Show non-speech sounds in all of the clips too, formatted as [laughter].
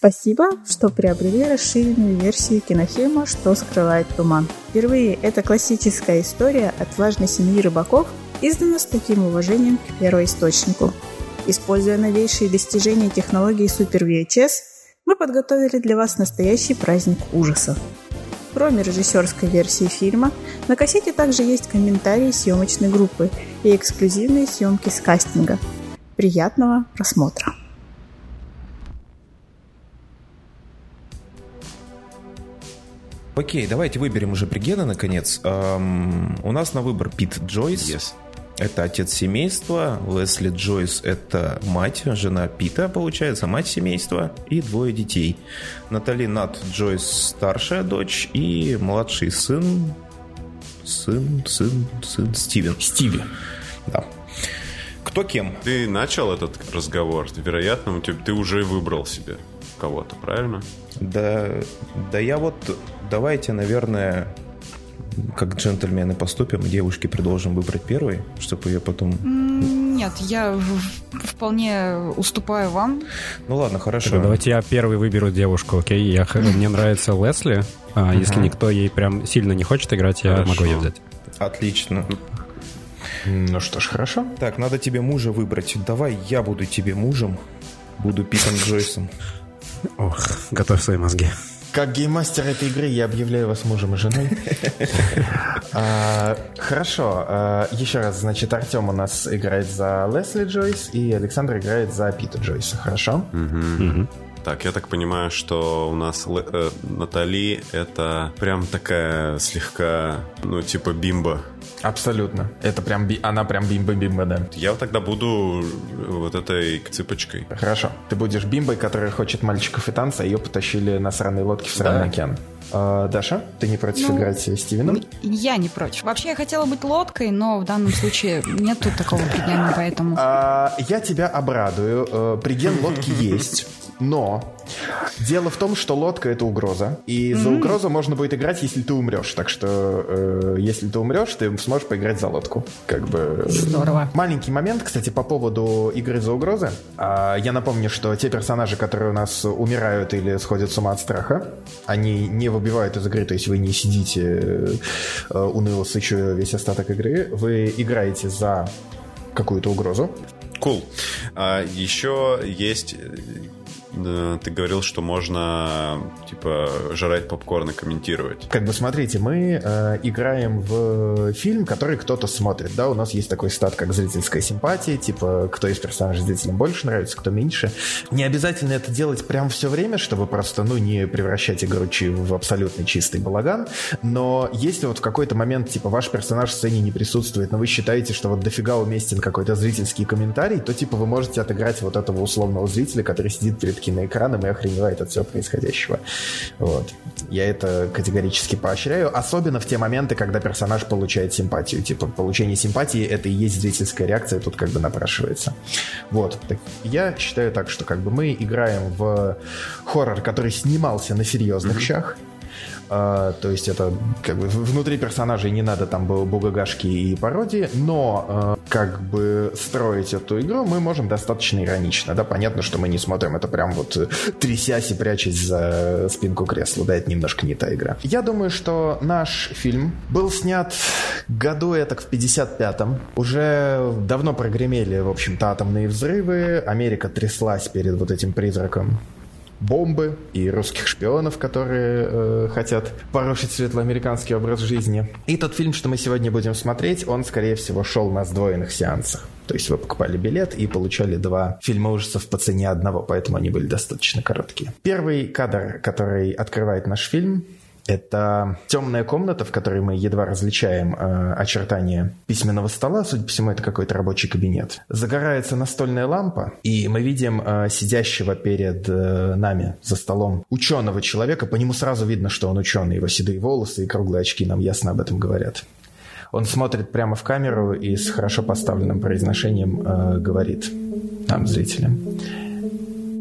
Спасибо, что приобрели расширенную версию кинофильма «Что скрывает туман». Впервые эта классическая история отважной семьи рыбаков издана с таким уважением к первоисточнику. Используя новейшие достижения технологии Super VHS, мы подготовили для вас настоящий праздник ужасов. Кроме режиссерской версии фильма, на кассете также есть комментарии съемочной группы и эксклюзивные съемки с кастинга. Приятного просмотра! Окей, давайте выберем уже Пригена, наконец. Эм, у нас на выбор Пит Джойс. Yes. Это отец семейства. Лесли Джойс – это мать, жена Пита, получается, мать семейства. И двое детей. Натали Нат Джойс – старшая дочь. И младший сын... Сын, сын, сын Стивен. Стиви. Да. Кто кем? Ты начал этот разговор. Вероятно, тебя, ты уже выбрал себе кого-то, правильно? Да, да я вот... Давайте, наверное, как джентльмены поступим, девушке предложим выбрать первой, чтобы ее потом... Нет, я вполне уступаю вам. Ну ладно, хорошо. Тогда давайте я первый выберу девушку, окей? Я, мне нравится Лесли. А, если никто ей прям сильно не хочет играть, я Хорошо. могу ее взять. Отлично. Ну что ж, хорошо. Так, надо тебе мужа выбрать. Давай я буду тебе мужем. Буду Питом Джойсом. Ох, готовь свои мозги. Как гейммастер этой игры я объявляю вас мужем и женой. [laughs] А, Хорошо. а, Еще раз, значит, Артем у нас играет за Лесли Джойс, и Александр играет за Пита Джойса. Хорошо? Так, я так понимаю, что у нас э, Натали это прям такая слегка, ну, типа бимба. Абсолютно. Это прям, би- она прям бимба-бимба, да. Я тогда буду вот этой цыпочкой. Хорошо. Ты будешь бимбой, которая хочет мальчиков и танца, а ее потащили на сраной лодке в сраный Да. океан. А, Даша, ты не против Ну, играть с Стивеном? Я не против. Вообще я хотела быть лодкой, но в данном случае нет тут такого предела, поэтому... А, я тебя обрадую. Э, Приген лодки есть, но дело в том, что лодка это угроза. И за угрозу можно будет играть, если ты умрешь. Так что, э, если ты умрешь, ты сможешь поиграть за лодку. Как бы. Здорово. Маленький момент, кстати, по поводу игры за угрозы. А, Я напомню, что те персонажи, которые у нас умирают или сходят с ума от страха, они не выбивают из игры, то есть вы не сидите э, уныло сычу весь остаток игры, вы играете за какую-то угрозу. Кул. А, еще есть... Ты говорил, что можно, типа, жрать попкорн и комментировать. Как бы смотрите, мы э, играем в фильм, который кто-то смотрит, да, у нас есть такой стат, как зрительская симпатия, типа, кто из персонажей зрителям больше нравится, кто меньше. Не обязательно это делать прям все время, чтобы просто, ну, не превращать игру в абсолютно чистый балаган, но если вот в какой-то момент, типа, ваш персонаж в сцене не присутствует, но вы считаете, что вот дофига уместен какой-то зрительский комментарий, то, типа, вы можете отыграть вот этого условного зрителя, который сидит перед киноэкраном и охреневает от всего происходящего. Вот. Я это категорически поощряю, особенно в те моменты, когда персонаж получает симпатию. Типа, получение симпатии — это и есть зрительская реакция, тут как бы напрашивается. Вот. Так, я считаю так, что как бы мы играем в хоррор, который снимался на серьезных щах, А, то есть это как бы внутри персонажей не надо там было бугагашки и пародии, но а, как бы строить эту игру мы можем достаточно иронично, да, понятно, что мы не смотрим это прям вот э, трясясь и прячась за спинку кресла, да, это немножко не та игра. Я думаю, что наш фильм был снят году это в 55-м. Уже давно прогремели, в общем-то, атомные взрывы, Америка тряслась перед вот этим призраком бомбы и русских шпионов, которые э, хотят порушить светлоамериканский образ жизни. И тот фильм, что мы сегодня будем смотреть, он, скорее всего, шел на сдвоенных сеансах. То есть вы покупали билет и получали два фильма ужасов по цене одного, поэтому они были достаточно короткие. Первый кадр, который открывает наш фильм, это темная комната, в которой мы едва различаем э, очертания письменного стола. Судя по всему, это какой-то рабочий кабинет. Загорается настольная лампа, и мы видим э, сидящего перед э, нами за столом ученого человека. По нему сразу видно, что он ученый. Его седые волосы и круглые очки нам ясно об этом говорят. Он смотрит прямо в камеру и с хорошо поставленным произношением э, говорит нам, зрителям.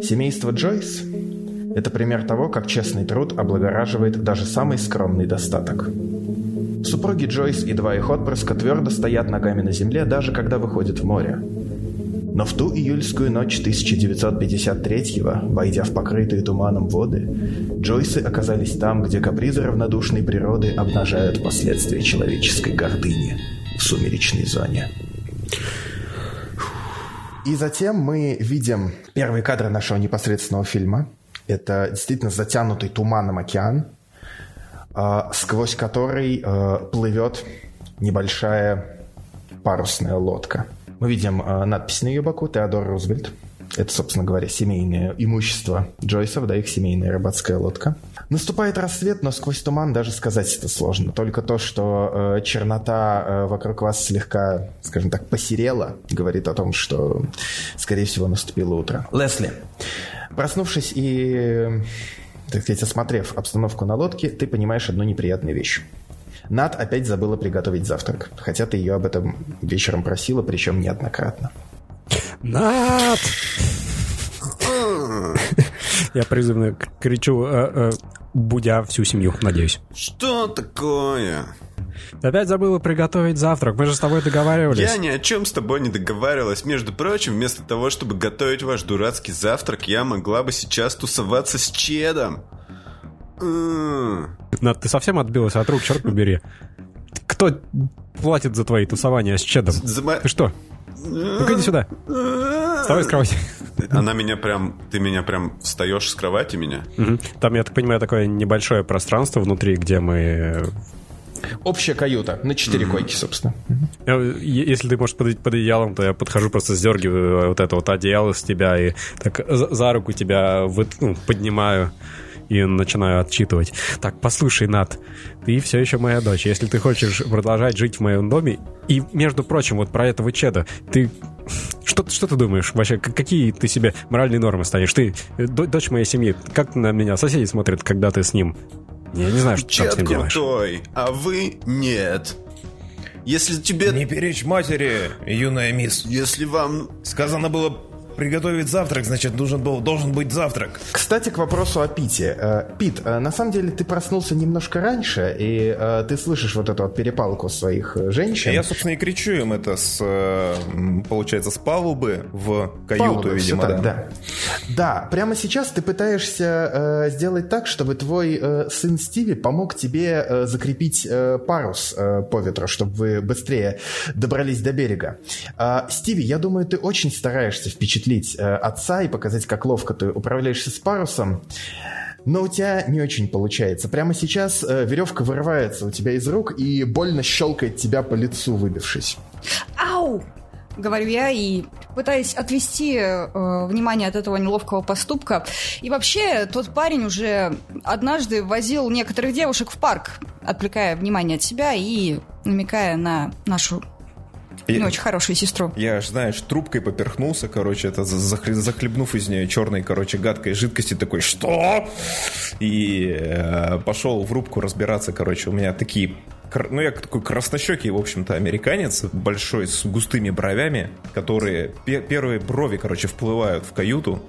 Семейство Джойс – это пример того, как честный труд облагораживает даже самый скромный достаток. Супруги Джойс и два их отпрыска твердо стоят ногами на земле, даже когда выходят в море. Но в ту июльскую ночь 1953-го, войдя в покрытые туманом воды, Джойсы оказались там, где капризы равнодушной природы обнажают последствия человеческой гордыни в сумеречной зоне. И затем мы видим первые кадры нашего непосредственного фильма. Это действительно затянутый туманом океан, а, сквозь который а, плывет небольшая парусная лодка. Мы видим а, надпись на ее боку «Теодор Рузвельт». Это, собственно говоря, семейное имущество Джойсов, да, их семейная рыбацкая лодка. Наступает рассвет, но сквозь туман даже сказать это сложно. Только то, что э, чернота э, вокруг вас слегка, скажем так, посерела, говорит о том, что, скорее всего, наступило утро. Лесли, проснувшись и, так сказать, осмотрев обстановку на лодке, ты понимаешь одну неприятную вещь. Над опять забыла приготовить завтрак, хотя ты ее об этом вечером просила, причем неоднократно. Над! Я призывно кричу, э, э, будя всю семью, надеюсь. Что такое? Опять забыла приготовить завтрак. Мы же с тобой договаривались. Я ни о чем с тобой не договаривалась. Между прочим, вместо того, чтобы готовить ваш дурацкий завтрак, я могла бы сейчас тусоваться с Чедом. Над, ты совсем отбилась от рук, черт побери. Кто платит за твои тусования с Чедом? За Ты что? Ну-ка иди сюда. Вставай с кровати. Она меня прям... Ты меня прям встаешь с кровати меня? Там, я так понимаю, такое небольшое пространство внутри, где мы... Общая каюта на четыре койки, собственно. э, Если ты можешь под, под одеялом, то я подхожу, просто сдергиваю вот это вот одеяло с тебя и так за, за руку тебя вы- ну, поднимаю и начинаю отчитывать. Так, послушай, Нат, ты все еще моя дочь. Если ты хочешь продолжать жить в моем доме, и, между прочим, вот про этого Чеда, ты... Что, что ты думаешь вообще? Какие ты себе моральные нормы станешь? Ты э, до- дочь моей семьи. Как на меня соседи смотрят, когда ты с ним? Я не знаю, что ты там с Чед ним делаешь. крутой, а вы нет. Если тебе... Не перечь матери, юная мисс. Если вам... Сказано было приготовить завтрак, значит, должен, был, должен быть завтрак. Кстати, к вопросу о Пите. Э, Пит, э, на самом деле ты проснулся немножко раньше, и э, ты слышишь вот эту вот перепалку своих женщин. Я, собственно, и кричу им это с, получается, с палубы в каюту, Палубы, видимо, так, да. да. Да, прямо сейчас ты пытаешься сделать так, чтобы твой сын Стиви помог тебе закрепить парус по ветру, чтобы вы быстрее добрались до берега. А, Стиви, я думаю, ты очень стараешься впечатлить э, отца и показать, как ловко ты управляешься с парусом. Но у тебя не очень получается. Прямо сейчас э, веревка вырывается у тебя из рук и больно щелкает тебя по лицу, выбившись. Ау! Говорю я и пытаюсь отвести э, внимание от этого неловкого поступка. И вообще, тот парень уже однажды возил некоторых девушек в парк, отвлекая внимание от себя и намекая на нашу Я- очень хорошую сестру. Я знаешь, трубкой поперхнулся, короче, это за- захле- захлебнув из нее черной, короче, гадкой жидкости, такой, что? И э, пошел в рубку разбираться, короче, у меня такие... Ну, я такой краснощекий, в общем-то, американец, большой, с густыми бровями, которые... пе- первые брови, короче, вплывают в каюту,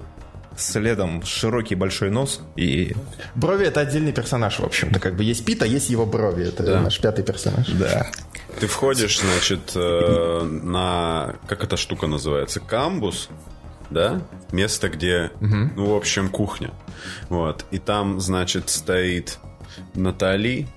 следом широкий большой нос и... Брови — это отдельный персонаж, в общем-то. Как бы есть Пит, а есть его брови. Это наш пятый персонаж. Да. Ты входишь, значит, э, на... Как эта штука называется? Камбус, да? Место, где, ну, в общем, кухня. Вот. И там, значит, стоит Натали.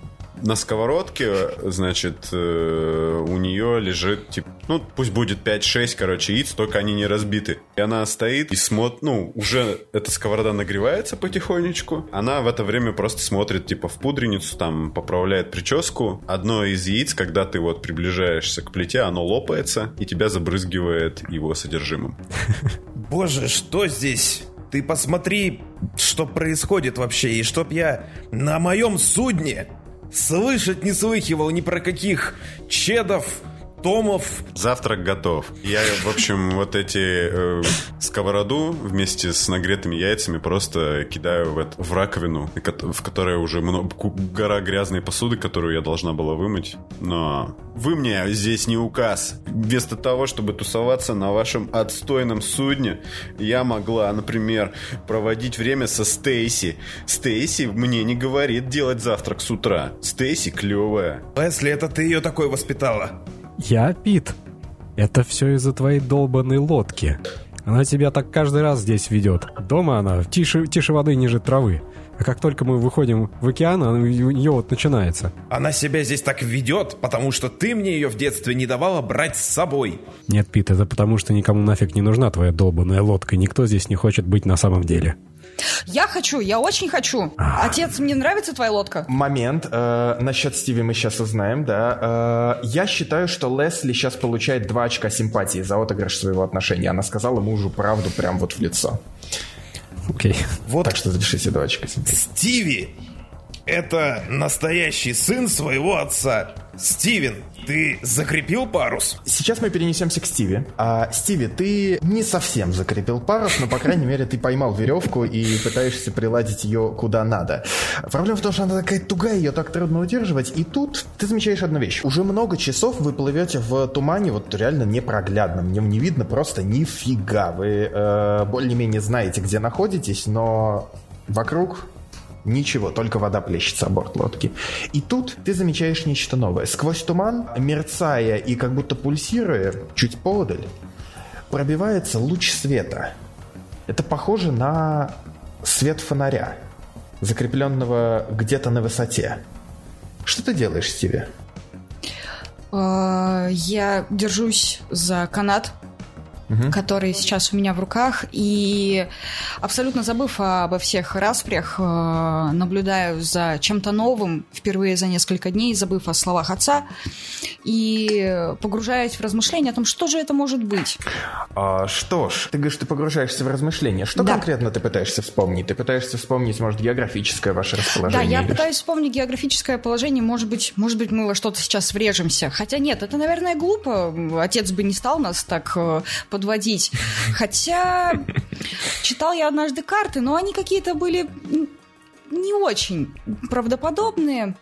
На сковородке, значит, э, у нее лежит, типа, ну, пусть будет 5-6, короче, яиц, только они не разбиты. И она стоит и смотрит, ну, уже эта сковорода нагревается потихонечку. Она в это время просто смотрит, типа, в пудреницу, там, поправляет прическу. Одно из яиц, когда ты вот приближаешься к плите, оно лопается, и тебя забрызгивает его содержимым. [laughs] Боже, что здесь? Ты посмотри, что происходит вообще, и чтоб я на моем судне слышать не слыхивал ни про каких чедов, томов. Завтрак готов. Я, в общем, вот эти э, сковороду вместе с нагретыми яйцами просто кидаю в, это- в раковину, в которой уже много, гора грязной посуды, которую я должна была вымыть. Но вы мне здесь не указ. Вместо того, чтобы тусоваться на вашем отстойном судне, я могла, например, проводить время со Стейси. Стейси мне не говорит делать завтрак с утра. Стейси клевая. Лесли, это ты ее такой воспитала? Я Пит. Это все из-за твоей долбанной лодки. Она тебя так каждый раз здесь ведет. Дома она тише, тише воды ниже травы. А как только мы выходим в океан, она, у нее вот начинается. Она себя здесь так ведет, потому что ты мне ее в детстве не давала брать с собой. Нет, Пит, это потому что никому нафиг не нужна твоя долбанная лодка. Никто здесь не хочет быть на самом деле. Я хочу, я очень хочу. Отец, мне нравится твоя лодка. Момент. Э, насчет Стиви мы сейчас узнаем, да. Э, я считаю, что Лесли сейчас получает два очка симпатии за отыгрыш своего отношения. Она сказала мужу правду прям вот в лицо. Окей. Вот Так что запишите два очка симпатии. Стиви — это настоящий сын своего отца. Стивен, ты закрепил парус? Сейчас мы перенесемся к Стиви. А, Стиви, ты не совсем закрепил парус, но, по крайней мере, ты поймал веревку и пытаешься приладить ее куда надо. Проблема в том, что она такая тугая, ее так трудно удерживать. И тут ты замечаешь одну вещь. Уже много часов вы плывете в тумане, вот реально непроглядном. В нем не видно просто нифига. Вы э, более-менее знаете, где находитесь, но вокруг Ничего, только вода плещется о борт лодки. И тут ты замечаешь нечто новое. Сквозь туман, мерцая и как будто пульсируя, чуть подаль, пробивается луч света. Это похоже на свет фонаря, закрепленного где-то на высоте. Что ты делаешь, Стиви? Э, Я держусь за канат, который сейчас у меня в руках, и абсолютно забыв обо всех распрях, э, наблюдаю за чем-то новым впервые за несколько дней, забыв о словах отца, и погружаюсь в размышления о том, что же это может быть. А, что ж, ты говоришь, ты погружаешься в размышления. Что Да. конкретно ты пытаешься вспомнить? Ты пытаешься вспомнить, может, географическое ваше Да, расположение? я или пытаюсь вспомнить географическое положение. Может быть, может быть, мы во что-то сейчас врежемся. Хотя нет, это, наверное, глупо. Отец бы не стал нас так э, подводить. Хотя читал я однажды карты, но они какие-то были не очень правдоподобные.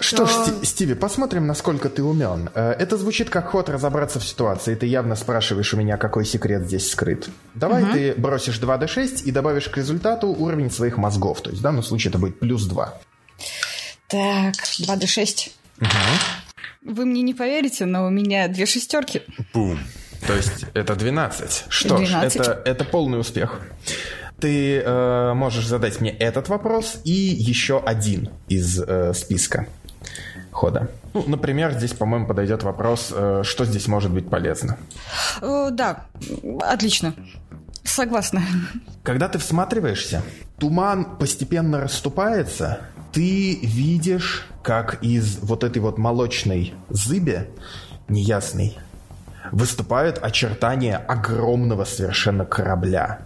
Что ж, Сти- Стиви, посмотрим, насколько ты умен. Э, Это звучит как ход разобраться в ситуации. Ты явно спрашиваешь у меня, какой секрет здесь скрыт. Давай ты бросишь 2d6 и добавишь к результату уровень своих мозгов. То есть в данном случае это будет плюс 2. Так, 2d6. Вы мне не поверите, но у меня две шестерки. Бум. То есть это 12. Что 12. ж, это, это полный успех. Ты э, можешь задать мне этот вопрос и еще один из э, списка хода. Ну, например, здесь, по-моему, подойдет вопрос, э, что здесь может быть полезно. Э, да, отлично. Согласна. Когда ты всматриваешься, туман постепенно расступается, ты видишь, как из вот этой вот молочной зыби, неясной, выступают очертания огромного совершенно корабля.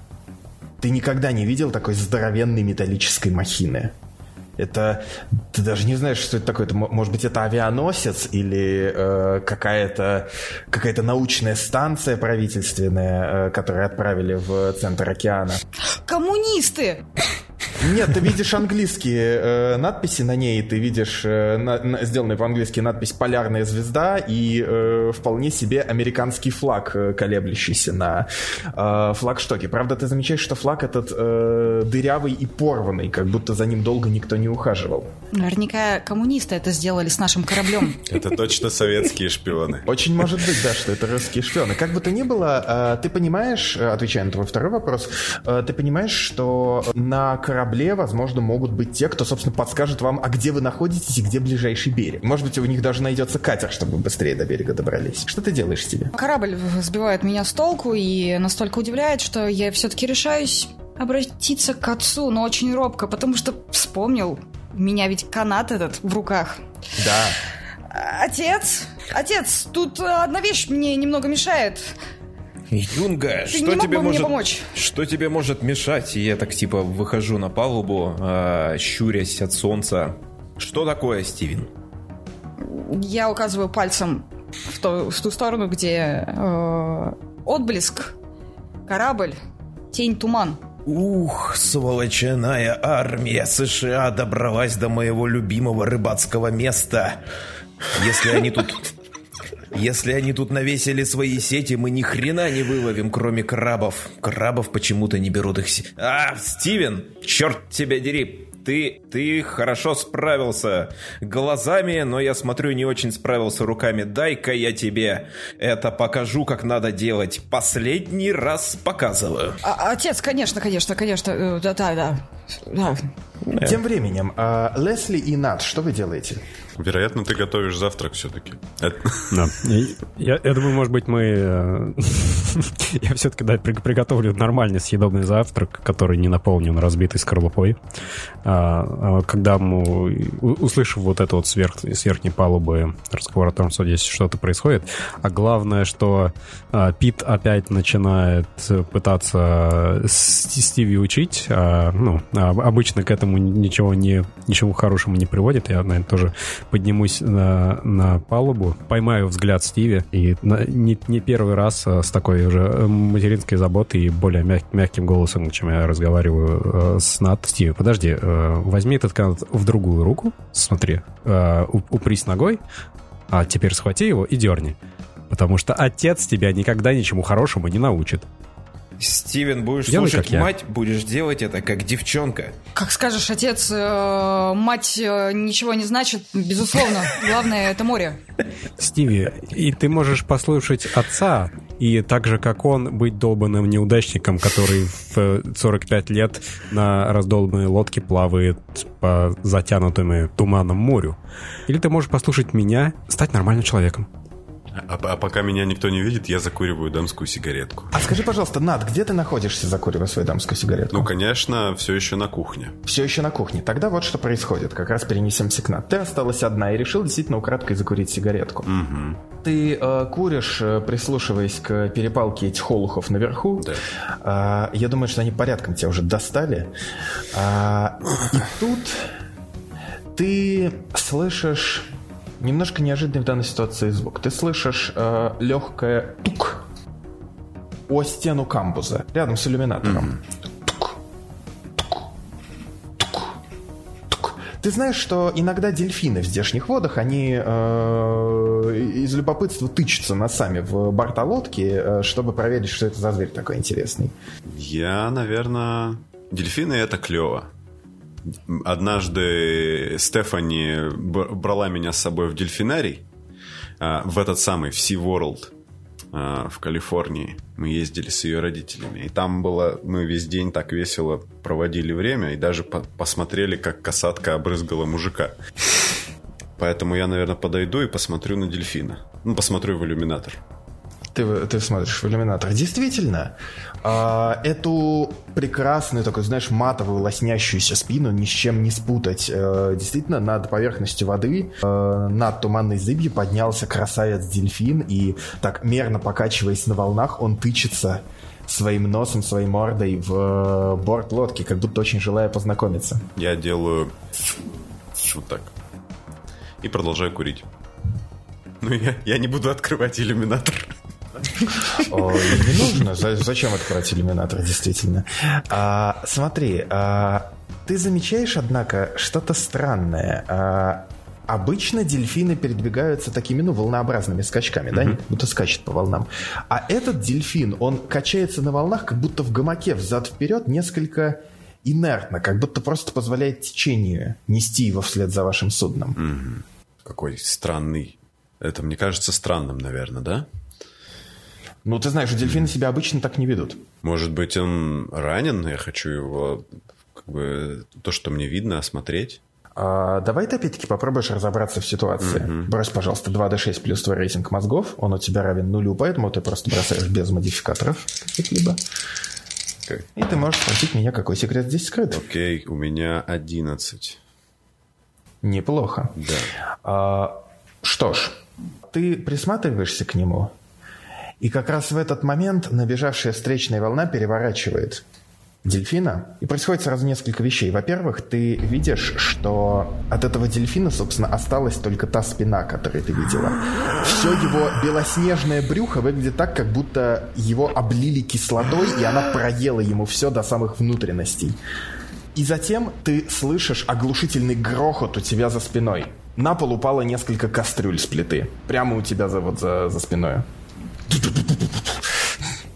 Ты никогда не видел такой здоровенной металлической махины. Это ты даже не знаешь, что это такое. Это, мо- может быть, это авианосец или э, какая-то какая-то научная станция правительственная, э, которую отправили в центр океана. Коммунисты! Нет, ты видишь английские э, надписи на ней, ты видишь э, на- на- сделанную по-английски надпись «Полярная звезда» и э, вполне себе американский флаг, э, колеблющийся на э, флагштоке. Правда, ты замечаешь, что флаг этот э, дырявый и порванный, как будто за ним долго никто не ухаживал. Наверняка коммунисты это сделали с нашим кораблем. Это точно советские шпионы. Очень может быть, да, что это русские шпионы. Как бы то ни было, э, ты понимаешь, э, отвечая на твой второй вопрос, э, ты понимаешь, что на корабле, возможно, могут быть те, кто, собственно, подскажет вам, а где вы находитесь и где ближайший берег. Может быть, у них даже найдется катер, чтобы быстрее до берега добрались. Что ты делаешь, Стиви? Корабль сбивает меня с толку и настолько удивляет, что я все-таки решаюсь обратиться к отцу, но очень робко, потому что вспомнил, у меня ведь канат этот в руках. Да. Отец, отец, тут одна вещь мне немного мешает. Юнга, Ты что тебе может... помочь? Что тебе может мешать? И я так типа выхожу на палубу, а, щурясь от солнца. Что такое, Стивен? Я указываю пальцем в, то- в ту сторону, где э, отблеск, корабль, тень, туман. Ух, сволочная армия США добралась до моего любимого рыбацкого места. Если они тут... Если они тут навесили свои сети, мы ни хрена не выловим, кроме крабов. Крабов почему-то не берут их... се- А, Стивен, черт тебя дери. Ты, ты хорошо справился глазами, но я смотрю, не очень справился руками. Дай-ка я тебе это покажу, как надо делать. Последний раз показываю. А, отец, конечно, конечно, конечно. э, Да, да, да. да. Тем временем, а, Лесли и Нат, что вы делаете? Вероятно, ты готовишь завтрак все-таки. Да. [laughs] И Я, я думаю, может быть, мы... э, [laughs] Я все-таки да, при- приготовлю нормальный съедобный завтрак, который не наполнен разбитой скорлупой. А, а Когда мы, услышав вот это вот сверх, с верхней палубы разговор о том, что здесь что-то происходит, а главное, что а, Пит опять начинает пытаться С- Стиви учить, а, ну, а обычно к этому ничего не, ничего хорошему не приводит. Я, наверное, тоже поднимусь на, на палубу, поймаю взгляд Стиви, и на- не, не первый раз а, с такой уже э, материнской заботой и более мяг- мягким голосом, чем я разговариваю э, с Нат. Стиви, подожди, э, возьми этот канат в другую руку, смотри, упрись ногой, а теперь схвати его и дерни. Потому что отец тебя никогда ничему хорошему не научит. Стивен, будешь Делай, слушать мать, будешь делать это как девчонка. Как скажешь, отец, э, мать э, ничего не значит, безусловно. [laughs] Главное, это море. Стиви, и ты можешь послушать отца, и так же, как он, быть долбанным неудачником, который в э, 45 лет на раздолбанной лодке плавает по затянутому туманом морю. Или ты можешь послушать меня, стать нормальным человеком. А, а пока меня никто не видит, я закуриваю дамскую сигаретку. А скажи, пожалуйста, Нат, где ты находишься, закуривая свою дамскую сигаретку? Ну, конечно, все еще на кухне. Все еще на кухне. Тогда вот что происходит. Как раз перенесемся к Нат. Ты осталась одна и решил действительно украдкой закурить сигаретку. Ты э, куришь, э, прислушиваясь к перепалке этих олухов наверху. Да. А, я думаю, что они порядком тебя уже достали. А, и тут ты слышишь немножко неожиданный в данной ситуации звук. Ты слышишь э, легкое тук о стену камбуза, рядом с иллюминатором. Тук, тук, тук, тук. Ты знаешь, что иногда дельфины в здешних водах, они э, из любопытства тычутся носами в борта лодки, э, чтобы проверить, что это за зверь такой интересный. Я, наверное... Дельфины — это клево. Однажды Стефани брала меня с собой в дельфинарий, а, в этот самый, в SeaWorld, а, в Калифорнии. Мы ездили с ее родителями. И там было... Мы весь день так весело проводили время и даже по- посмотрели, как касатка обрызгала мужика. Поэтому я, наверное, подойду и посмотрю на дельфина. Ну, посмотрю в иллюминатор. Ты, ты смотришь в иллюминатор. Действительно, а, эту прекрасную, такую, знаешь, матовую, лоснящуюся спину ни с чем не спутать. Э, действительно, над поверхностью воды, э, над туманной зыбью поднялся красавец-дельфин, и так мерно покачиваясь на волнах, он тычется своим носом, своей мордой в э, борт лодки, как будто очень желая познакомиться. Я делаю вот так. И продолжаю курить. Ну, я, я не буду открывать иллюминатор. Ой, не нужно. За- Зачем открывать иллюминатор, действительно? А, смотри, а, ты замечаешь, однако, что-то странное. А, обычно дельфины передвигаются такими, ну, волнообразными скачками, да, они как будто скачет по волнам. А этот дельфин, он качается на волнах, как будто в гамаке взад-вперед, несколько инертно, как будто просто позволяет течению нести его вслед за вашим судном. Какой странный. Это мне кажется странным, наверное, да? Ну, ты знаешь, дельфины себя обычно так не ведут. Может быть, он ранен, я хочу его, как бы, то, что мне видно, осмотреть. А, давай ты опять-таки попробуешь разобраться в ситуации. Брось, пожалуйста, 2d6 плюс твой рейтинг мозгов. Он у тебя равен нулю, поэтому ты просто бросаешь без модификаторов каких-либо. Окей. И ты можешь спросить меня, какой секрет здесь скрыт. Окей, у меня 11. Неплохо. Да. А, что ж, ты присматриваешься к нему, и как раз в этот момент набежавшая встречная волна переворачивает дельфина, и происходит сразу несколько вещей. Во-первых, ты видишь, что от этого дельфина, собственно, осталась только та спина, которую ты видела. Все его белоснежное брюхо выглядит так, как будто его облили кислотой, и она проела ему все до самых внутренностей. И затем ты слышишь оглушительный грохот у тебя за спиной. На пол упало несколько кастрюль с плиты. Прямо у тебя за, вот за, за спиной.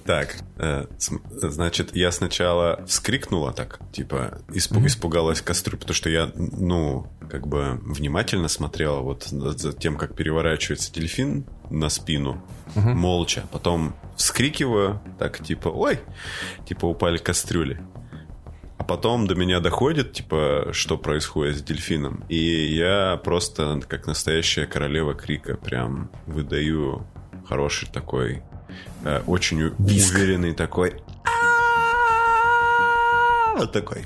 Так, э, значит, я сначала вскрикнула так, типа, испуг, испугалась кастрюлю, потому что я, ну, как бы внимательно смотрела вот за тем, как переворачивается дельфин на спину, молча. Потом вскрикиваю, так, типа, ой, типа упали кастрюли. А потом до меня доходит, типа, что происходит с дельфином. И я просто, как настоящая королева крика, прям выдаю хороший такой, э, очень уверенный такой. Вот такой.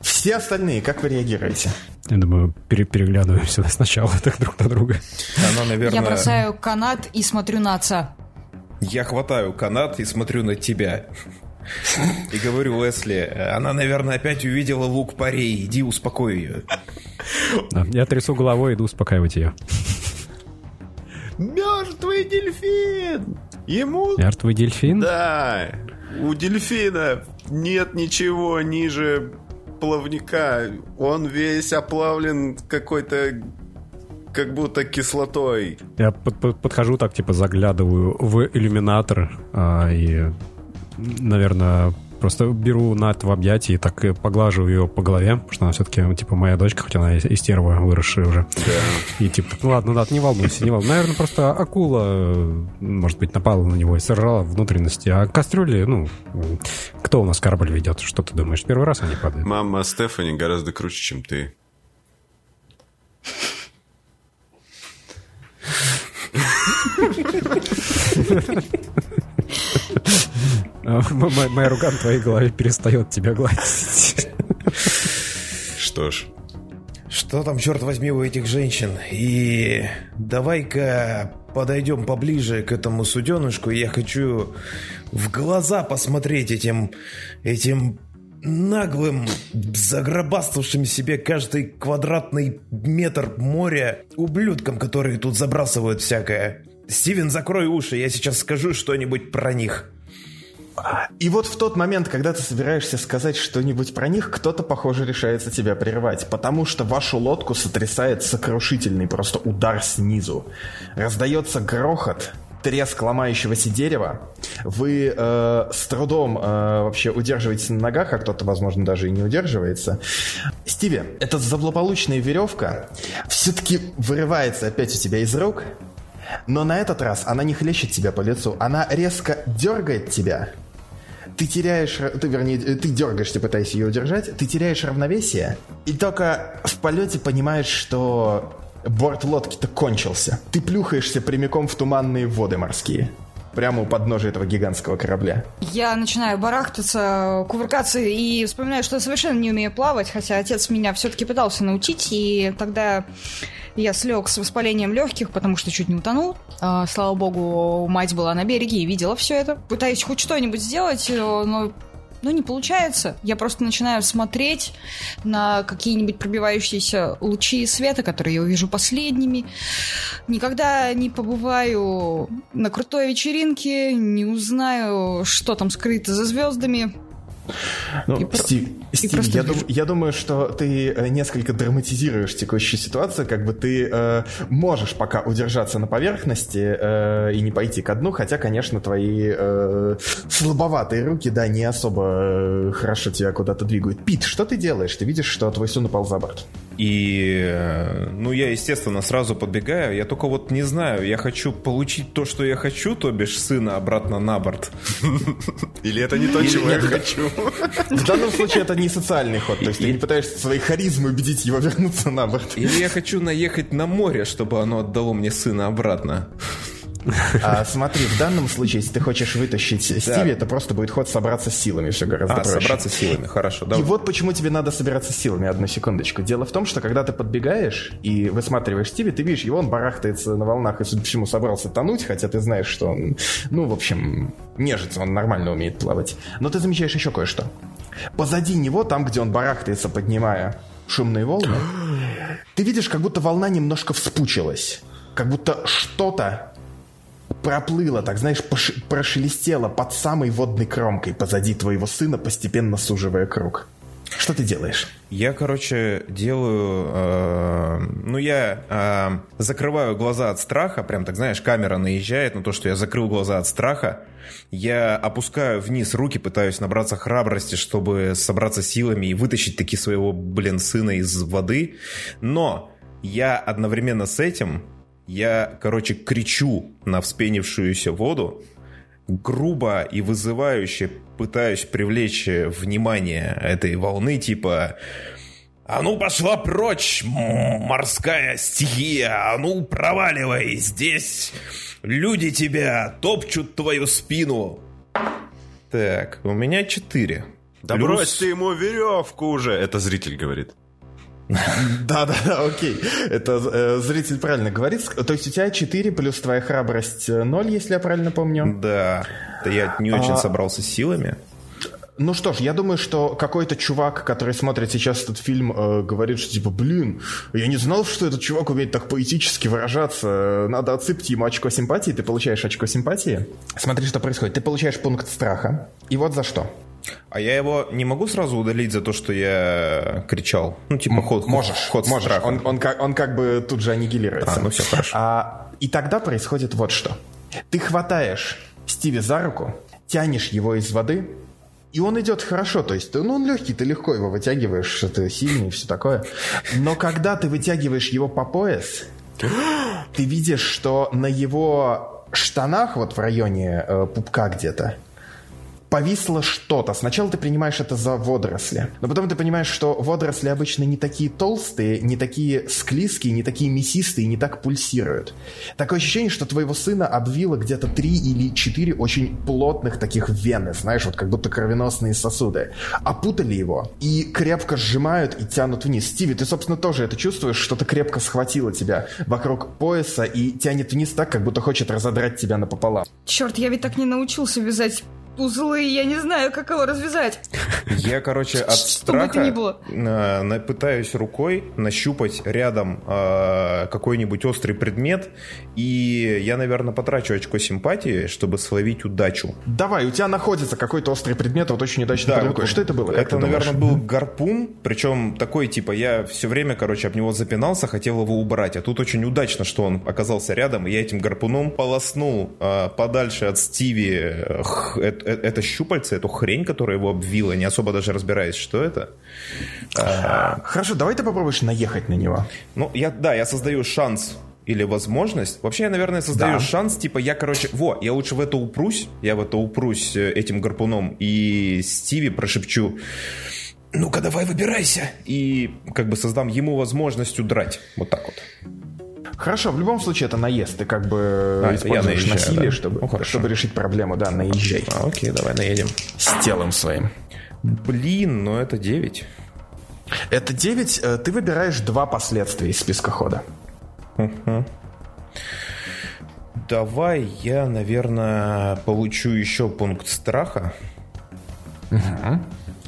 Все остальные, как вы реагируете? Я думаю, пере переглядываемся сначала так друг на друга. Она, наверное... Я бросаю канат и смотрю на отца. Я хватаю канат и смотрю на тебя. И говорю Лесли, она, наверное, опять увидела лук парей. Иди успокой ее. Да, я трясу головой, иду успокаивать ее. Мертвый дельфин! Ему... Мертвый дельфин? Да, у дельфина нет ничего ниже плавника. Он весь оплавлен какой-то как будто кислотой. Я под, под, подхожу так, типа, заглядываю в иллюминатор а, и, наверное, просто беру Нат в объятия и так поглаживаю ее по голове, потому что она все-таки, типа, моя дочка, хоть она и стерва выросшая уже. Да. И типа, ну ладно, Нат, не волнуйся, не волнуйся. Наверное, просто акула, может быть, напала на него и сожрала внутренности. А кастрюли, ну, кто у нас корабль ведет? Что ты думаешь? Первый раз они падают? Мама Стефани гораздо круче, чем ты. [laughs] Моя рука на твоей голове перестает тебя гладить. Что ж. Что там, черт возьми, у этих женщин? И давай-ка подойдем поближе к этому суденышку. Я хочу в глаза посмотреть этим, этим наглым, загробаствовавшим себе каждый квадратный метр моря ублюдкам, которые тут забрасывают всякое. Стивен, закрой уши, я сейчас скажу что-нибудь про них. И вот в тот момент, когда ты собираешься сказать что-нибудь про них, кто-то, похоже, решается тебя прервать, потому что вашу лодку сотрясает сокрушительный просто удар снизу. Раздается грохот, треск ломающегося дерева. Вы э, с трудом э, вообще удерживаетесь на ногах, а кто-то, возможно, даже и не удерживается. Стиви, эта злополучная веревка все-таки вырывается опять у тебя из рук, но на этот раз она не хлещет тебя по лицу, она резко дергает тебя. Ты теряешь, ты, вернее, ты дергаешься, пытаясь ее удержать, ты теряешь равновесие, и только в полете понимаешь, что борт лодки-то кончился. Ты плюхаешься прямиком в туманные воды морские. Прямо у подножия этого гигантского корабля. Я начинаю барахтаться, кувыркаться и вспоминаю, что я совершенно не умею плавать, хотя отец меня все-таки пытался научить, и тогда я слег с воспалением легких, потому что чуть не утонул. А, слава богу, мать была на береге и видела все это. Пытаюсь хоть что-нибудь сделать, но ну, не получается. Я просто начинаю смотреть на какие-нибудь пробивающиеся лучи света, которые я увижу последними. Никогда не побываю на крутой вечеринке, не узнаю, что там скрыто за звездами. Ну, и Стив, и Стив я, дум, я думаю, что ты э, несколько драматизируешь текущую ситуацию, как бы ты э, можешь пока удержаться на поверхности э, и не пойти ко дну, хотя, конечно, твои э, слабоватые руки, да, не особо э, хорошо тебя куда-то двигают. Пит, что ты делаешь? Ты видишь, что твой сын упал за борт. И, э, ну, я, естественно, сразу подбегаю. Я только вот не знаю, я хочу получить то, что я хочу, то бишь сына обратно на борт. Или это не то, чего я хочу. В данном случае это не социальный ход, то есть ты не пытаешься своей харизмой убедить его вернуться на борт. Или я хочу наехать на море, чтобы оно отдало мне сына обратно. [laughs] А, смотри, в данном случае, если ты хочешь вытащить Стиви, это просто будет ход собраться с силами, все гораздо а, проще. собраться силами, хорошо. И вот почему тебе надо собираться с силами, одну секундочку. Дело в том, что когда ты подбегаешь и высматриваешь Стиви, ты видишь, его он барахтается на волнах и, судя по всему, собрался тонуть, хотя ты знаешь, что он, ну, в общем, нежится, он нормально умеет плавать. Но ты замечаешь еще кое-что. Позади него, там, где он барахтается, поднимая шумные волны, [gasps] ты видишь, как будто волна немножко вспучилась. Как будто что-то проплыло, так знаешь, прошелестело под самой водной кромкой позади твоего сына, постепенно суживая круг. Что ты делаешь? Я, короче, делаю... Э, ну, я э, закрываю глаза от страха, прям так, знаешь, камера наезжает на то, что я закрыл глаза от страха. Я опускаю вниз руки, пытаюсь набраться храбрости, чтобы собраться силами и вытащить таки своего, блин, сына из воды. Но я одновременно с этим, я, короче, кричу на вспенившуюся воду, грубо и вызывающе пытаюсь привлечь внимание этой волны, типа «А ну пошла прочь, морская стихия! А ну проваливай! Здесь люди тебя топчут твою спину!» Так, у меня четыре. Да Плюс... брось ты ему веревку уже! Это зритель говорит. Да-да-да, окей. Это э, зритель правильно говорит. То есть у тебя 4 плюс твоя храбрость 0, э, если я правильно помню? Да. Да я не очень а... собрался силами. Ну что ж, я думаю, что какой-то чувак, который смотрит сейчас этот фильм, э, говорит, что типа, блин, я не знал, что этот чувак умеет так поэтически выражаться. Надо отсыпать ему очко симпатии. Ты получаешь очко симпатии. Смотри, что происходит. Ты получаешь пункт страха. И вот за что. А я его не могу сразу удалить за то, что я кричал? Ну, типа ход Можешь, ход можешь. Страха. Он, он, как, он как бы тут же аннигилируется. А, ну все, хорошо. А, и тогда происходит вот что. Ты хватаешь Стиви за руку, тянешь его из воды, и он идет хорошо, то есть, ну, он легкий, ты легко его вытягиваешь, ты сильный и все такое. Но когда ты вытягиваешь его по пояс, ты видишь, что на его штанах, вот в районе э, пупка где-то, повисло что-то. Сначала ты принимаешь это за водоросли, но потом ты понимаешь, что водоросли обычно не такие толстые, не такие склизкие, не такие мясистые, не так пульсируют. Такое ощущение, что твоего сына обвило где-то три или четыре очень плотных таких вены, знаешь, вот как будто кровеносные сосуды. Опутали его и крепко сжимают и тянут вниз. Стиви, ты, собственно, тоже это чувствуешь, что-то крепко схватило тебя вокруг пояса и тянет вниз так, как будто хочет разодрать тебя напополам. Черт, я ведь так не научился вязать узлы, я не знаю, как его развязать. Я, короче, от страха было. пытаюсь рукой нащупать рядом э, какой-нибудь острый предмет, и я, наверное, потрачу очко симпатии, чтобы словить удачу. Давай, у тебя находится какой-то острый предмет, вот очень удачно да, под рукой. Что это было? Это, наверное, был гарпун, причем такой, типа, я все время, короче, об него запинался, хотел его убрать, а тут очень удачно, что он оказался рядом, и я этим гарпуном полоснул э, подальше от Стиви э, Э, это щупальце, эту хрень, которая его обвила, не особо даже разбираясь, что это. А, Хорошо, давай ты попробуешь наехать на него. Ну, я, да, я создаю шанс или возможность. Вообще, я, наверное, создаю да. шанс, типа, я, короче, во, я лучше в это упрусь, я в это упрусь э, этим гарпуном и Стиви прошепчу, ну-ка, давай выбирайся, и как бы создам ему возможность удрать. Вот так вот. Хорошо, в любом случае это наезд. Ты как бы а, используешь наезжаю, насилие, да? чтобы, ну, чтобы решить проблему. Да, наезжай. А, окей, давай наедем. С телом своим. Блин, ну это 9. Это 9. Э, ты выбираешь два последствия из списка хода. Угу. Давай я, наверное, получу еще пункт страха. Угу.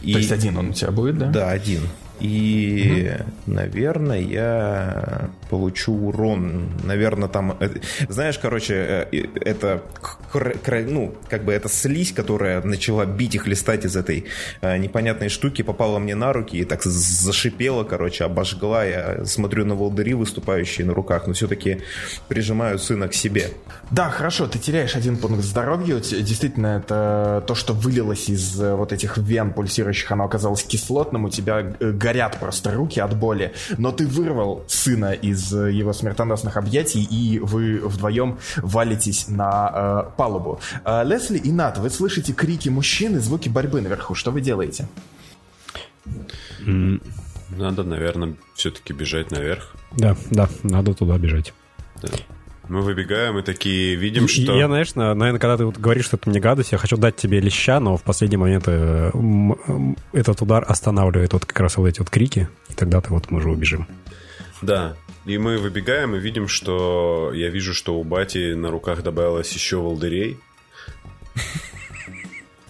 И... То есть один он у тебя будет, да? Да, один. И, угу. наверное, я получу урон. Наверное, там... Э, знаешь, короче, э, это... Ну, как бы это слизь, которая начала бить и хлестать из этой э, непонятной штуки, попала мне на руки и так зашипела, короче, обожгла. Я смотрю на волдыри, выступающие на руках, но все-таки прижимаю сына к себе. Да, хорошо, ты теряешь один пункт здоровья. Действительно, это то, что вылилось из вот этих вен пульсирующих, оно оказалось кислотным, у тебя горят просто руки от боли, но ты вырвал сына из его смертоносных объятий, и вы вдвоем валитесь на э, палубу. Э, Лесли и Нат, вы слышите крики мужчин и звуки борьбы наверху. Что вы делаете? Надо, наверное, все-таки бежать наверх. Да, да, надо туда бежать. Да. Мы выбегаем и такие видим, что... Я, знаешь, наверное, когда ты вот говоришь, что это мне гадость, я хочу дать тебе леща, но в последний момент э, этот удар останавливает вот как раз вот эти вот крики, и тогда ты вот мы уже убежим. Да, и мы выбегаем и видим, что... Я вижу, что у Бати на руках добавилось еще волдырей.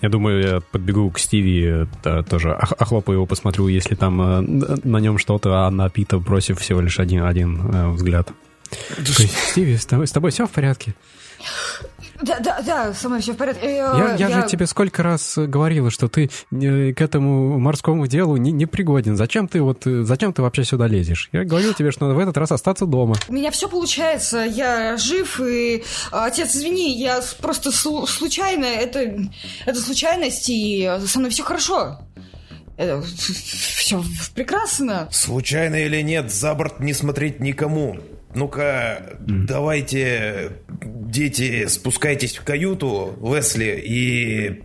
Я думаю, я подбегу к Стиви, да, тоже охлопаю его, посмотрю, если там э, на нем что-то, а на Пита бросив всего лишь один, один э, взгляд. Стиви, с тобой, с тобой все в порядке? Да, да, да, со мной все в порядке. Э, Я, я, же тебе сколько раз говорила, что ты э, к этому морскому делу не, не пригоден. Зачем ты вот, э, зачем ты вообще сюда лезешь? Я говорил тебе, что надо в этот раз остаться дома. У меня все получается. Я жив, и... Отец, извини, я просто слу- случайно... Это, это случайность, и со мной все хорошо. Это все прекрасно. Случайно или нет, за борт не смотреть никому. Ну-ка, mm. давайте, дети, спускайтесь в каюту, Лесли, и...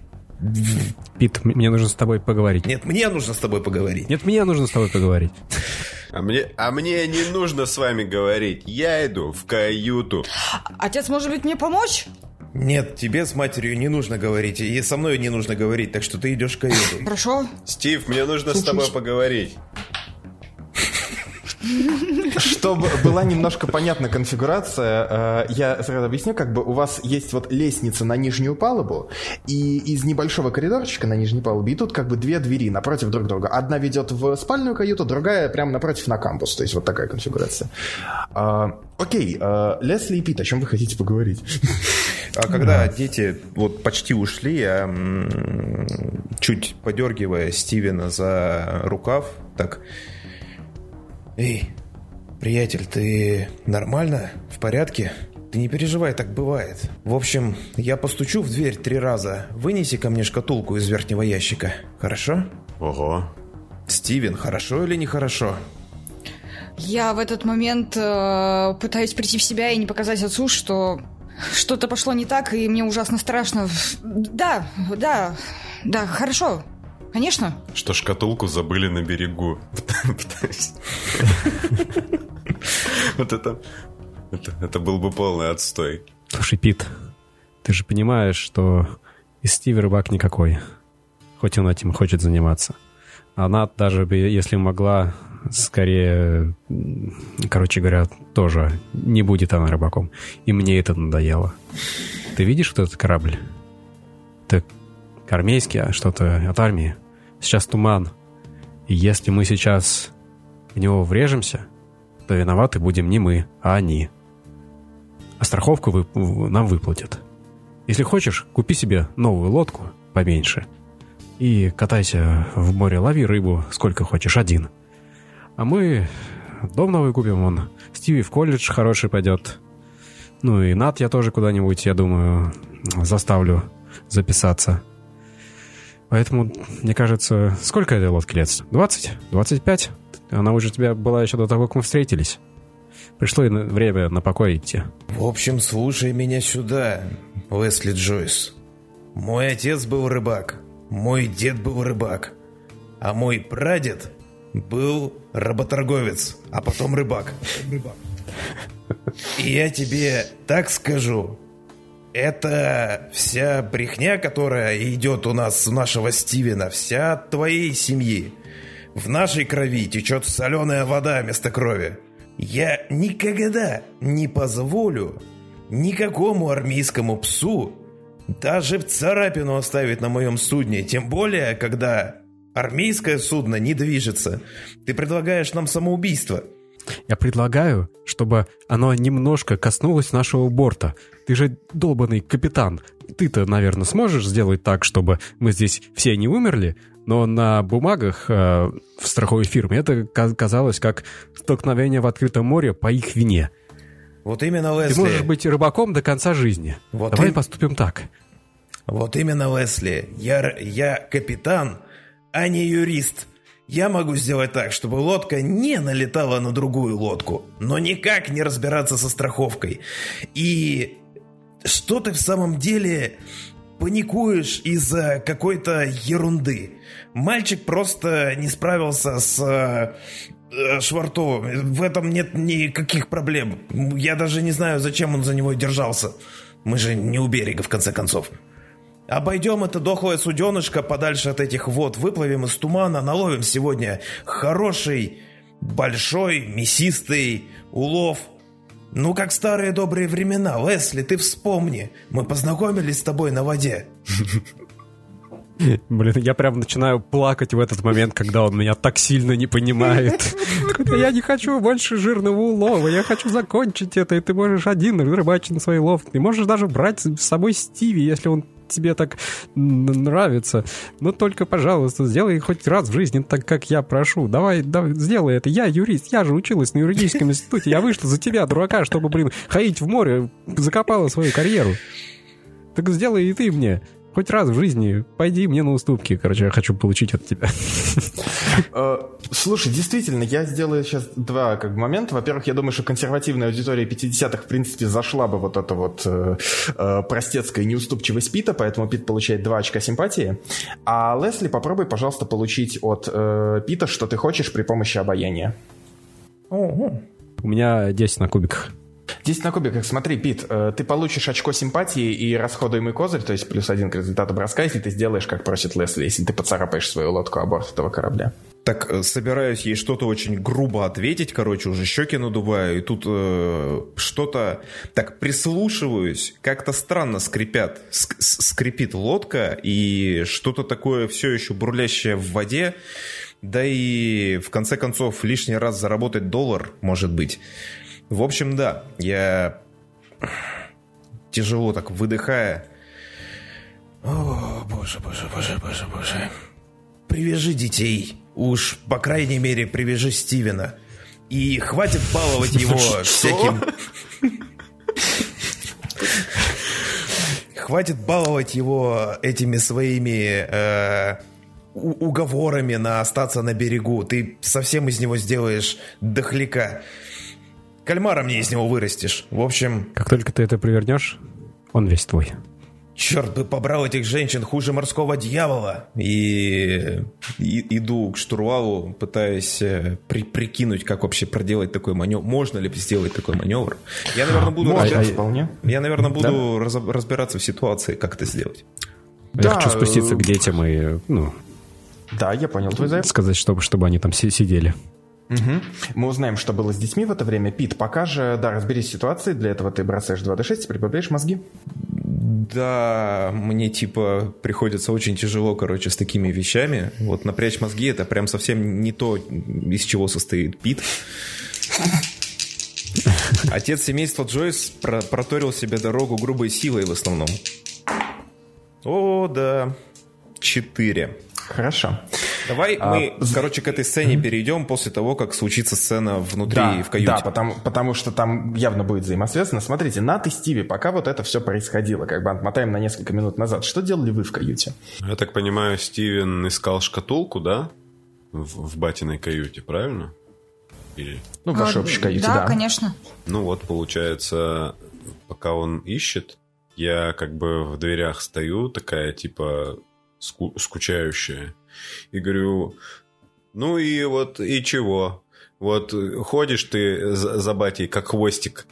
Пит, мне нужно с тобой поговорить. Нет, мне нужно с тобой поговорить. Нет, мне нужно с тобой поговорить. А мне, а мне не нужно с вами говорить. Я иду в каюту. Отец, может быть, мне помочь? Нет, тебе с матерью не нужно говорить, и со мной не нужно говорить, так что ты идешь в каюту. Хорошо. Стив, мне нужно с тобой поговорить. Чтобы была немножко понятна конфигурация, э, я сразу объясню, как бы у вас есть вот лестница на нижнюю палубу, и из небольшого коридорчика на нижней палубе и тут как бы две двери напротив друг друга. Одна ведет в спальную каюту, другая прямо напротив на кампус. То есть вот такая конфигурация. А, окей, а, Лесли и Пит, о чем вы хотите поговорить? А когда дети вот почти ушли, я чуть подергивая Стивена за рукав, так «Эй, приятель, ты нормально? В порядке?» Ты не переживай, так бывает. В общем, я постучу в дверь три раза. Вынеси ко мне шкатулку из верхнего ящика. Хорошо? Ого. Стивен, хорошо или нехорошо? Я в этот момент э, пытаюсь прийти в себя и не показать отцу, что что-то пошло не так, и мне ужасно страшно. Да, да, да, хорошо. Конечно. Что шкатулку забыли на берегу. [laughs] Вот [laughs] это... Это был бы полный отстой. Слушай, Пит, ты же понимаешь, что из Стиви рыбак никакой. Хоть он этим хочет заниматься. Она даже, если могла, скорее, короче говоря, тоже не будет она рыбаком. И мне это надоело. Ты видишь вот этот корабль? Это армейский, а что-то от армии. Сейчас туман. И если мы сейчас в него врежемся, то виноваты будем не мы, а они. А страховку вы, нам выплатят. Если хочешь, купи себе новую лодку поменьше и катайся в море, лови рыбу сколько хочешь, один. А мы дом новый купим, он Стиви в колледж хороший пойдет. Ну и Над я тоже куда-нибудь, я думаю, заставлю записаться. Поэтому, мне кажется, сколько этой лодки лет? 20? 25? Она уже у тебя была еще до того, как мы встретились. Пришло время на покой идти. В общем, слушай меня сюда, Лесли Джойс. Мой отец был рыбак, мой дед был рыбак, а мой прадед был работорговец, а потом рыбак. И я тебе так скажу, это вся брехня, которая идет у нас, у нашего Стивена, вся от твоей семьи. В нашей крови течет соленая вода вместо крови. Я никогда не позволю никакому армейскому псу даже царапину оставить на моем судне, тем более, когда армейское судно не движется. Ты предлагаешь нам самоубийство. Я предлагаю, чтобы оно немножко коснулось нашего борта, ты же долбанный капитан. Ты-то, наверное, сможешь сделать так, чтобы мы здесь все не умерли? Но на бумагах э, в страховой фирме это казалось как столкновение в открытом море по их вине. Вот именно, Лесли. Ты можешь быть рыбаком до конца жизни. Вот Давай им... поступим так. Вот именно, Лесли. Я, я капитан, а не юрист. Я могу сделать так, чтобы лодка не налетала на другую лодку, но никак не разбираться со страховкой. И что ты в самом деле паникуешь из-за какой-то ерунды? Мальчик просто не справился с э, Швартовым. В этом нет никаких проблем. Я даже не знаю, зачем он за него держался. Мы же не у берега, в конце концов. Обойдем это дохлое суденышко подальше от этих вод, выплывем из тумана, наловим сегодня хороший, большой, мясистый улов – ну, как старые добрые времена, Лесли, ты вспомни. Мы познакомились с тобой на воде. Блин, я прям начинаю плакать в этот момент, когда он меня так сильно не понимает. Я не хочу больше жирного улова, я хочу закончить это, и ты можешь один рыбачить на свой лов. Ты можешь даже брать с собой Стиви, если он тебе так нравится. Но только, пожалуйста, сделай хоть раз в жизни так, как я прошу. Давай, давай, сделай это. Я юрист, я же училась на юридическом институте. Я вышла за тебя, дурака, чтобы, блин, ходить в море, закопала свою карьеру. Так сделай и ты мне. Хоть раз в жизни пойди мне на уступки. Короче, я хочу получить от тебя. Э, слушай, действительно, я сделаю сейчас два как момента. Во-первых, я думаю, что консервативная аудитория 50-х, в принципе, зашла бы вот эта вот э, э, простецкая неуступчивость Пита, поэтому Пит получает два очка симпатии. А Лесли, попробуй, пожалуйста, получить от э, Пита, что ты хочешь при помощи обаяния. У меня 10 на кубиках. 10 на кубиках. Смотри, Пит, э, ты получишь очко симпатии и расходуемый козырь, то есть плюс один к результату броска, если ты сделаешь, как просит Лесли, если ты поцарапаешь свою лодку о борт этого корабля. Так, э, собираюсь ей что-то очень грубо ответить, короче, уже щеки надуваю, и тут э, что-то... Так, прислушиваюсь, как-то странно скрипят, ск скрипит лодка, и что-то такое все еще бурлящее в воде, да и в конце концов лишний раз заработать доллар, может быть. В общем, да, я тяжело так выдыхая. О, боже, боже, боже, боже, боже. Привяжи детей. Уж, по крайней мере, привяжи Стивена. И хватит баловать его всяким... Хватит баловать его этими своими э, уговорами на остаться на берегу. Ты совсем из него сделаешь дохляка. Кальмара мне из него вырастешь. В общем... Как только ты это привернешь, он весь твой. Черт бы побрал этих женщин хуже морского дьявола. И, и иду к штурвалу, пытаясь э, при, прикинуть, как вообще проделать такой маневр. Можно ли сделать такой маневр? Я, наверное, буду, Можно, разбираться, вполне. Я, наверное, буду да? раз, разбираться в ситуации, как это сделать. Я да, хочу спуститься к детям и, ну... Да, я понял твой заявку. Сказать, чтобы, чтобы они там сидели. Угу. Мы узнаем, что было с детьми в это время. Пит, пока же, да, разберись с ситуацией. Для этого ты бросаешь 2d6 и прибавляешь мозги. Да, мне типа приходится очень тяжело, короче, с такими вещами. Вот напрячь мозги это прям совсем не то, из чего состоит Пит. Отец семейства Джойс про проторил себе дорогу грубой силой в основном. О, да. Четыре. Хорошо. Давай а, мы, короче, к этой сцене перейдем после того, как случится сцена внутри да, в каюте. Да, потому, потому что там явно будет взаимосвязано. Смотрите, Нат и Стиви, пока вот это все происходило, как бы отмотаем на несколько минут назад, что делали вы в каюте? Я так понимаю, Стивен искал шкатулку, да? В, в батиной каюте, правильно? Или... Ну, в вашей а, общей каюте, да. Да, конечно. Ну вот, получается, пока он ищет, я как бы в дверях стою, такая типа скучающая. И говорю, ну и вот, и чего? Вот ходишь ты за, за батей, как хвостик,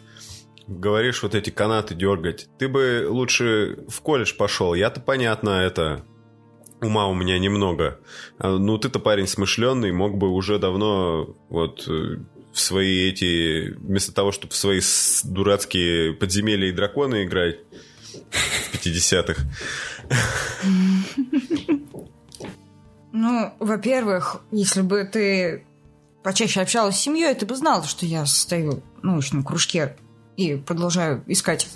говоришь вот эти канаты дергать. Ты бы лучше в колледж пошел. Я-то понятно это. Ума у меня немного. А, ну, ты-то парень смышленный, мог бы уже давно вот э, в свои эти... Вместо того, чтобы в свои дурацкие подземелья и драконы играть в 50-х. [laughs] Ну, во-первых, если бы ты почаще общалась с семьей, ты бы знала, что я стою в научном кружке и продолжаю искать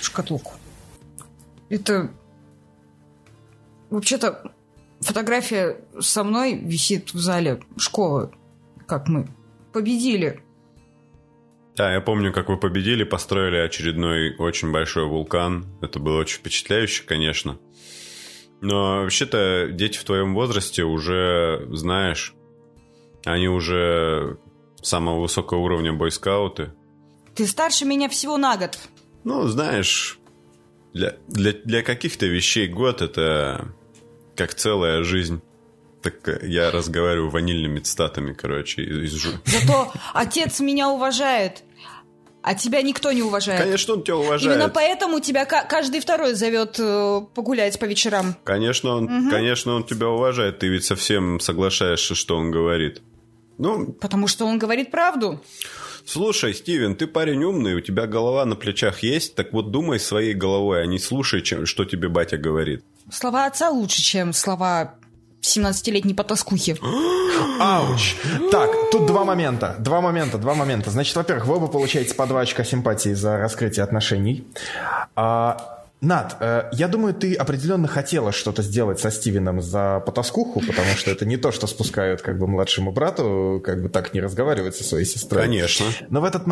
шкатулку. Это... Вообще-то фотография со мной висит в зале школы, как мы победили. Да, я помню, как вы победили, построили очередной очень большой вулкан. Это было очень впечатляюще, конечно. Но вообще-то дети в твоем возрасте уже, знаешь, они уже самого высокого уровня бойскауты. Ты старше меня всего на год. Ну, знаешь, для, для, для каких-то вещей год это как целая жизнь. Так я разговариваю ванильными цитатами, короче, из... [laughs] Зато отец меня уважает. А тебя никто не уважает. Конечно, он тебя уважает. Именно поэтому тебя каждый второй зовет э, погулять по вечерам. Конечно, он, угу. конечно, он тебя уважает. Ты ведь совсем соглашаешься, что он говорит. Ну, Потому что он говорит правду. Слушай, Стивен, ты парень умный, у тебя голова на плечах есть, так вот думай своей головой, а не слушай, чем, что тебе батя говорит. Слова отца лучше, чем слова 17-летней потаскухи. [gasps] Ауч! Так, тут два момента. Два момента, два момента. Значит, во-первых, вы оба получаете по два очка симпатии за раскрытие отношений. А, Над, э, я думаю, ты определенно хотела что-то сделать со Стивеном за потаскуху, потому что это не то, что спускают как бы младшему брату, как бы так не разговаривать со своей сестрой. Конечно. Но в этот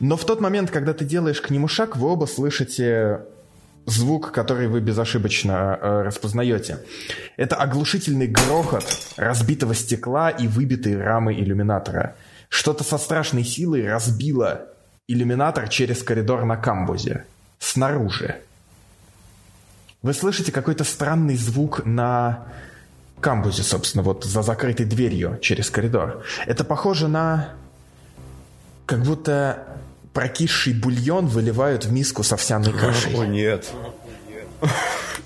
но в тот момент, когда ты делаешь к нему шаг, вы оба слышите звук, который вы безошибочно э, распознаете. Это оглушительный грохот разбитого стекла и выбитой рамы иллюминатора. Что-то со страшной силой разбило иллюминатор через коридор на камбузе. Снаружи. Вы слышите какой-то странный звук на камбузе, собственно, вот за закрытой дверью через коридор. Это похоже на... Как будто прокисший бульон выливают в миску с овсяной кашей. О, нет.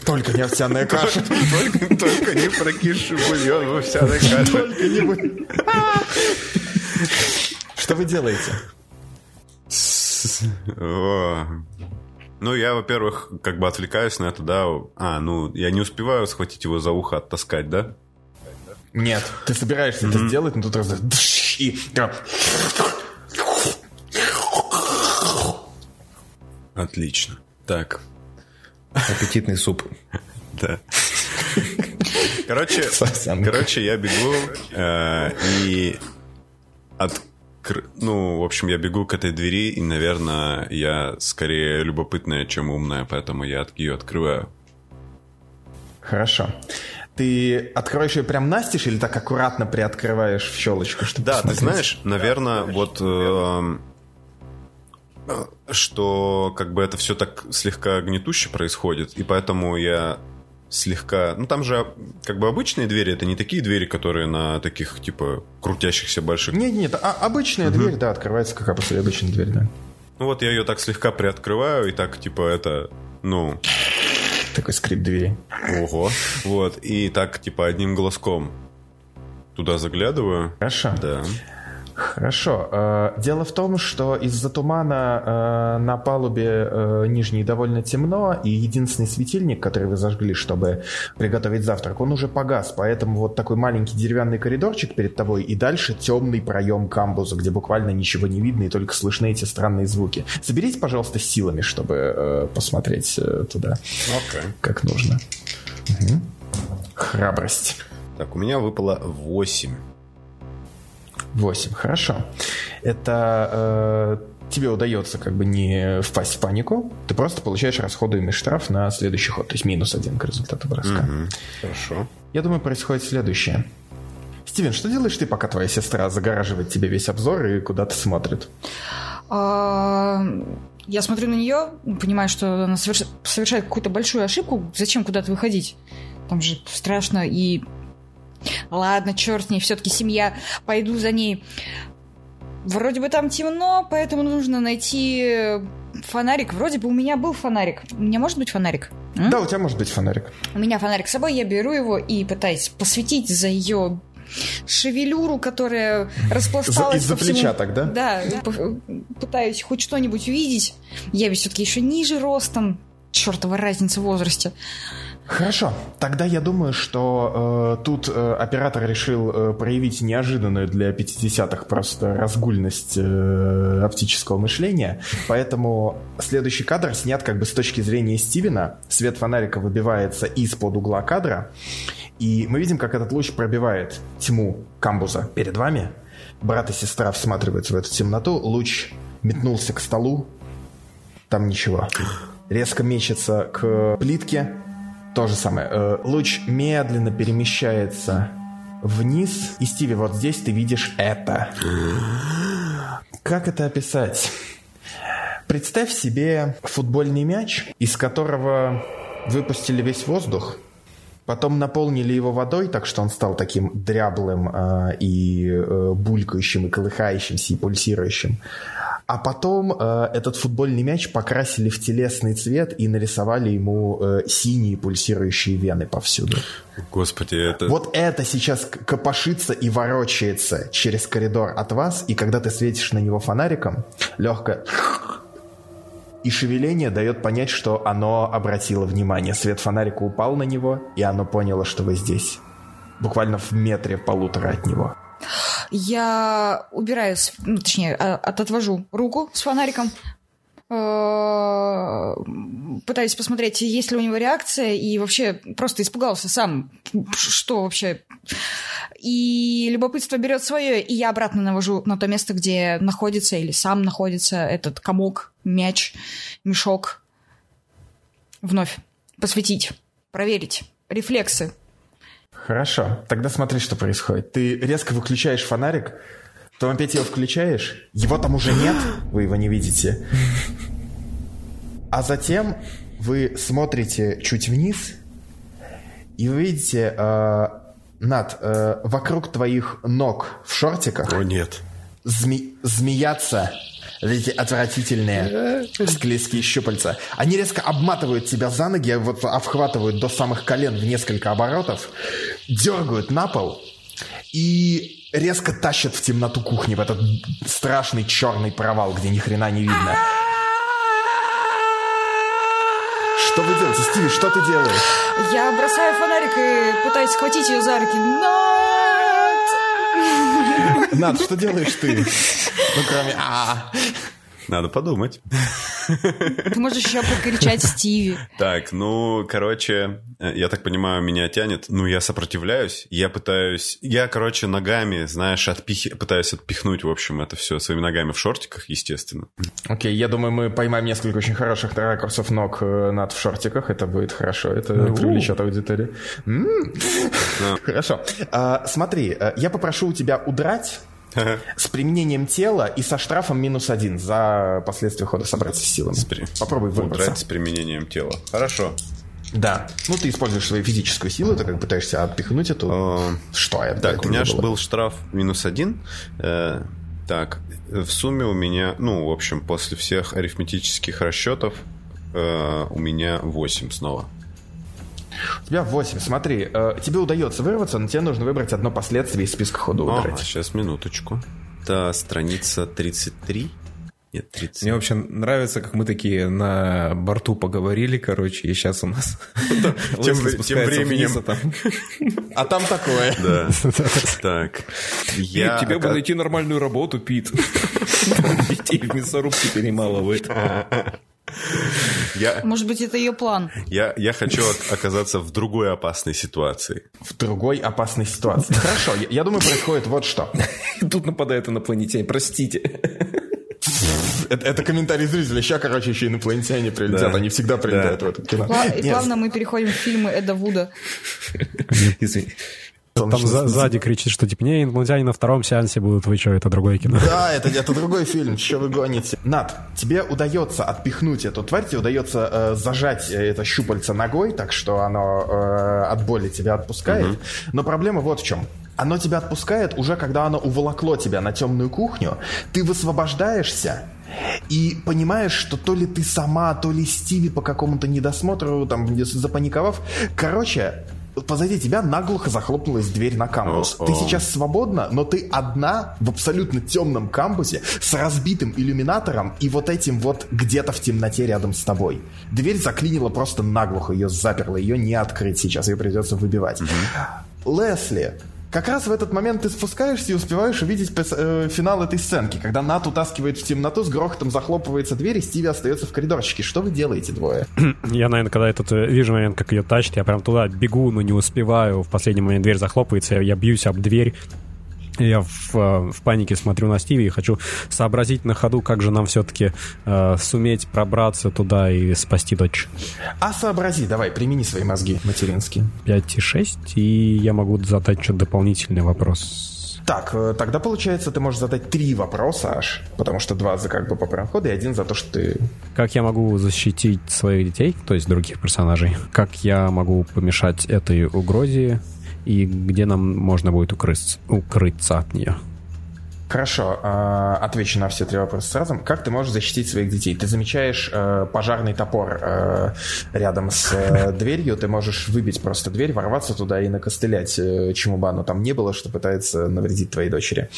Только не овсяная каша. Только, только не прокисший бульон во овсяной каше. Только не. Что вы делаете? Ну, я, во-первых, как бы отвлекаюсь на это, да. А, ну, я не успеваю схватить его за ухо, оттаскать, да? Нет. Ты собираешься это сделать, но тут раз... И... Отлично. Так, Аппетитный суп. [laughs] да. Короче, короче, я бегу э, и от ну, в общем, я бегу к этой двери, и, наверное, я скорее любопытная, чем умная, поэтому я ее открываю. Хорошо. Ты откроешь ее прям настежь или так аккуратно приоткрываешь в щелочку, чтобы Да, ты посмотреть? знаешь, наверное, вот эм, э, что как бы это все так слегка гнетуще происходит, и поэтому я слегка... Ну, там же как бы обычные двери, это не такие двери, которые на таких, типа, крутящихся больших... Нет, нет, а- обычная дверь, да, открывается как обычная обычная дверь, да. Ну, вот я ее так слегка приоткрываю, и так, типа, это... Ну, Такой скрип двери. ого. Вот, и так, типа, одним глазком туда заглядываю. Хорошо. Да. Хорошо. Э, Дело в том, что из-за тумана э, на палубе э, нижней довольно темно, и единственный светильник, который вы зажгли, чтобы приготовить завтрак, он уже погас, поэтому вот такой маленький деревянный коридорчик перед тобой, и дальше темный проем камбуза, где буквально ничего не видно, и только слышны эти странные звуки. Соберите, пожалуйста, силами, чтобы посмотреть туда, Окей. как нужно. Мгм. Храбрость. Так, у меня выпало 8. 8, хорошо. Это э, тебе удается как бы не впасть в панику, ты просто получаешь расходуемый штраф на следующий ход, то есть минус один к результату броска. Хорошо. Я думаю, происходит следующее. Стивен, что делаешь ты, пока твоя сестра загораживает тебе весь обзор и куда-то смотрит? А, Я смотрю на нее, понимаю, что она соверш- совершает какую-то большую ошибку. Зачем куда-то выходить? Там же страшно и... Ладно, черт с ней, все-таки семья. Пойду за ней. Вроде бы там темно, поэтому нужно найти фонарик. Вроде бы у меня был фонарик. У меня может быть фонарик? М? Да, у тебя может быть фонарик. У меня фонарик с собой, я беру его и пытаюсь посветить за ее шевелюру, которая распласталась из-за всему- плеча так, да? Да, п- пытаюсь хоть что-нибудь увидеть. Я ведь все-таки еще ниже ростом. Чертова разница в возрасте. Хорошо. Тогда я думаю, что э, тут э, оператор решил э, проявить неожиданную для 50-х просто разгульность э, оптического мышления. Поэтому следующий кадр снят как бы с точки зрения Стивена. Свет фонарика выбивается из-под угла кадра. И мы видим, как этот луч пробивает тьму камбуза перед вами. Брат и сестра всматриваются в эту темноту. Луч метнулся к столу. Там ничего. Резко мечется к плитке. То же самое. Э, Луч медленно перемещается вниз. И, Стиви, вот здесь ты видишь это. Как это описать? Представь себе футбольный мяч, из которого выпустили весь воздух, потом наполнили его водой, так что он стал таким дряблым э, и э, булькающим, и колыхающимся, и пульсирующим. А потом э, этот футбольный мяч покрасили в телесный цвет и нарисовали ему э, синие пульсирующие вены повсюду. Господи, это... Вот это сейчас копошится и ворочается через коридор от вас, и когда ты светишь на него фонариком, легкое и шевеление дает понять, что оно обратило внимание. Свет фонарика упал на него, и оно поняло, что вы здесь. Буквально в метре полутора от него. Я убираю, ну, точнее, а- от- отвожу руку с фонариком, э, пытаюсь посмотреть, есть ли у него реакция, и вообще просто испугался сам, что вообще. И любопытство берет свое, и я обратно навожу на то место, где находится или сам находится этот комок, мяч, мешок. Вновь посветить, проверить рефлексы. Хорошо, тогда смотри, что происходит. Ты резко выключаешь фонарик, потом опять его включаешь, его там уже нет, [gasps] вы его не видите. А затем вы смотрите чуть вниз, и вы видите, э, Над, э, вокруг твоих ног в шортиках О, нет. Зме- змеятся эти отвратительные склизкие щупальца. Они резко обматывают тебя за ноги, вот обхватывают до самых колен в несколько оборотов, дергают на пол и резко тащат в темноту кухни, в этот страшный черный провал, где ни хрена не видно. Что вы делаете, Стиви, что ты делаешь? Я бросаю фонарик и пытаюсь схватить ее за руки. Над! Над, что делаешь ты? Ну, кроме... А, Надо подумать. Ты можешь еще покричать Стиви. Так, ну, короче, э, я так понимаю, меня тянет. Ну, я сопротивляюсь. Я пытаюсь... Я, короче, ногами, знаешь, отпих... пытаюсь отпихнуть, в общем, это все своими ногами в шортиках, естественно. Окей, я думаю, мы поймаем несколько очень хороших ракурсов ног э, над в шортиках. Это будет хорошо, это привлечет аудиторию. Хорошо. А, Смотри, э, я попрошу у тебя удрать с применением тела и со штрафом минус один за последствия хода собраться с силами. При- Попробуй вырваться. Удрать с применением тела. Хорошо. Да. Ну, ты используешь свою физическую силу, ты как пытаешься отпихнуть эту... Что это? Так, это у меня было. был штраф минус один. Э, Так, в сумме у меня, ну, в общем, после всех арифметических расчетов э, у меня 8 снова. У тебя 8. Смотри, э, тебе удается вырваться, но тебе нужно выбрать одно последствие из списка хода Ага, удрать. сейчас, минуточку. Это страница 33. Нет, 30. Мне вообще нравится, как мы такие на борту поговорили, короче, и сейчас у нас [laughs] Тем временем. а там, [laughs] А там такое. Да. [laughs] Так. Я... Тебе бы найти нормальную работу, Пит. Детей в мясорубке перемалывает. Я, Может быть, это ее план. я, я хочу ок- оказаться в другой опасной ситуации. В другой опасной ситуации. Хорошо, я, я думаю, происходит вот что. [laughs] Тут нападает инопланетяне, простите. [laughs] Это, это комментарий зрителя. Сейчас, короче, еще инопланетяне прилетят. Да. Они всегда прилетают Да. в это кино. Пла- И плавно мы переходим в фильмы Эда Вуда. Извини. Там за- сзади кричит, что типа, не, инопланетяне на втором сеансе будут, вы что, это другое кино. Да, это, это другой фильм, что вы гоните. Над, тебе удается отпихнуть эту тварь, тебе удается э, зажать э, это щупальце ногой, так что оно э, от боли тебя отпускает. Но проблема вот в чем. Оно тебя отпускает уже, когда оно уволокло тебя на темную кухню. Ты высвобождаешься и понимаешь, что то ли ты сама, то ли Стиви по какому-то недосмотру, там, запаниковав. Короче, позади тебя наглухо захлопнулась дверь на кампус. О-о. Ты сейчас свободна, но ты одна в абсолютно темном кампусе с разбитым иллюминатором и вот этим вот где-то в темноте рядом с тобой. Дверь заклинила просто наглухо, ее заперла, ее не открыть сейчас, ее придется выбивать. Лесли, как раз в этот момент ты спускаешься и успеваешь увидеть э, финал этой сценки, когда Нат утаскивает в темноту, с грохотом захлопывается дверь, и Стиви остается в коридорчике. Что вы делаете двое? [clears throat] Я, наверное, когда этот э, вижу момент, как ее тащит, я прям туда бегу, но не успеваю. В последний момент дверь захлопывается, я бьюсь об дверь. Я в, э, в панике смотрю на Стиви и хочу сообразить на ходу, как же нам все-таки э, суметь пробраться туда и спасти дочь. А сообрази, давай, примени свои мозги материнские. 5 и 6, и я могу задать что-то дополнительный вопрос. Так, э, тогда получается, ты можешь задать три вопроса аж, потому что два за как бы по проходу и один за то, что ты... Как я могу защитить своих детей, то есть других персонажей? Как я могу помешать этой угрозе? И где нам можно будет укрыться, укрыться от нее? Хорошо, э, отвечу на все три вопроса сразу. Как ты можешь защитить своих детей? Ты замечаешь э, пожарный топор э, рядом с э, [laughs] дверью, ты можешь выбить просто дверь, ворваться туда и накостылять, э, чему бы оно там не было, что пытается навредить твоей дочери.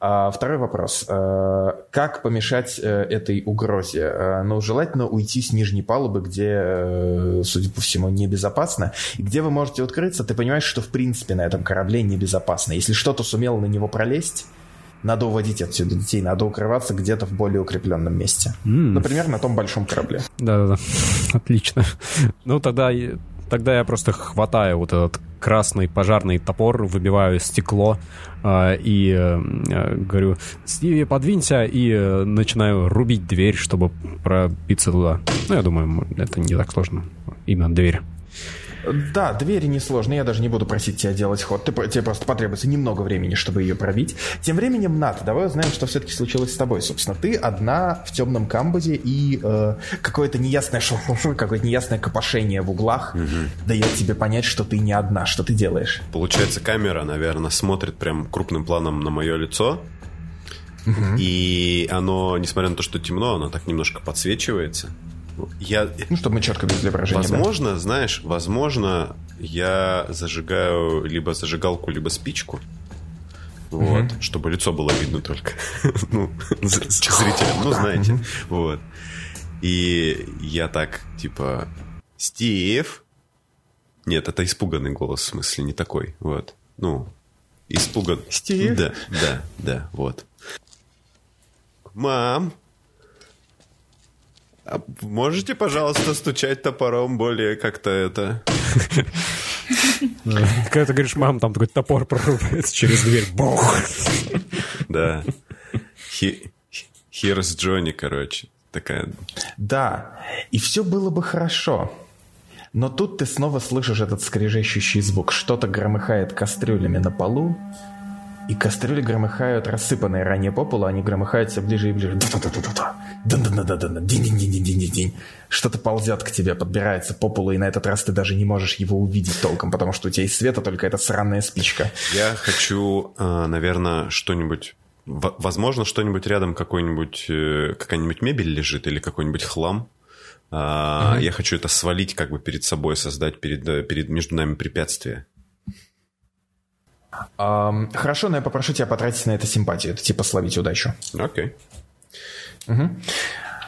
А, второй вопрос. Э, как помешать э, этой угрозе? Э, ну, желательно уйти с нижней палубы, где, э, судя по всему, небезопасно. И где вы можете открыться, ты понимаешь, что в принципе на этом корабле небезопасно. Если что-то сумело на него пролезть, надо уводить отсюда детей, надо укрываться где-то в более укрепленном месте. М. Например, на том большом корабле. Да-да-да, [laughs] отлично. Ну, тогда, тогда я просто хватаю вот этот красный пожарный топор, выбиваю стекло а, и э, э, говорю, Стиви, подвинься, и э, начинаю рубить дверь, чтобы пробиться туда. Ну, я думаю, это не так сложно. Именно дверь. Да, двери несложно, я даже не буду просить тебя делать ход. Ты, тебе просто потребуется немного времени, чтобы ее пробить. Тем временем, Нат, давай узнаем, что все-таки случилось с тобой. Собственно, ты одна в темном камбузе, и э, какое-то неясное шуршур, [laughs] какое-то неясное копошение в углах дает тебе понять, что ты не одна. Что ты делаешь? Получается, камера, наверное, смотрит прям крупным планом на мое лицо. И оно, несмотря на то, что темно, оно так немножко подсвечивается. Я, Ну, чтобы мы четко видели выражение. да. возможно, знаешь, возможно, я зажигаю либо зажигалку, либо спичку. Вот, чтобы лицо было видно только. [laughs] ну, зрителям, ну, знаете. Вот. И я так, типа, Стив. Нет, это испуганный голос, в смысле, не такой. Вот. Ну, испуган. Стив? Да, да, да, вот. Мам, а можете, пожалуйста, стучать топором более как-то это... Когда ты говоришь, мам, там такой топор прорубается через дверь. Бог! Да. Here's Джонни, короче. Такая... Да, и все было бы хорошо. Но тут ты снова слышишь этот скрежещущий звук. Что-то громыхает кастрюлями на полу, и кастрюли громыхают, рассыпанные ранее по полу, они громыхают все ближе и ближе. Что-то ползет к тебе, подбирается по полу, и на этот раз ты даже не можешь его увидеть толком, потому что у тебя из света только эта сраная спичка. Я хочу, э, наверное, что-нибудь... Возможно, что-нибудь рядом, какой-нибудь, э, какая-нибудь мебель лежит или какой-нибудь хлам. А, Я хочу это свалить как бы перед собой, создать перед, э, перед между нами препятствие. Ам, хорошо, но я попрошу тебя потратить на это симпатию. Это типа словить удачу. Окей.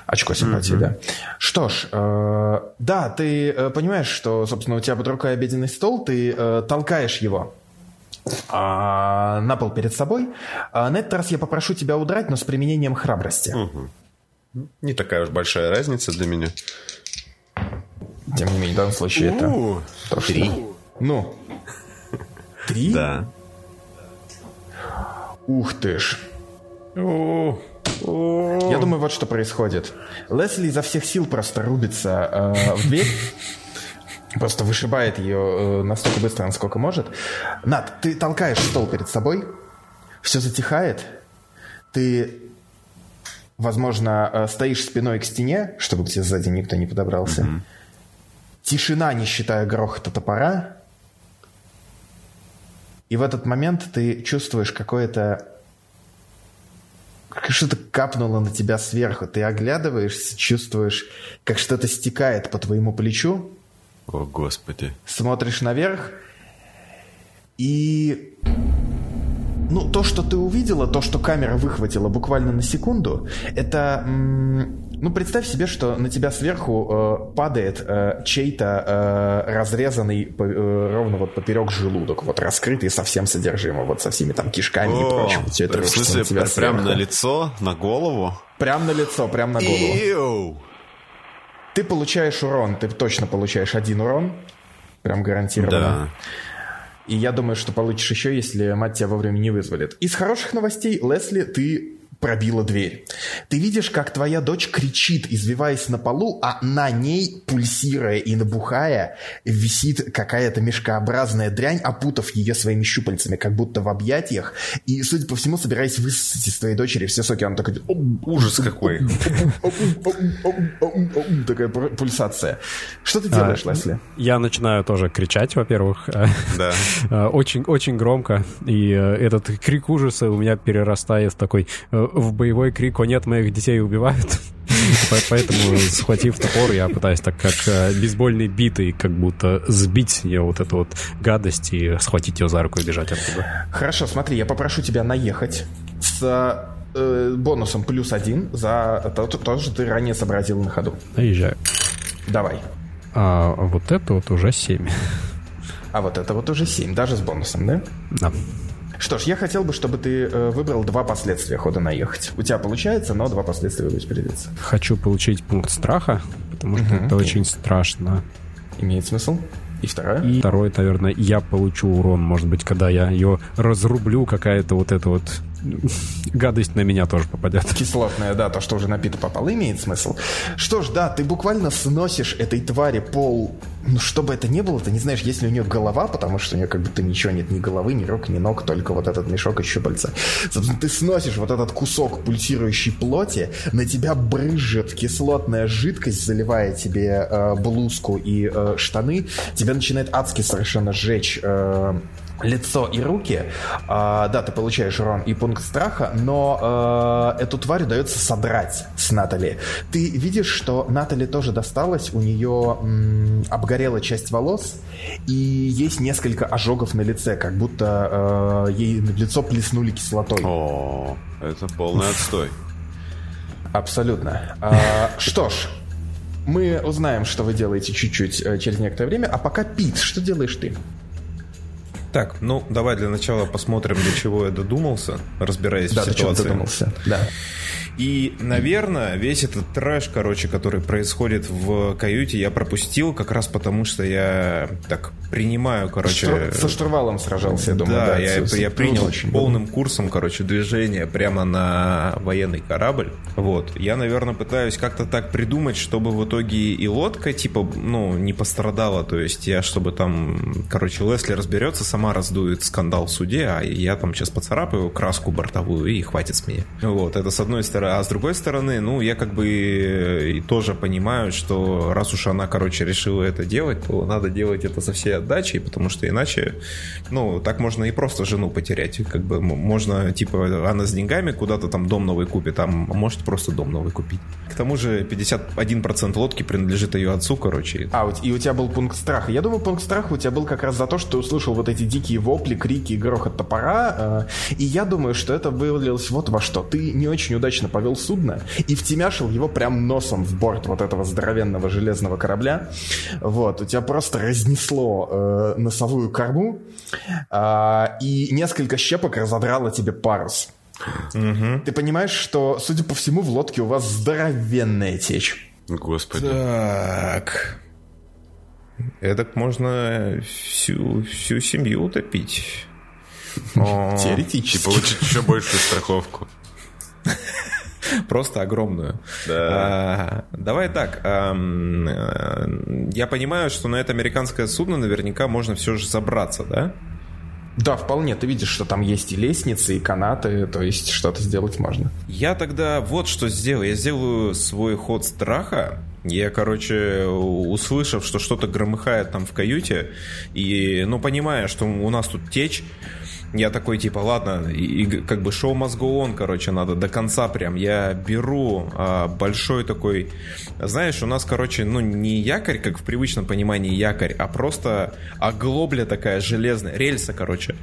Очко симпатии, да. Что ж, э, да, ты э, понимаешь, что, собственно, у тебя под рукой обеденный стол, ты э, толкаешь его а, на пол перед собой. А на этот раз я попрошу тебя удрать, но с применением храбрости. Не такая уж большая разница для меня. Тем не менее, в данном случае это... Три. Ну. Три? Да. Ух ты ж. Я думаю, вот что происходит. Лесли изо всех сил просто рубится э, в дверь. Просто вышибает ее э, настолько быстро, насколько может. Над, ты толкаешь стол перед собой. Все затихает. Ты, возможно, э, стоишь спиной к стене, чтобы к тебе сзади никто не подобрался. Тишина, не считая грохота топора. И в этот момент ты чувствуешь какое-то как что-то капнуло на тебя сверху. Ты оглядываешься, чувствуешь, как что-то стекает по твоему плечу, О, господи. смотришь наверх, и... Ну, то, что ты увидела, то, что камера выхватила буквально на секунду, это... м, ну, представь себе, что на тебя сверху э, падает э, чей-то э, разрезанный по- э, ровно вот поперек желудок, вот раскрытый со всем содержимым, вот со всеми там кишками и О, прочим. Всё это в смысле, на тебя пр- прям сверху. на лицо, на голову? Прям на лицо, прям на голову. Иу. Ты получаешь урон, ты точно получаешь один урон. Прям гарантированно. Да. И я думаю, что получишь еще, если мать тебя вовремя не вызволит. Из хороших новостей, Лесли, ты пробила дверь. Ты видишь, как твоя дочь кричит, извиваясь на полу, а на ней, пульсируя и набухая, висит какая-то мешкообразная дрянь, опутав ее своими щупальцами, как будто в объятиях, и, судя по всему, собираясь высосать из твоей дочери все соки. Она такая... Ужас какой. Такая пульсация. Что ты делаешь, Лесли? Я начинаю тоже кричать, во-первых. Да. [laughs] Очень, очень громко. И этот крик ужаса у меня перерастает в такой в боевой крик «О нет, моих детей убивают!» [laughs] Поэтому, схватив топор, я пытаюсь так как бейсбольной битой как будто сбить с нее вот эту вот гадость и схватить ее за руку и бежать оттуда. Хорошо, смотри, я попрошу тебя наехать с э, бонусом плюс один за то, то, что ты ранее сообразил на ходу. Наезжаю. Давай. А вот это вот уже 7. А вот это вот уже 7, даже с бонусом, да? Да. Что ж, я хотел бы, чтобы ты э, выбрал два последствия хода наехать. У тебя получается, но два последствия будет придется. Хочу получить пункт страха, потому что угу, это очень страшно. Имеет смысл? И второе? И второе, наверное, я получу урон, может быть, когда я ее разрублю, какая-то вот эта вот [laughs] гадость на меня тоже попадет. Кислотная, да, то, что уже напито попало, имеет смысл. Что ж, да, ты буквально сносишь этой твари пол... Ну, что бы это ни было, ты не знаешь, есть ли у нее голова, потому что у нее как будто ничего нет, ни головы, ни рук, ни ног, только вот этот мешок и щупальца. Собственно, ты сносишь вот этот кусок пульсирующей плоти, на тебя брызжет кислотная жидкость, заливая тебе э, блузку и э, штаны, тебя начинает адски совершенно сжечь э, лицо и руки, э, да, ты получаешь урон и пункт страха, но э, эту тварь удается содрать с Натали. Ты видишь, что Натали тоже досталось, у нее м, обгорела часть волос, и есть несколько ожогов на лице, как будто э, ей в лицо плеснули кислотой. О, это полный отстой. Абсолютно. А, что ж, мы узнаем, что вы делаете чуть-чуть э, через некоторое время, а пока Пит, что делаешь ты? Так, ну давай для начала посмотрим, до чего я додумался, разбираясь да, в ситуации. До чего додумался, да. И, наверное, весь этот трэш, короче, который происходит в каюте, я пропустил как раз потому, что я так принимаю, короче... Штур... Со штурвалом сражался, я думаю. Да, да я, я принял очень полным курсом, короче, движение прямо на военный корабль. Вот. Я, наверное, пытаюсь как-то так придумать, чтобы в итоге и лодка, типа, ну, не пострадала. То есть я, чтобы там, короче, Лесли разберется, сама раздует скандал в суде, а я там сейчас поцарапаю краску бортовую и хватит с меня. Вот. Это с одной стороны а с другой стороны, ну, я как бы и тоже понимаю, что раз уж она, короче, решила это делать, то надо делать это со всей отдачей, потому что иначе, ну, так можно и просто жену потерять. Как бы можно, типа, она с деньгами куда-то там дом новый купит, а может просто дом новый купить. К тому же 51% лодки принадлежит ее отцу, короче. А, и у тебя был пункт страха. Я думаю, пункт страха у тебя был как раз за то, что ты услышал вот эти дикие вопли, крики и грохот топора. Э, и я думаю, что это вылилось вот во что. Ты не очень удачно повел судно и втемяшил его прям носом в борт вот этого здоровенного железного корабля. Вот, у тебя просто разнесло э, носовую корму, э, и несколько щепок разодрало тебе парус. Угу. Ты понимаешь, что, судя по всему, в лодке у вас здоровенная течь. Господи. Так. Это можно всю, всю семью утопить. [laughs] Теоретически. И получить еще большую страховку. Просто огромную. Да. А, давай так. А, я понимаю, что на это американское судно наверняка можно все же забраться, да? Да, вполне. Ты видишь, что там есть и лестницы, и канаты, то есть что-то сделать можно. Я тогда вот что сделаю. Я сделаю свой ход страха. Я, короче, услышав, что что-то громыхает там в каюте, и, ну, понимая, что у нас тут течь, я такой, типа, ладно, и, и как бы шоу мозгу он, короче, надо до конца прям. Я беру а, большой такой, знаешь, у нас, короче, ну, не якорь, как в привычном понимании якорь, а просто оглобля такая железная, рельса, короче.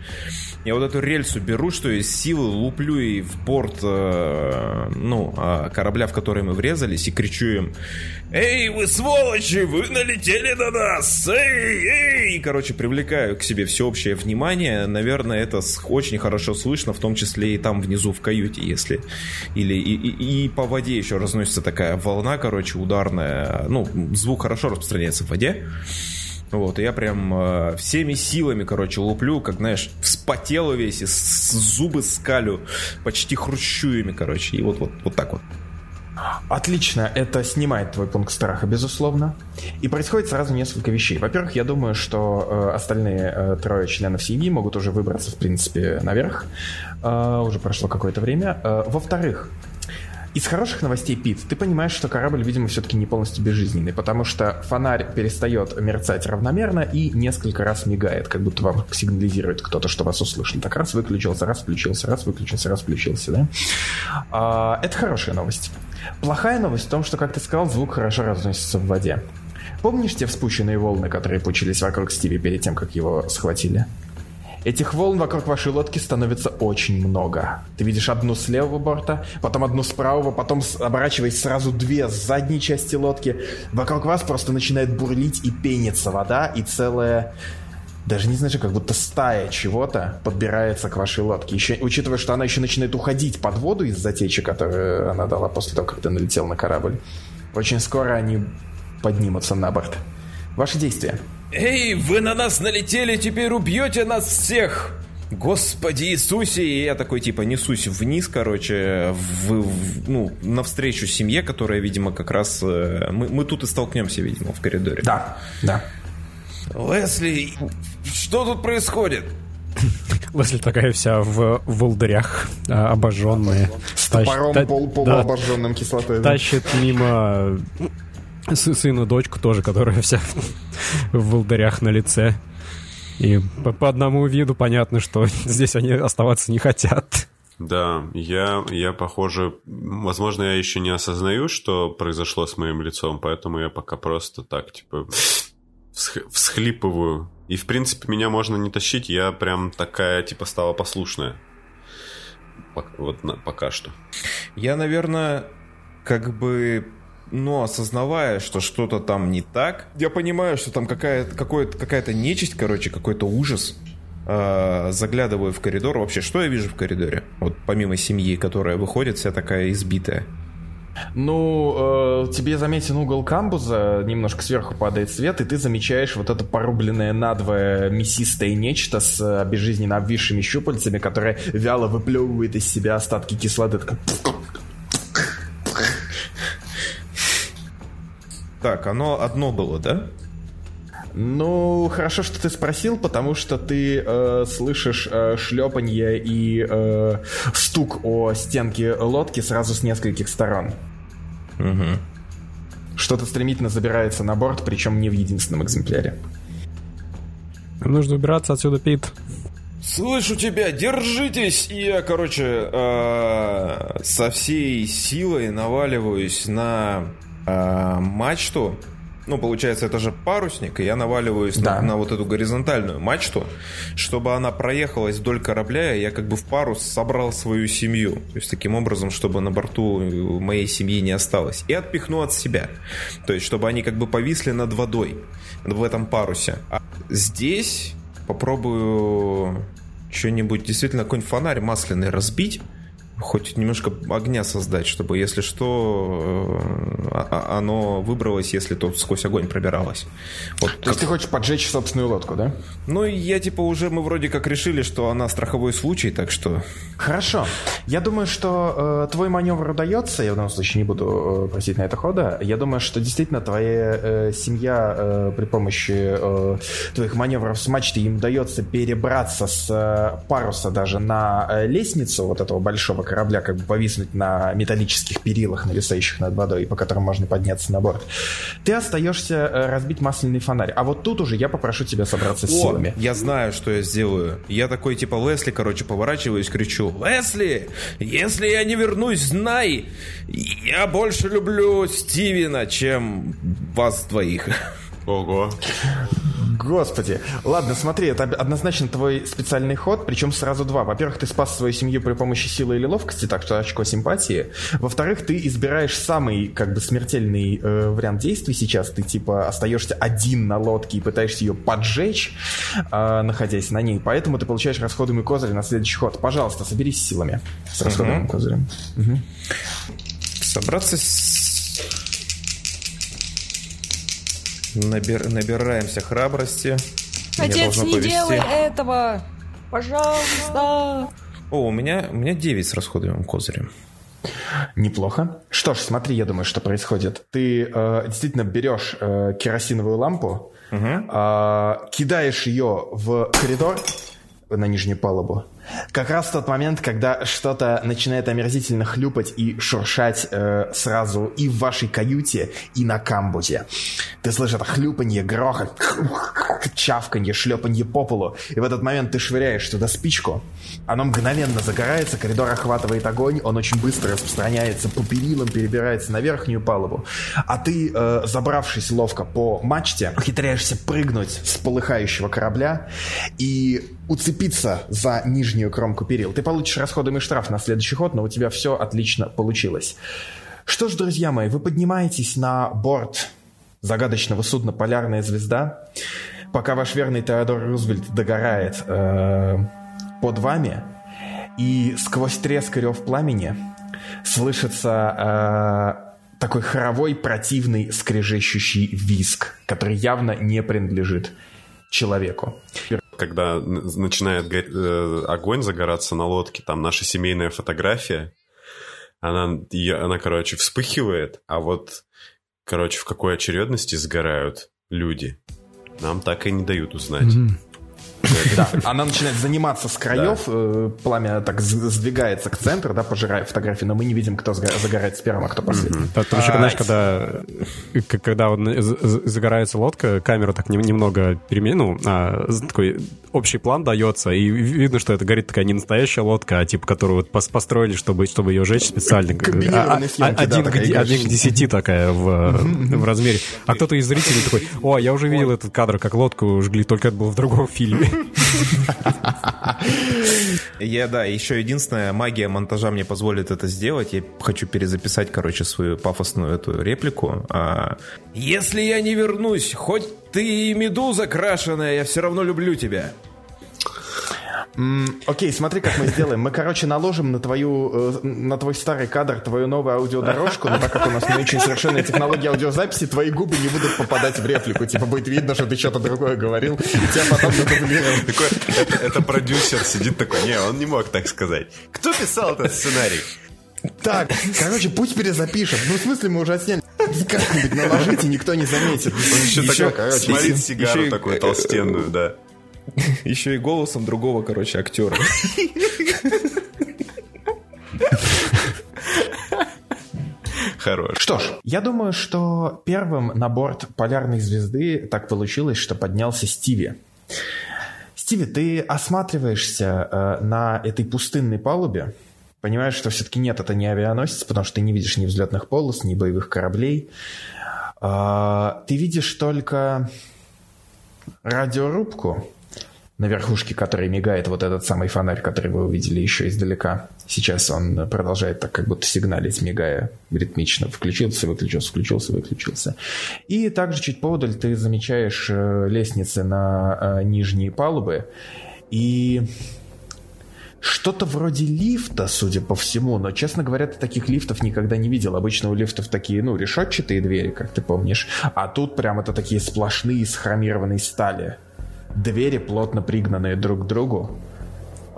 Я вот эту рельсу беру, что из силы луплю и в борт, э, ну, э, корабля, в который мы врезались, и кричу им, «Эй, вы сволочи, вы налетели на нас! Эй, эй!» И, короче, привлекаю к себе всеобщее внимание. Наверное, это очень хорошо слышно, в том числе и там внизу в каюте, если... Или и, и, и по воде еще разносится такая волна, короче, ударная. Ну, звук хорошо распространяется в воде. Вот, и я прям э, всеми силами, короче, луплю, как, знаешь, вспотел весь, и с- зубы скалю, почти хрущу ими, короче, и вот, вот, вот так вот. Отлично, это снимает твой пункт страха, безусловно. И происходит сразу несколько вещей. Во-первых, я думаю, что э, остальные э, трое членов семьи могут уже выбраться, в принципе, наверх. Э, уже прошло какое-то время. Э, во-вторых, из хороших новостей, Пит, ты понимаешь, что корабль, видимо, все-таки не полностью безжизненный, потому что фонарь перестает мерцать равномерно и несколько раз мигает, как будто вам сигнализирует кто-то, что вас услышал. Так раз выключился, раз включился, раз выключился, раз включился, да? А, это хорошая новость. Плохая новость в том, что, как ты сказал, звук хорошо разносится в воде. Помнишь те вспученные волны, которые пучились вокруг Стиви перед тем, как его схватили? Этих волн вокруг вашей лодки становится очень много. Ты видишь одну с левого борта, потом одну с правого, потом оборачиваясь сразу две с задней части лодки. Вокруг вас просто начинает бурлить и пениться вода, и целая даже не знаю, как будто стая чего-то подбирается к вашей лодке. Еще, учитывая, что она еще начинает уходить под воду из затечи, которую она дала после того, как ты налетел на корабль. Очень скоро они поднимутся на борт. Ваши действия. Эй, вы на нас налетели, теперь убьете нас всех! Господи Иисусе! И я такой, типа, несусь вниз, короче, в, в- ну, навстречу семье, которая, видимо, как раз... э, Мы, мы тут и столкнемся, видимо, в коридоре. Да, да. Лесли, что тут происходит? Лесли такая вся в волдырях, а, обожженная. С топором пол, полуобожженным кислотой. да. тащит мимо сына дочку тоже, которая вся в волдырях на лице. И по, по одному виду понятно, что здесь они оставаться не хотят. Да, я, я, похоже, возможно, я еще не осознаю, что произошло с моим лицом, поэтому я пока просто так, типа, всх- всхлипываю. И, в принципе, меня можно не тащить, я прям такая, типа, стала послушная. Пок- Вот на- пока что. Я, наверное, как бы, ну, осознавая, что что-то там не так, я понимаю, что там какая-то какое-то- какая-то нечисть, короче, какой-то ужас. А, заглядываю в коридор. Вообще, что я вижу в коридоре? Вот помимо семьи, которая выходит, вся такая избитая. Ну, э, тебе заметен угол камбуза, немножко сверху падает свет, и ты замечаешь вот это порубленное надвое мясистое нечто с э, безжизненно обвисшими щупальцами, которое вяло выплевывает из себя остатки кислоты. Такое Так, оно одно было, да? Ну, хорошо, что ты спросил, потому что ты э, слышишь э, шлепанье и э, стук о стенки лодки сразу с нескольких сторон. Угу. Что-то стремительно забирается на борт, причем не в единственном экземпляре. Нам нужно убираться отсюда, Пит. Слышу тебя, держитесь! И я, короче, э, со всей силой наваливаюсь на э, мачту. Ну, получается, это же парусник, и я наваливаюсь Да. на, на вот эту горизонтальную мачту, чтобы она проехалась вдоль корабля, и я как бы в парус собрал свою семью. То есть, таким образом, чтобы на борту моей семьи не осталось. И отпихну от себя. То есть, чтобы они как бы повисли над водой в этом парусе. А здесь попробую что-нибудь, действительно, какой-нибудь фонарь масляный разбить, хоть немножко огня создать, чтобы, если что, э, а- а- оно выбралось, если то сквозь огонь пробиралось. Вот То есть ты хочешь поджечь собственную лодку, да? Ну, я, типа, уже мы вроде как решили, что она страховой случай, так что... Хорошо. Я думаю, что э, твой маневр удается. Я в данном случае не буду э, просить на это хода. Я думаю, что действительно твоя э, семья э, при помощи э, твоих маневров с мачты им удается перебраться с э, паруса даже на э, лестницу вот этого большого корабля, как бы повиснуть на металлических перилах, нависающих над водой, по которым можно подняться на борт. Ты остаешься э, разбить масляный фонарь. А вот тут уже я попрошу тебя собраться с О, силами. я знаю, что я сделаю. Я такой, типа, Лесли, короче, поворачиваюсь, кричу, Лесли, если я не вернусь, знай, я больше люблю Стивена, чем вас двоих. Ого. Господи. Ладно, смотри, это однозначно твой специальный ход, причем сразу два. Во-первых, ты спас свою семью при помощи силы или ловкости, так что очко симпатии. Во-вторых, ты избираешь самый, как бы, смертельный э, вариант действий сейчас. Ты, типа, остаешься один на лодке и пытаешься ее поджечь, э, находясь на ней. Поэтому ты получаешь расходуемый козырь на следующий ход. Пожалуйста, соберись силами с расходуемым козырем. Собраться с... Набир, набираемся храбрости. Отец, не повезти. делай этого! Пожалуйста! О, у меня, у меня 9 с расходуемым козырем. Неплохо. Что ж, смотри, я думаю, что происходит. Ты э, действительно берешь э, керосиновую лампу, э, кидаешь ее в коридор на нижнюю палубу. Как раз тот момент, когда что-то начинает омерзительно хлюпать и шуршать э, сразу и в вашей каюте, и на камбузе. Ты слышишь это хлюпанье, грохот, чавканье, шлепанье по полу. И в этот момент ты швыряешь туда спичку. Оно мгновенно загорается, коридор охватывает огонь, он очень быстро распространяется по перилам, перебирается на верхнюю палубу. А ты, э, забравшись ловко по мачте, ухитряешься прыгнуть с полыхающего корабля и уцепиться за нижнюю кромку перил. Ты получишь расходуемый штраф на следующий ход, но у тебя все отлично получилось. Что ж, друзья мои, вы поднимаетесь на борт загадочного судна «Полярная звезда», пока ваш верный Теодор Рузвельт догорает э, под вами, и сквозь треск и рев пламени слышится э, такой хоровой, противный, скрежещущий визг, который явно не принадлежит человеку. Когда начинает э, огонь загораться на лодке, там наша семейная фотография, она, её- она, короче, вспыхивает, а вот, короче, в какой очередности сгорают люди, нам так и не дают узнать. Да, [laughs] она начинает заниматься с краев, э, пламя так сдвигается к центру, да, пожирая фотографии, но мы не видим, кто загорается первым, а кто последним. Там там еще, знаешь, когда, к- когда вот з- з- загорается лодка, камера так нем- немного перемен, ну, а, такой общий план дается, и ви- видно, что это горит такая не настоящая лодка, а типа, которую построили, чтобы, чтобы ее жечь специально. Комбинированные А- а- один, к, десяти такая в размере. А кто-то из зрителей такой, о, я уже видел этот кадр, как лодку жгли, только это было в другом фильме. Я, да, еще единственная магия монтажа мне позволит это сделать. Я хочу перезаписать, короче, свою пафосную эту реплику. А, Если я не вернусь, хоть ты и медуза крашеная, я все равно люблю тебя. Окей, смотри, как мы сделаем. Мы, короче, наложим на твою, э, на твой старый кадр твою новую аудиодорожку, но так как у нас не очень совершенная технология аудиозаписи, твои губы не будут попадать в реплику. Типа будет видно, что ты что-то другое говорил, и тебя потом задублируют. Такой, это, это продюсер сидит такой, не, он не мог так сказать. Кто писал этот сценарий? Так, короче, пусть перезапишем. Ну, в смысле, мы уже отсняли. Как-нибудь наложите, никто не заметит. Он еще, такой, короче, смотрит еще- сигару еще такую толстенную, да. [laughs] Еще и голосом другого, короче, актера. Хорош. Что ж, я думаю, что первым на борт полярной звезды так получилось, что поднялся Стиви. Стиви, ты осматриваешься э, на этой пустынной палубе, понимаешь, что все-таки нет, это не авианосец, потому что ты не видишь ни взлетных полос, ни боевых кораблей. А, ты видишь только радиорубку, на верхушке которой мигает вот этот самый фонарь, который вы увидели еще издалека. Сейчас он продолжает так как будто сигналить, мигая ритмично. Включился, выключился, включился, выключился. И также чуть поодаль ты замечаешь э, лестницы на э, нижние палубы. И что-то вроде лифта, судя по всему, но, честно говоря, ты таких лифтов никогда не видел. Обычно у лифтов такие, ну, решетчатые двери, как ты помнишь, а тут прям это такие сплошные из хромированной стали. Двери, плотно пригнанные друг к другу,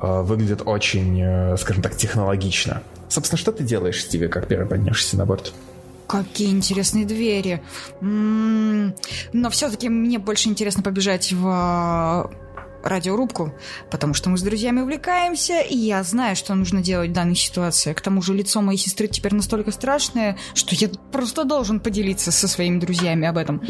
э, выглядят очень, э, скажем так, технологично. Собственно, что ты делаешь, Стиви, как первый поднешься на борт? Какие интересные двери. М, Но все-таки мне больше интересно побежать в э, радиорубку, потому что мы с друзьями увлекаемся, и я знаю, что нужно делать в данной ситуации. К тому же лицо моей сестры теперь настолько страшное, что я просто должен поделиться со своими друзьями об этом.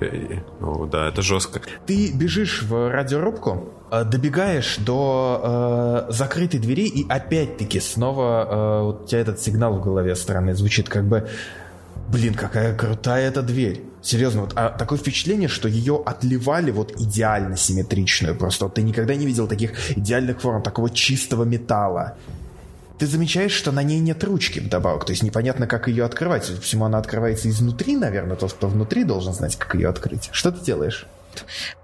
Э, Ну да, это жестко. Ты бежишь в радиорубку, э, добегаешь до э, закрытой двери, и опять-таки снова э, у тебя этот сигнал в голове странный звучит, как бы, блин, какая крутая эта дверь. Серьезно, вот а, такое впечатление, что ее отливали вот идеально симметричную. Просто вот ты никогда не видел таких идеальных форм, такого чистого металла. Ты замечаешь, что на ней нет ручки вдобавок, то есть непонятно, как ее открывать. Судя по всему, она открывается изнутри, наверное, тот, кто внутри должен знать, как ее открыть. Что ты делаешь?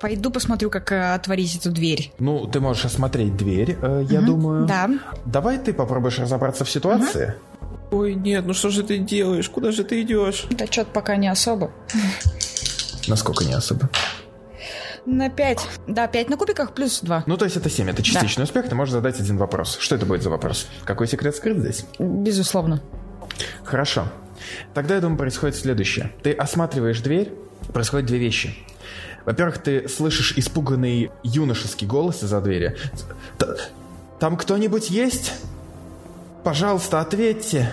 Пойду посмотрю, как э, отворить эту дверь. Ну, ты можешь осмотреть дверь, э, я думаю. Да. Давай ты попробуешь разобраться в ситуации. Ой, нет, ну что же ты делаешь? Куда же ты идешь? Да что-то пока не особо. Насколько не особо? На 5. Да, 5 на кубиках плюс 2. Ну, то есть это 7, это частичный успех, ты можешь задать один вопрос. Что это будет за вопрос? Какой секрет скрыт здесь? Безусловно. Хорошо. Тогда, я думаю, происходит следующее. Ты осматриваешь дверь, происходят две вещи. Во-первых, ты слышишь испуганный юношеский голос из-за двери. «Т- Там кто-нибудь есть? Пожалуйста, ответьте.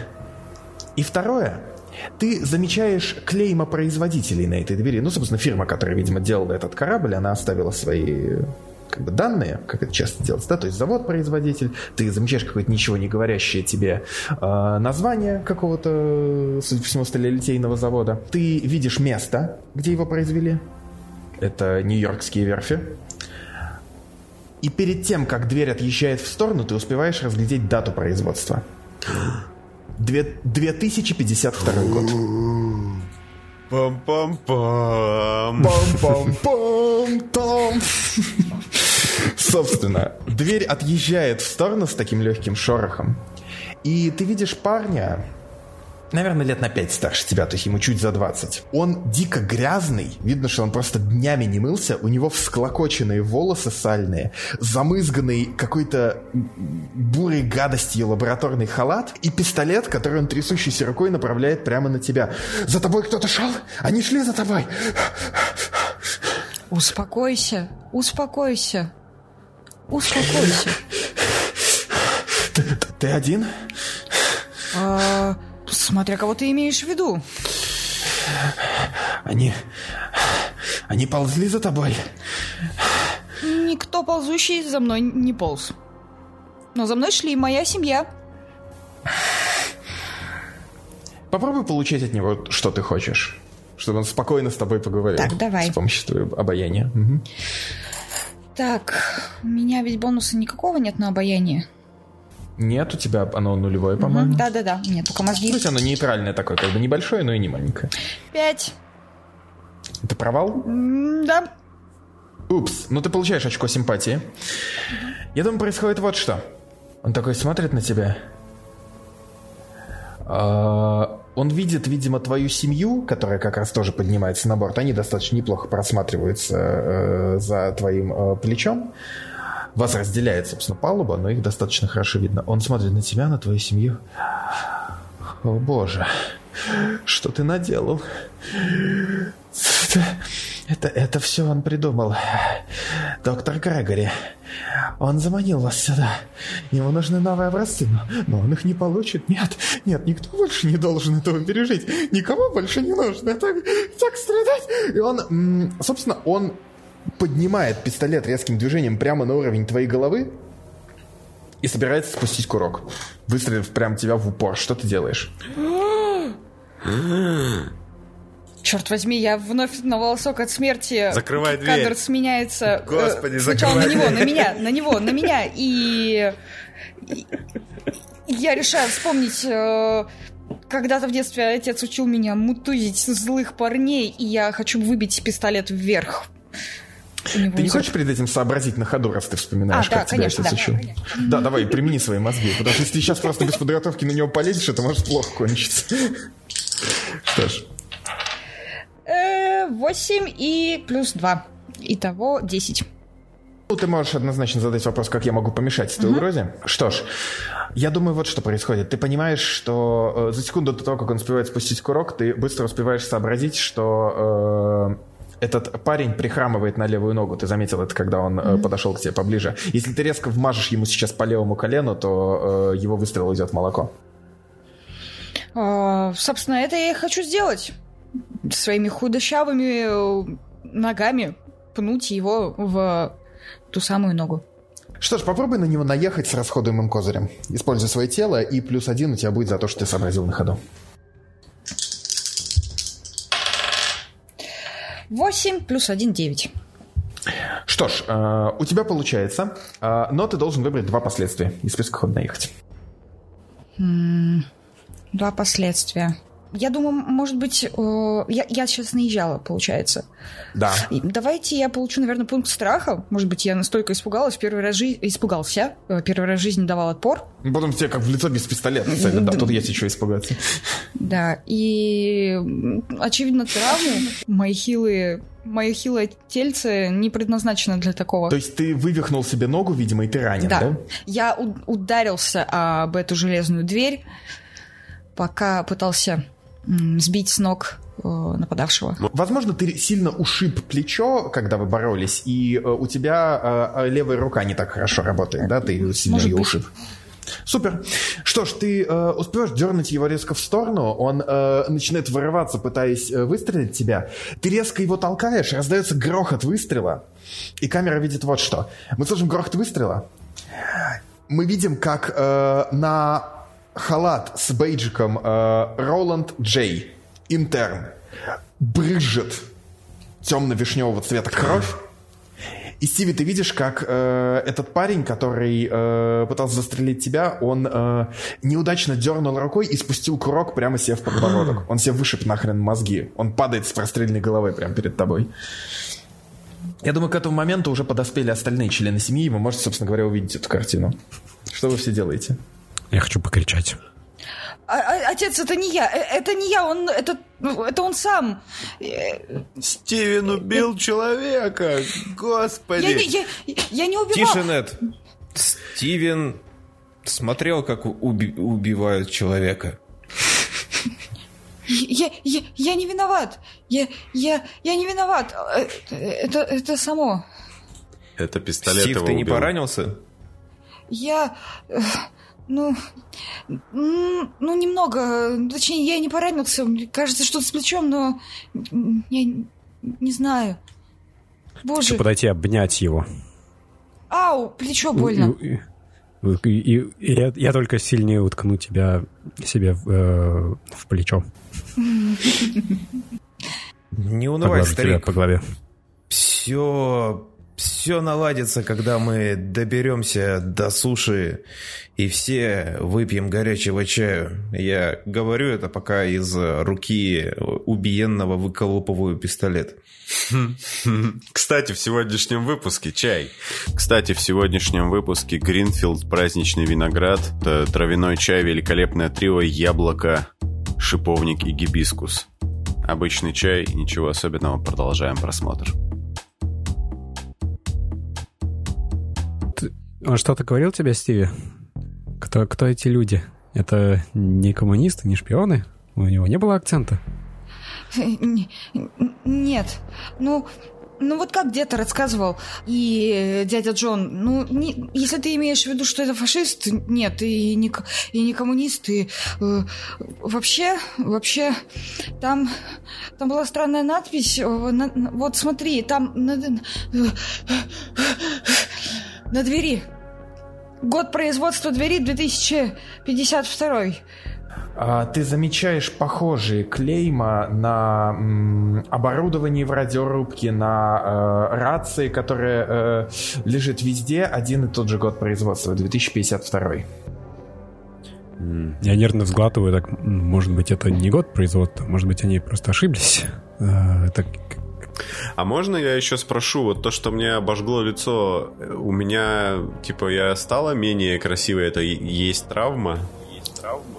И второе, ты замечаешь клейма производителей на этой двери. Ну, собственно, фирма, которая, видимо, делала этот корабль, она оставила свои как бы данные, как это часто делается, да, то есть завод-производитель, ты замечаешь какое-то ничего не говорящее тебе э, название какого-то, судя по всему, сталелитейного завода. Ты видишь место, где его произвели. Это нью-йоркские верфи. И перед тем, как дверь отъезжает в сторону, ты успеваешь разглядеть дату производства. Две- 2052 год. Пам-пам-пам. Пам-пам-пам-там. Собственно, дверь отъезжает в сторону с таким легким шорохом. И ты видишь парня, наверное, лет на 5 старше тебя, то есть ему чуть за 20. Он дико грязный, видно, что он просто днями не мылся, у него всклокоченные волосы сальные, замызганный какой-то бурой гадостью лабораторный халат и пистолет, который он трясущейся рукой направляет прямо на тебя. «За тобой кто-то шел? Они шли за тобой!» Успокойся, успокойся. Успокойся. Ты, ты один? Смотря кого ты имеешь в виду. Они... Они ползли за тобой? Никто ползущий за мной не полз. Но за мной шли моя семья. Попробуй получить от него, что ты хочешь. Чтобы он спокойно с тобой поговорил. Так, давай. С помощью твоего обаяния. Мгм. Так, у меня ведь бонуса никакого нет на обаяние. Нет, у тебя оно нулевое, по-моему. Да-да-да, нет, только То мозги. есть оно нейтральное такое, как бы небольшое, но и не маленькое. Пять. Это провал? Да. Упс, ну ты получаешь очко симпатии. Я думаю, происходит вот что. Он такой смотрит на тебя. А, Он видит, видимо, твою семью, которая как раз тоже поднимается на борт. Они достаточно неплохо просматриваются э, за твоим э, плечом. Вас разделяет, собственно, палуба, но их достаточно хорошо видно. Он смотрит на тебя, на твою семью. О боже, что ты наделал? Это, это, это все он придумал. Доктор Грегори. Он заманил вас сюда. Ему нужны новые образцы, но, но он их не получит. Нет, нет, никто больше не должен этого пережить. Никому больше не нужно так, так страдать. И он, собственно, он поднимает пистолет резким движением прямо на уровень твоей головы и собирается спустить курок, выстрелив прямо тебя в упор. Что ты делаешь? [gasps] Черт возьми, я вновь на волосок от смерти. Закрывай Кадр дверь. сменяется. э, Господи, сначала на закрывай него, дверь. на меня, на него, на меня. [laughs] И... и- Я решаю вспомнить... э, Когда-то в детстве отец учил меня мутузить злых парней, и я хочу выбить пистолет вверх. Ты не хочешь перед этим сообразить на ходу, раз ты вспоминаешь, А, да, как тебя конечно, отец да. учил? Да, давай, примени свои мозги, потому что если ты сейчас просто без подготовки на него полезешь, это может плохо кончиться. Что ж, Э, 8 и плюс 2. Итого 10. ну, ты можешь однозначно задать вопрос, как я могу помешать этой угрозе. Что ж, я думаю, вот что происходит. Ты понимаешь, что э, за секунду до того, как он успевает спустить курок, ты быстро успеваешь сообразить, что э, этот парень прихрамывает на левую ногу. Ты заметил это, когда он э, подошел к тебе поближе. Если ты резко вмажешь ему сейчас по левому колену, то э, его выстрел уйдет в молоко. А, собственно, это я и хочу сделать. Своими худощавыми э, ногами пнуть его в ту самую ногу. Что ж, попробуй на него наехать с расходуемым козырем. Используй свое тело, и плюс один у тебя будет за то, что ты сообразил на ходу. 8 плюс 1 9. Что ж, э, у тебя получается, э, но ты должен выбрать два последствия из списка ход наехать. Два последствия. Я думаю, может быть, э, я, я сейчас наезжала, получается. Да. Давайте я получу, наверное, пункт страха. Может быть, я настолько испугалась, первый раз жизни... испугался, э, первый раз в жизни давал отпор. Потом тебе как в лицо без пистолета целят, да, тут есть еще испугаться. Да, и очевидно травмы, мои хилые, мое хилое тельце не предназначено для такого. То есть ты вывихнул себе ногу, видимо, и ты ранен, да? Да. Я ударился об эту железную дверь, пока пытался сбить с ног э, нападавшего. Возможно, ты сильно ушиб плечо, когда вы боролись, и э, у тебя э, левая рука не так хорошо работает, да? Ты сильно Может ее быть. ушиб. Супер. Что ж, ты э, успеваешь дернуть его резко в сторону, он э, начинает вырываться, пытаясь э, выстрелить тебя. Ты резко его толкаешь, раздается грохот выстрела, и камера видит вот что. Мы слышим грохот выстрела. Мы видим, как э, на халат с бейджиком э, Роланд Джей, интерн, брызжет темно-вишневого цвета кровь. И, Стиви, ты видишь, как э, этот парень, который э, пытался застрелить тебя, он э, неудачно дернул рукой и спустил курок прямо себе в подбородок. [gasps] Он себе вышиб нахрен мозги. Он падает с простреленной головой прямо перед тобой. Я думаю, к этому моменту уже подоспели остальные члены семьи, и вы можете, собственно говоря, увидеть эту картину. Что вы все делаете? Я хочу покричать. А- а- отец, это не я, э, это не я, он, это, ну, это он сам. Э, Стивен убил человека! Я, не- Господи! я, я не убивал. Тише, Нед. Стивен смотрел, как уби- убивают человека. Я, я, я не виноват. Я, я, я не виноват. Э, Это, это само. Это пистолет Стив, его ты не убил. поранился? Я, э, ну, ну немного, точнее, я не поранился. Мне кажется, что-то с плечом, но я не знаю. Боже, Хочу подойти обнять его. ау, плечо больно. И, и- и- и я, я только сильнее уткну тебя себе в, э, в плечо. Не унывай, старик. по голове. Все, все наладится, когда мы доберемся до суши и все выпьем горячего чаю. Я говорю это, пока из руки убиенного выколупываю пистолет. [laughs] Кстати, в сегодняшнем выпуске чай. Кстати, в сегодняшнем выпуске Гринфилд, праздничный виноград, т- травяной чай, великолепное трио, яблоко, шиповник и гибискус. Обычный чай, ничего особенного, продолжаем просмотр. Он что-то говорил тебе, Стиви? Кто, кто эти люди? Это не коммунисты, не шпионы? У него не было акцента? Нет. Ну, ну вот как дед рассказывал, и э, дядя Джон, ну, не- если ты имеешь в виду, что это фашист, нет, и не, и не коммунист, и э, вообще, вообще, там, там была странная надпись, э, на- вот смотри, там на, на двери. Год производства двери 2052. А, ты замечаешь похожие клейма на м, оборудовании в радиорубке, на э, рации, которая э, лежит везде, один и тот же год производства, 2052. Я нервно сглатываю, так, может быть, это не год производства, может быть, они просто ошиблись. А, Это А можно я еще спрошу, вот то, что мне обожгло лицо, э, у меня, типа, я стала менее красивой, это есть травма? Есть травма?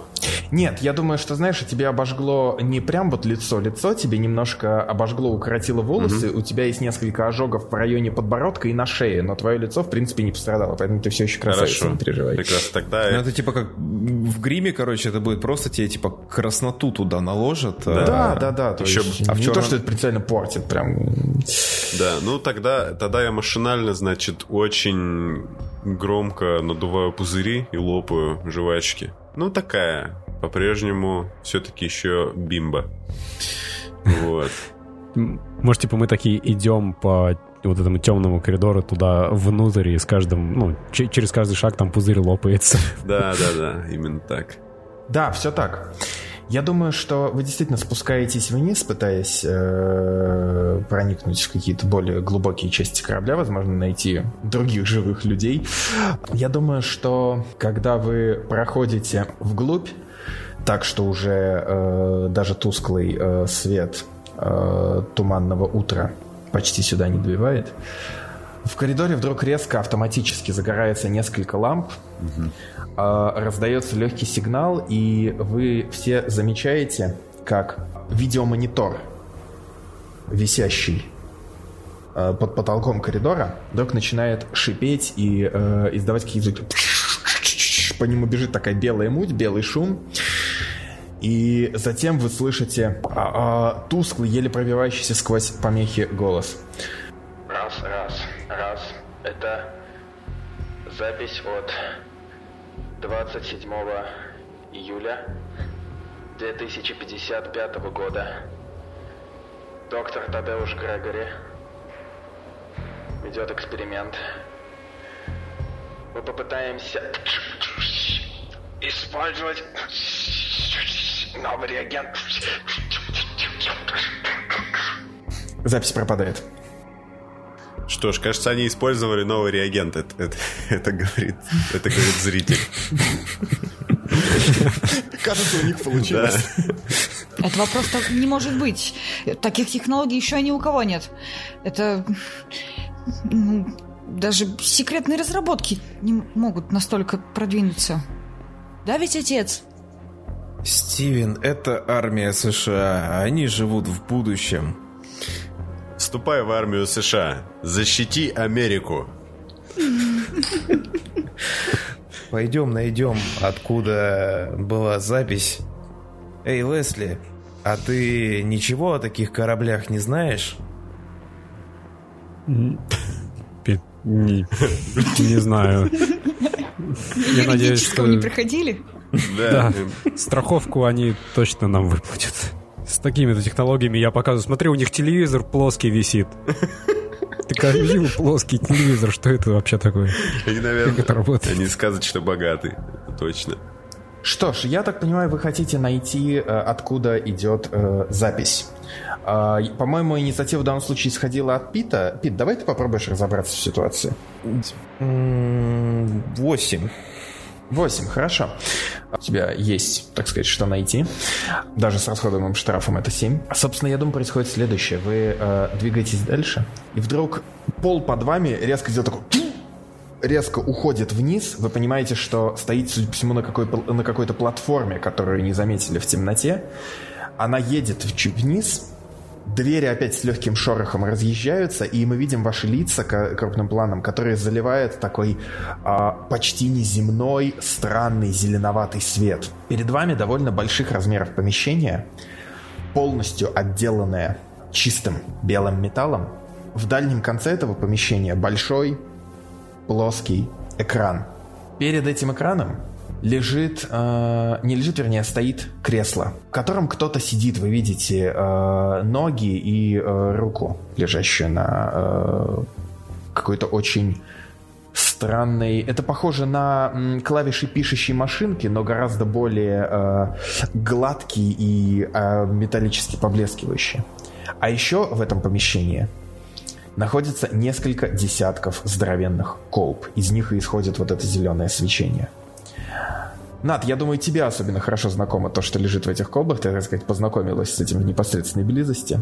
Нет, я думаю, что, знаешь, тебе обожгло не прям вот лицо, лицо тебе немножко обожгло, укоротило волосы, у тебя есть несколько ожогов в районе подбородка и на шее, но твое лицо, в принципе, не пострадало, поэтому ты все еще красавица, Хорошо. не переживай. Прекрасно. Тогда Ну, это типа как в гриме, короче, это будет просто тебе типа красноту туда наложат. Да, а, да, да. То Еще есть, а в не то, что это принципиально портит, прям. Да, ну тогда, тогда я машинально, значит, очень громко надуваю пузыри и лопаю жвачки. Ну, такая, по-прежнему, все-таки еще бимба. Вот. Может, типа мы такие идем по вот этому темному коридору туда внутрь, и с каждым, ну, че- через каждый шаг там пузырь лопается. Да, да, да, именно так. Да, все так. Я думаю, что вы действительно спускаетесь вниз, пытаясь э, проникнуть в какие-то более глубокие части корабля, возможно, найти других живых людей. Я думаю, что когда вы проходите вглубь, так что уже э, даже тусклый э, свет э, туманного утра почти сюда не добивает. В коридоре вдруг резко автоматически загорается несколько ламп, угу. Э, раздается легкий сигнал, и вы все замечаете, как видеомонитор, висящий э, под потолком коридора, вдруг начинает шипеть и э, издавать какие-то. По нему бежит такая белая муть, белый шум. И затем вы слышите а, а, тусклый, еле пробивающийся сквозь помехи голос. Раз, раз, раз. Это запись от 27 июля 2055 года. Доктор Тадеуш Грегори ведет эксперимент. Мы попытаемся использовать новый реагент. Запись пропадает. Что ж, кажется, они использовали новый реагент. Это, это, это, говорит, это говорит зритель. Кажется, у них получилось. Да. Этого просто не может быть. Таких технологий еще ни у кого нет. Это... Ну, даже секретные разработки не могут настолько продвинуться. Да ведь, отец? Стивен, это армия США. Они живут в будущем. Вступай в армию США. Защити Америку. Пойдем найдем, откуда была запись. Эй, Лесли, а ты ничего о таких кораблях не знаешь? Не, не знаю. Я надеюсь, что... не приходили? Да. Страховку они точно нам выплатят. С такими-то технологиями я показываю. Смотри, у них телевизор плоский висит. Ты видел плоский телевизор? Что это вообще такое? Они, наверное, как это работает? Они сказочно богаты. Точно. Что ж, я так понимаю, вы хотите найти, э, откуда идет э, запись. Э, по-моему, инициатива в данном случае исходила от Пита. Пит, давай ты попробуешь разобраться в ситуации. Восемь. Восемь, хорошо. У тебя есть, так сказать, что найти. Даже с расходуемым штрафом это 7. Собственно, я думаю, происходит следующее. Вы э, двигаетесь дальше, и вдруг пол под вами резко сделал такой резко уходит вниз, вы понимаете, что стоит, судя по всему, на, какой, на какой-то платформе, которую не заметили в темноте. Она едет вниз, Двери опять с легким шорохом разъезжаются, и мы видим ваши лица крупным планом, которые заливает такой а, почти неземной, странный зеленоватый свет. Перед вами довольно больших размеров помещение, полностью отделанное чистым белым металлом. В дальнем конце этого помещения большой плоский экран. Перед этим экраном лежит, э, не лежит, вернее, а стоит кресло, в котором кто-то сидит. Вы видите э, ноги и э, руку, лежащую на э, какой-то очень странный. Это похоже на м, клавиши пишущей машинки, но гораздо более э, гладкий и э, металлически поблескивающий. А еще в этом помещении находится несколько десятков здоровенных колб. Из них исходит вот это зеленое свечение. Над, я думаю, тебе особенно хорошо знакомо то, что лежит в этих колбах. Ты, так сказать, познакомилась с этим в непосредственной близости.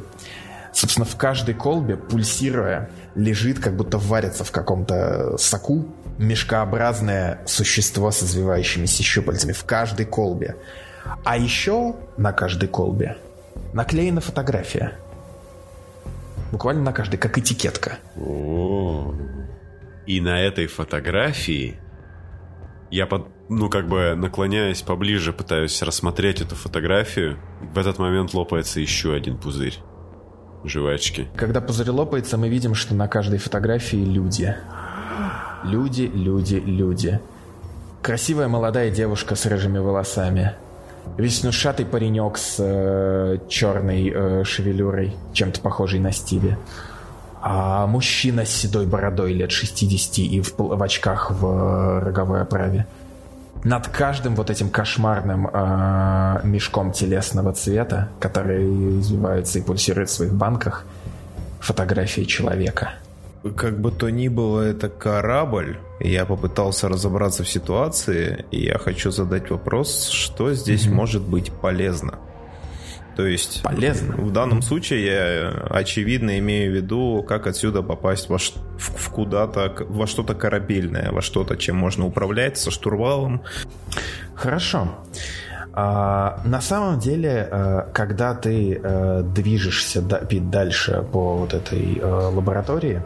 Собственно, в каждой колбе, пульсируя, лежит, как будто варится в каком-то соку, мешкообразное существо с извивающимися щупальцами. В каждой колбе. А еще на каждой колбе наклеена фотография. Буквально на каждой, как этикетка. О, и на этой фотографии я под, ну, как бы наклоняясь поближе, пытаюсь рассмотреть эту фотографию. В этот момент лопается еще один пузырь жвачки. Когда пузырь лопается, мы видим, что на каждой фотографии люди. Люди, люди, люди. Красивая молодая девушка с рыжими волосами. Веснушатый паренек с э, черной э, шевелюрой, чем-то похожий на Стиви а мужчина с седой бородой лет 60 и в, в очках в э, роговой оправе. Над каждым вот этим кошмарным э, мешком телесного цвета, который извивается и пульсирует в своих банках, фотография человека. как бы то ни было, это корабль. Я попытался разобраться в ситуации, и я хочу задать вопрос, что здесь mm-hmm. может быть полезно. То есть полезно. В данном случае я очевидно имею в виду, как отсюда попасть во, в, в куда-то, во что-то корабельное, во что-то, чем можно управлять, со штурвалом. Хорошо. А, на самом деле, а, когда ты а, движешься дальше по вот этой лаборатории,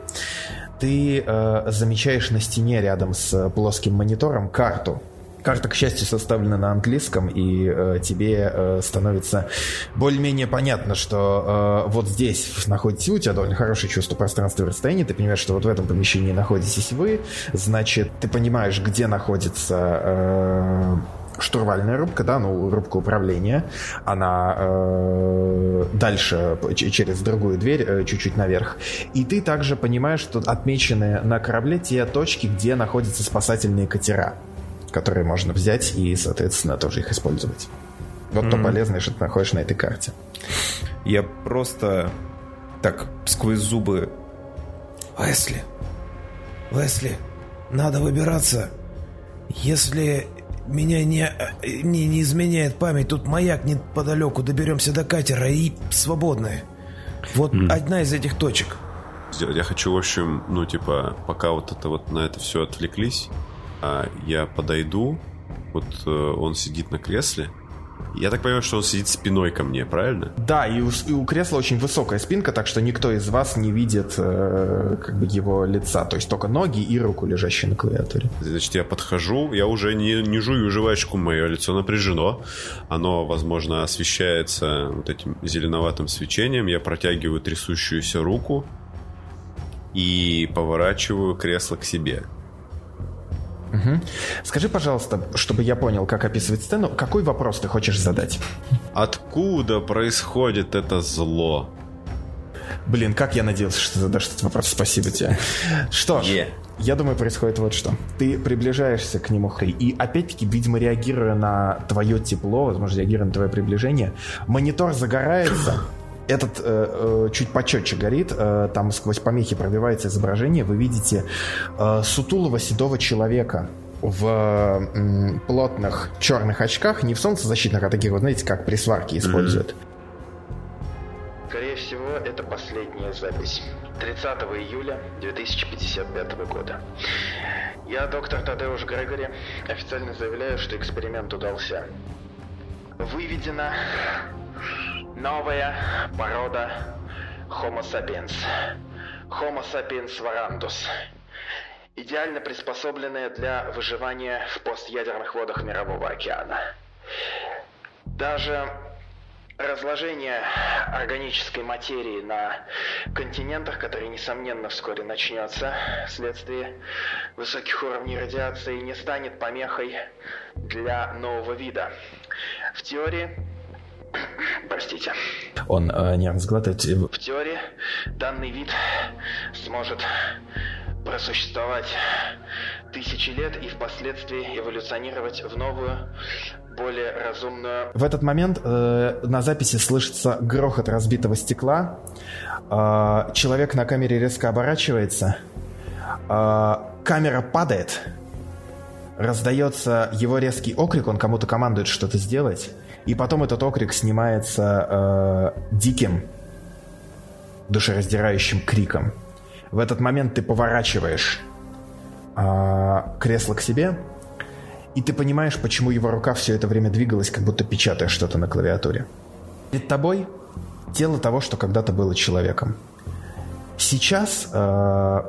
ты замечаешь на стене рядом с плоским монитором карту Карта, к счастью, составлена на английском, и э, тебе э, становится более-менее понятно, что э, вот здесь находитесь вы, у тебя довольно хорошее чувство пространства и расстояния, ты понимаешь, что вот в этом помещении находитесь вы, значит, ты понимаешь, где находится... Э, штурвальная рубка, да, ну, рубка управления, она э, дальше через другую дверь, э, чуть-чуть наверх. И ты также понимаешь, что отмечены на корабле те точки, где находятся спасательные катера которые можно взять и, соответственно, тоже их использовать. Вот mm-hmm. то полезное, что ты находишь на этой карте. Я просто так сквозь зубы... Лесли, Лесли, надо выбираться. Если меня не, не, не изменяет память, тут маяк неподалеку, доберемся до катера и свободные. Вот mm. одна из этих точек. Я хочу, в общем, ну, типа, пока вот это вот на это все отвлеклись, а я подойду, вот э, он сидит на кресле, я так понимаю, что он сидит спиной ко мне, правильно? Да, и у, и у кресла очень высокая спинка, так что никто из вас не видит э, как бы его лица. То есть только ноги и руку, лежащие на клавиатуре. Значит, я подхожу, я уже не, не жую жвачку, мое лицо напряжено. Оно, возможно, освещается вот этим зеленоватым свечением. Я протягиваю трясущуюся руку и поворачиваю кресло к себе. Угу. Скажи, пожалуйста, чтобы я понял, как описывать сцену, какой вопрос ты хочешь задать? Откуда происходит это зло? Блин, как я надеялся, что ты задашь этот вопрос. Спасибо тебе. [laughs] Что ж, yeah. я думаю, происходит вот что. Ты приближаешься к нему, и опять-таки, видимо, реагируя на твое тепло, возможно, реагируя на твое приближение, монитор загорается, этот э, э, чуть почетче горит, э, там сквозь помехи пробивается изображение, вы видите э, сутулого седого человека в э, плотных черных очках, не в солнцезащитных, а таких, вот знаете, как при сварке используют. Mm-hmm. Скорее всего, это последняя запись. 30 июля 2055 года. Я, доктор Тадеуш Грегори, официально заявляю, что эксперимент удался. Выведено Новая порода Homo sapiens. Homo sapiens varandus. Идеально приспособленная для выживания в постъядерных водах Мирового океана. Даже разложение органической материи на континентах, которое, несомненно, вскоре начнется вследствие высоких уровней радиации, не станет помехой для нового вида. В теории Простите. Он э, не разглатывает. В теории данный вид сможет просуществовать тысячи лет и впоследствии эволюционировать в новую, более разумную... В этот момент э, на записи слышится грохот разбитого стекла. Э, человек на камере резко оборачивается. Э, камера падает. Раздается его резкий окрик, он кому-то командует что-то сделать. И потом этот окрик снимается э, диким, душераздирающим криком. В этот момент ты поворачиваешь э, кресло к себе, и ты понимаешь, почему его рука все это время двигалась, как будто печатая что-то на клавиатуре. Перед тобой тело того, что когда-то было человеком. Сейчас, э,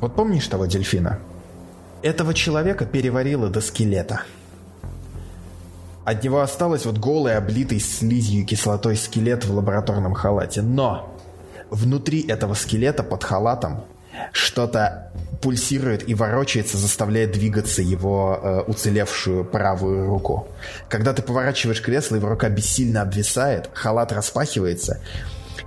вот помнишь того дельфина? Этого человека переварило до скелета – от него осталось вот голый, облитый слизью и кислотой скелет в лабораторном халате. Но внутри этого скелета под халатом что-то пульсирует и ворочается, заставляя двигаться его э, уцелевшую правую руку. Когда ты поворачиваешь кресло, его рука бессильно обвисает, халат распахивается,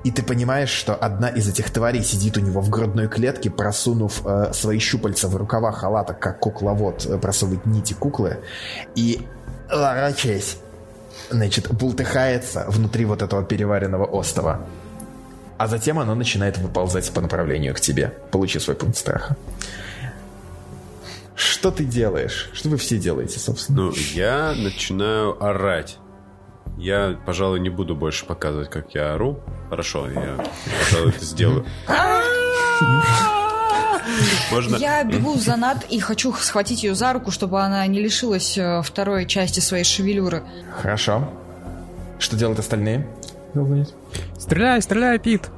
и ты понимаешь, что одна из этих тварей сидит у него в грудной клетке, просунув э, свои щупальца в рукава халата, как кукловод э, просовывает нити куклы, и ворочаясь, значит, бултыхается внутри вот этого переваренного остова. а затем оно начинает выползать по направлению к тебе. Получи свой пункт страха. Что ты делаешь? Что вы все делаете, собственно? Ну, я начинаю орать. Я, пожалуй, не буду больше показывать, как я ору. Хорошо, я, пожалуй, это сделаю. [laughs] Можно... Я бегу за Над и хочу схватить ее за руку, чтобы она не лишилась э, второй части своей шевелюры. Хорошо. Что делают остальные? Стреляй, стреляй, Пит.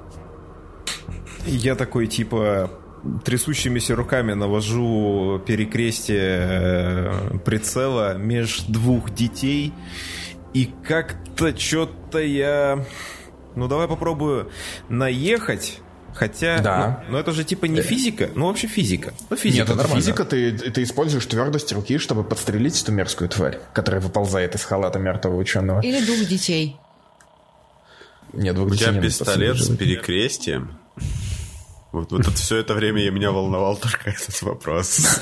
Я такой, типа, трясущимися руками навожу перекрестие э, прицела меж двух детей. И как-то что-то я... Ну, давай попробую наехать Хотя, да. ну, но это же типа не физика, ну вообще физика. Ну физика. Нет, это нормально. физика, ты, ты используешь твердость руки, чтобы подстрелить эту мерзкую тварь, которая выползает из халата мертвого ученого. Или двух детей. Нет, двух У детей тебя пистолет с перекрестием. Вот, вот это все это время я меня волновал только этот вопрос.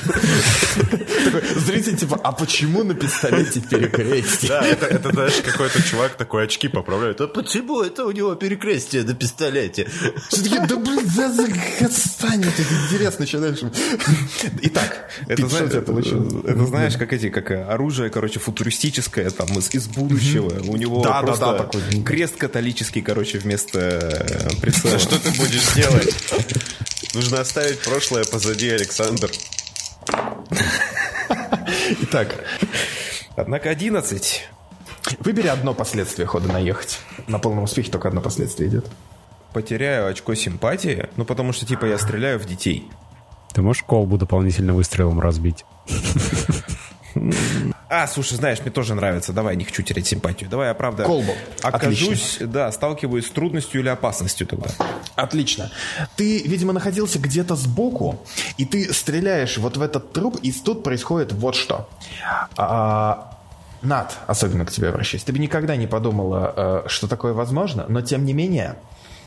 Зритель типа, а почему на пистолете перекрестие? Да, это, это знаешь, какой-то чувак такой очки поправляет. А почему это у него перекрестие на пистолете? Все таки да блин, да, отстань, это интересно начинаешь. Итак, это, знаешь, это, это знаешь, как эти, как оружие, короче, футуристическое, там, из, из будущего. У него да, просто да, да, такой. крест католический, короче, вместо э, прицела. Что ты будешь делать? Нужно оставить прошлое позади, Александр. Итак. Однако 11. Выбери одно последствие хода наехать. На полном успехе только одно последствие идет. Потеряю очко симпатии, ну потому что типа я стреляю в детей. Ты можешь колбу дополнительно выстрелом разбить? А, слушай, знаешь, мне тоже нравится. Давай, не хочу терять симпатию. Давай я, правда, Колбу. окажусь, Отлично. да, сталкиваюсь с трудностью или опасностью тогда. Отлично. Ты, видимо, находился где-то сбоку, и ты стреляешь вот в этот труп, и тут происходит вот что. А, Над, особенно к тебе обращаюсь. Ты бы никогда не подумала, э, что такое возможно, но тем не менее,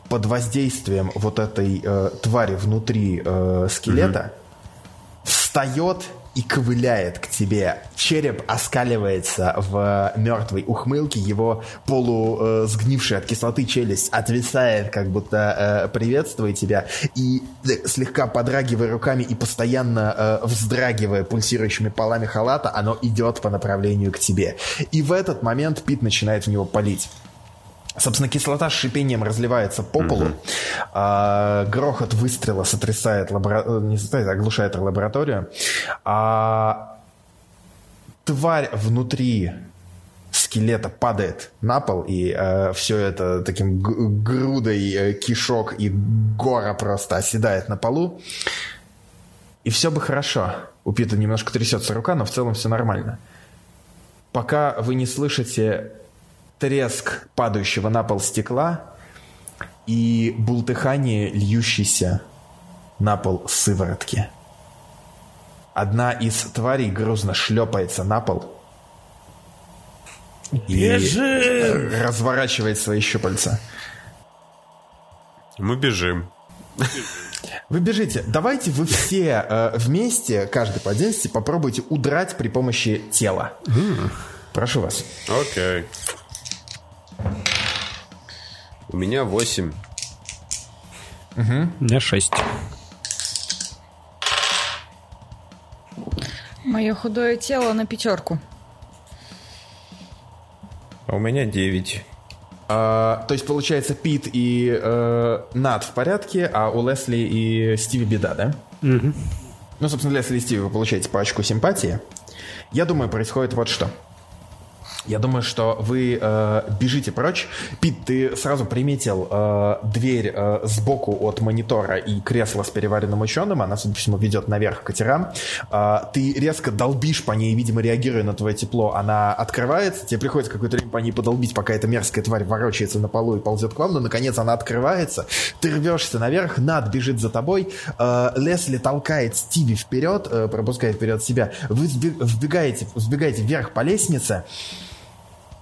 под воздействием вот этой э, твари внутри э, скелета угу. встает и ковыляет к тебе. Череп оскаливается в мертвой ухмылке, его полусгнившая от кислоты челюсть отвисает, как будто э, приветствует тебя, и э, слегка подрагивая руками и постоянно э, вздрагивая пульсирующими полами халата, оно идет по направлению к тебе. И в этот момент Пит начинает в него палить. Собственно, кислота с шипением разливается по полу. Mm-hmm. А, грохот выстрела сотрясает лабора... Э, не сотрясает, а оглушает лабораторию. А тварь внутри скелета падает на пол, и э, все это таким грудой э, кишок и гора просто оседает на полу. И все бы хорошо. У Пита немножко трясется рука, но в целом все нормально. Пока вы не слышите треск падающего на пол стекла и бултыхание льющейся на пол сыворотки. Одна из тварей грузно шлепается на пол Бежим! и разворачивает свои щупальца. Мы бежим. Вы бежите. Давайте вы все э, вместе, каждый по отдельности, попробуйте удрать при помощи тела. Mm. Прошу вас. Окей. Okay. У меня 8. Угу. У меня 6. Мое худое тело на пятерку. А у меня 9. А, то есть, получается, Пит и э, Над в порядке, а у Лесли и Стиви беда, да? Угу. Ну, собственно, Лесли и Стиви вы получаете по очку симпатии. Я думаю, происходит вот что. Я думаю, что вы э, бежите прочь. Пит, ты сразу приметил э, дверь э, сбоку от монитора и кресло с переваренным ученым. Она, судя по всему, ведет наверх катерам. Э, ты резко долбишь по ней, видимо, реагируя на твое тепло. Она открывается. Тебе приходится какое-то время по ней подолбить, пока эта мерзкая тварь ворочается на полу и ползет к вам. Но, наконец, она открывается. Ты рвешься наверх. Над бежит за тобой. Э, Лесли толкает Стиви вперед, э, пропускает вперед себя. Вы вбегаете, взбегаете вверх по лестнице.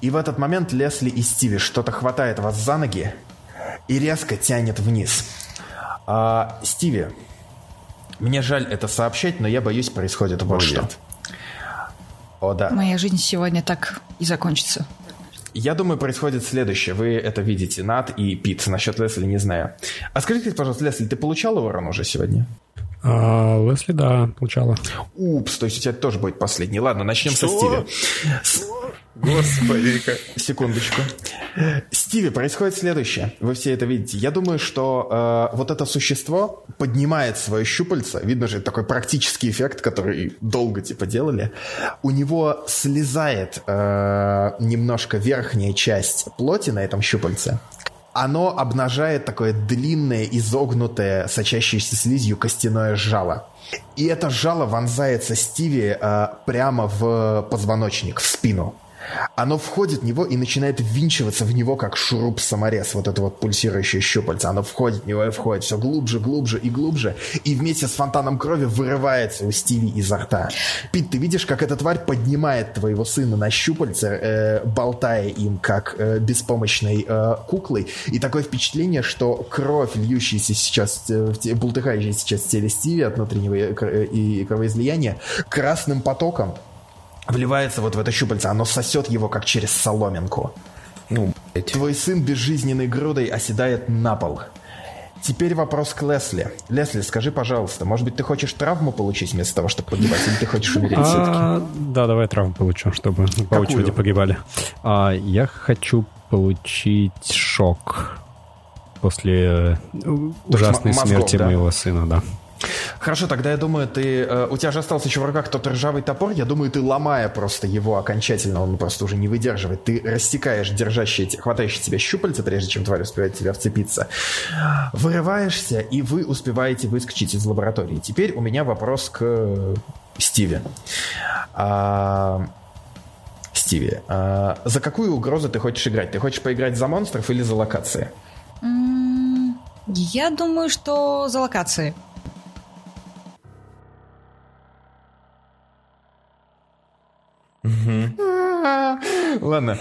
И в этот момент Лесли и Стиви что-то хватает вас за ноги и резко тянет вниз. А, Стиви, мне жаль это сообщать, но я боюсь, происходит вот О, что. Нет. О, да. Моя жизнь сегодня так и закончится. Я думаю, происходит следующее. Вы это видите, Над и Пит. Насчет Лесли не знаю. А скажите, пожалуйста, Лесли, ты получал урон уже сегодня? А, Лесли, да, получала. Упс, то есть у тебя тоже будет последний. Ладно, начнем со Стиви. Господи, Секундочку. Стиви, происходит следующее. Вы все это видите. Я думаю, что э, вот это существо поднимает свое щупальце. Видно же, такой практический эффект, который долго типа делали. У него слезает э, немножко верхняя часть плоти на этом щупальце оно обнажает такое длинное, изогнутое, сочащееся слизью костяное жало. И это жало вонзается Стиви э, прямо в позвоночник, в спину оно входит в него и начинает ввинчиваться в него, как шуруп-саморез, вот это вот пульсирующее щупальце. Оно входит в него и входит все глубже, глубже и глубже, и вместе с фонтаном крови вырывается у Стиви изо рта. Пит, ты видишь, как эта тварь поднимает твоего сына на щупальце, э, болтая им, как э, беспомощной э, куклой, и такое впечатление, что кровь, льющаяся сейчас, э, бултыхающаяся сейчас в теле Стиви от внутреннего э, и кровоизлияния, красным потоком вливается вот в это щупальце, оно сосет его, как через соломинку. Ну, блядь. Твой сын безжизненной грудой оседает на пол. Теперь вопрос к Лесли. Лесли, скажи, пожалуйста, может быть, ты хочешь травму получить вместо того, чтобы погибать, или ты хочешь умереть все-таки? А, да, давай травму получу, чтобы по очереди погибали. А, я хочу получить шок после э, ужасной смерти моего сына, да. Хорошо, тогда я думаю, ты... Э, у тебя же остался еще в руках тот ржавый топор. Я думаю, ты ломая просто его окончательно, он просто уже не выдерживает. Ты растекаешь держащие, хватающие тебя щупальца, прежде чем тварь успевает тебя вцепиться. Вырываешься, и вы успеваете выскочить из лаборатории. Теперь у меня вопрос к Стиве. А... Стиви, а за какую угрозу ты хочешь играть? Ты хочешь поиграть за монстров или за локации? Я думаю, что за локации. [laughs] Ладно.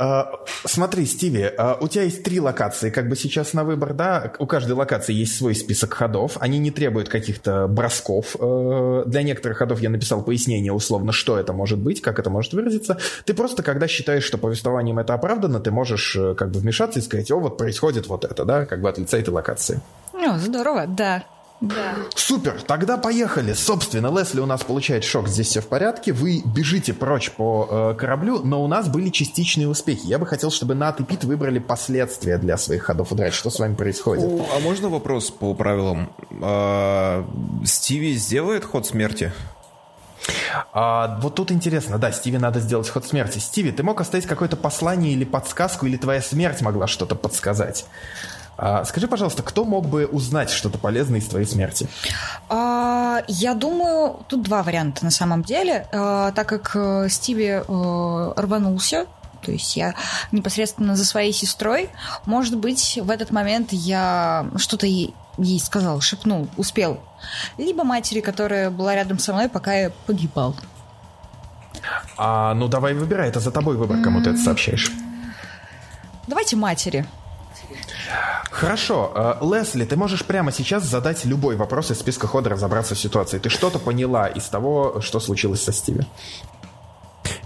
А, смотри, Стиви, а, у тебя есть три локации, как бы сейчас на выбор, да? У каждой локации есть свой список ходов. Они не требуют каких-то бросков. Э, для некоторых ходов я написал пояснение условно, что это может быть, как это может выразиться. Ты просто, когда считаешь, что повествованием это оправдано, ты можешь э, как бы вмешаться и сказать, о, вот происходит вот это, да, как бы от лица этой локации. Ну, здорово, да. Да. Супер, тогда поехали. Собственно, Лесли у нас получает шок, здесь все в порядке. Вы бежите прочь по э, кораблю, но у нас были частичные успехи. Я бы хотел, чтобы Нат и Пит выбрали последствия для своих ходов удрать. Что с вами происходит? О, а можно вопрос по правилам? А, Стиви сделает ход смерти? А, вот тут интересно, да, Стиви надо сделать ход смерти. Стиви, ты мог оставить какое-то послание или подсказку, или твоя смерть могла что-то подсказать? А, скажи, пожалуйста, кто мог бы узнать что-то полезное из твоей смерти? А, я думаю, тут два варианта на самом деле. А, так как э, Стиви а, рванулся, то есть я непосредственно за своей сестрой, может быть, в этот момент я что-то ей, ей сказал, шепнул, успел. Либо матери, которая была рядом со мной, пока я погибал. А, ну давай выбирай, это за тобой выбор, кому mm-hmm. ты это сообщаешь. Давайте матери. Хорошо. Э, Лесли, ты можешь прямо сейчас задать любой вопрос из списка хода, разобраться в ситуации. Ты что-то поняла из того, что случилось со Стиви?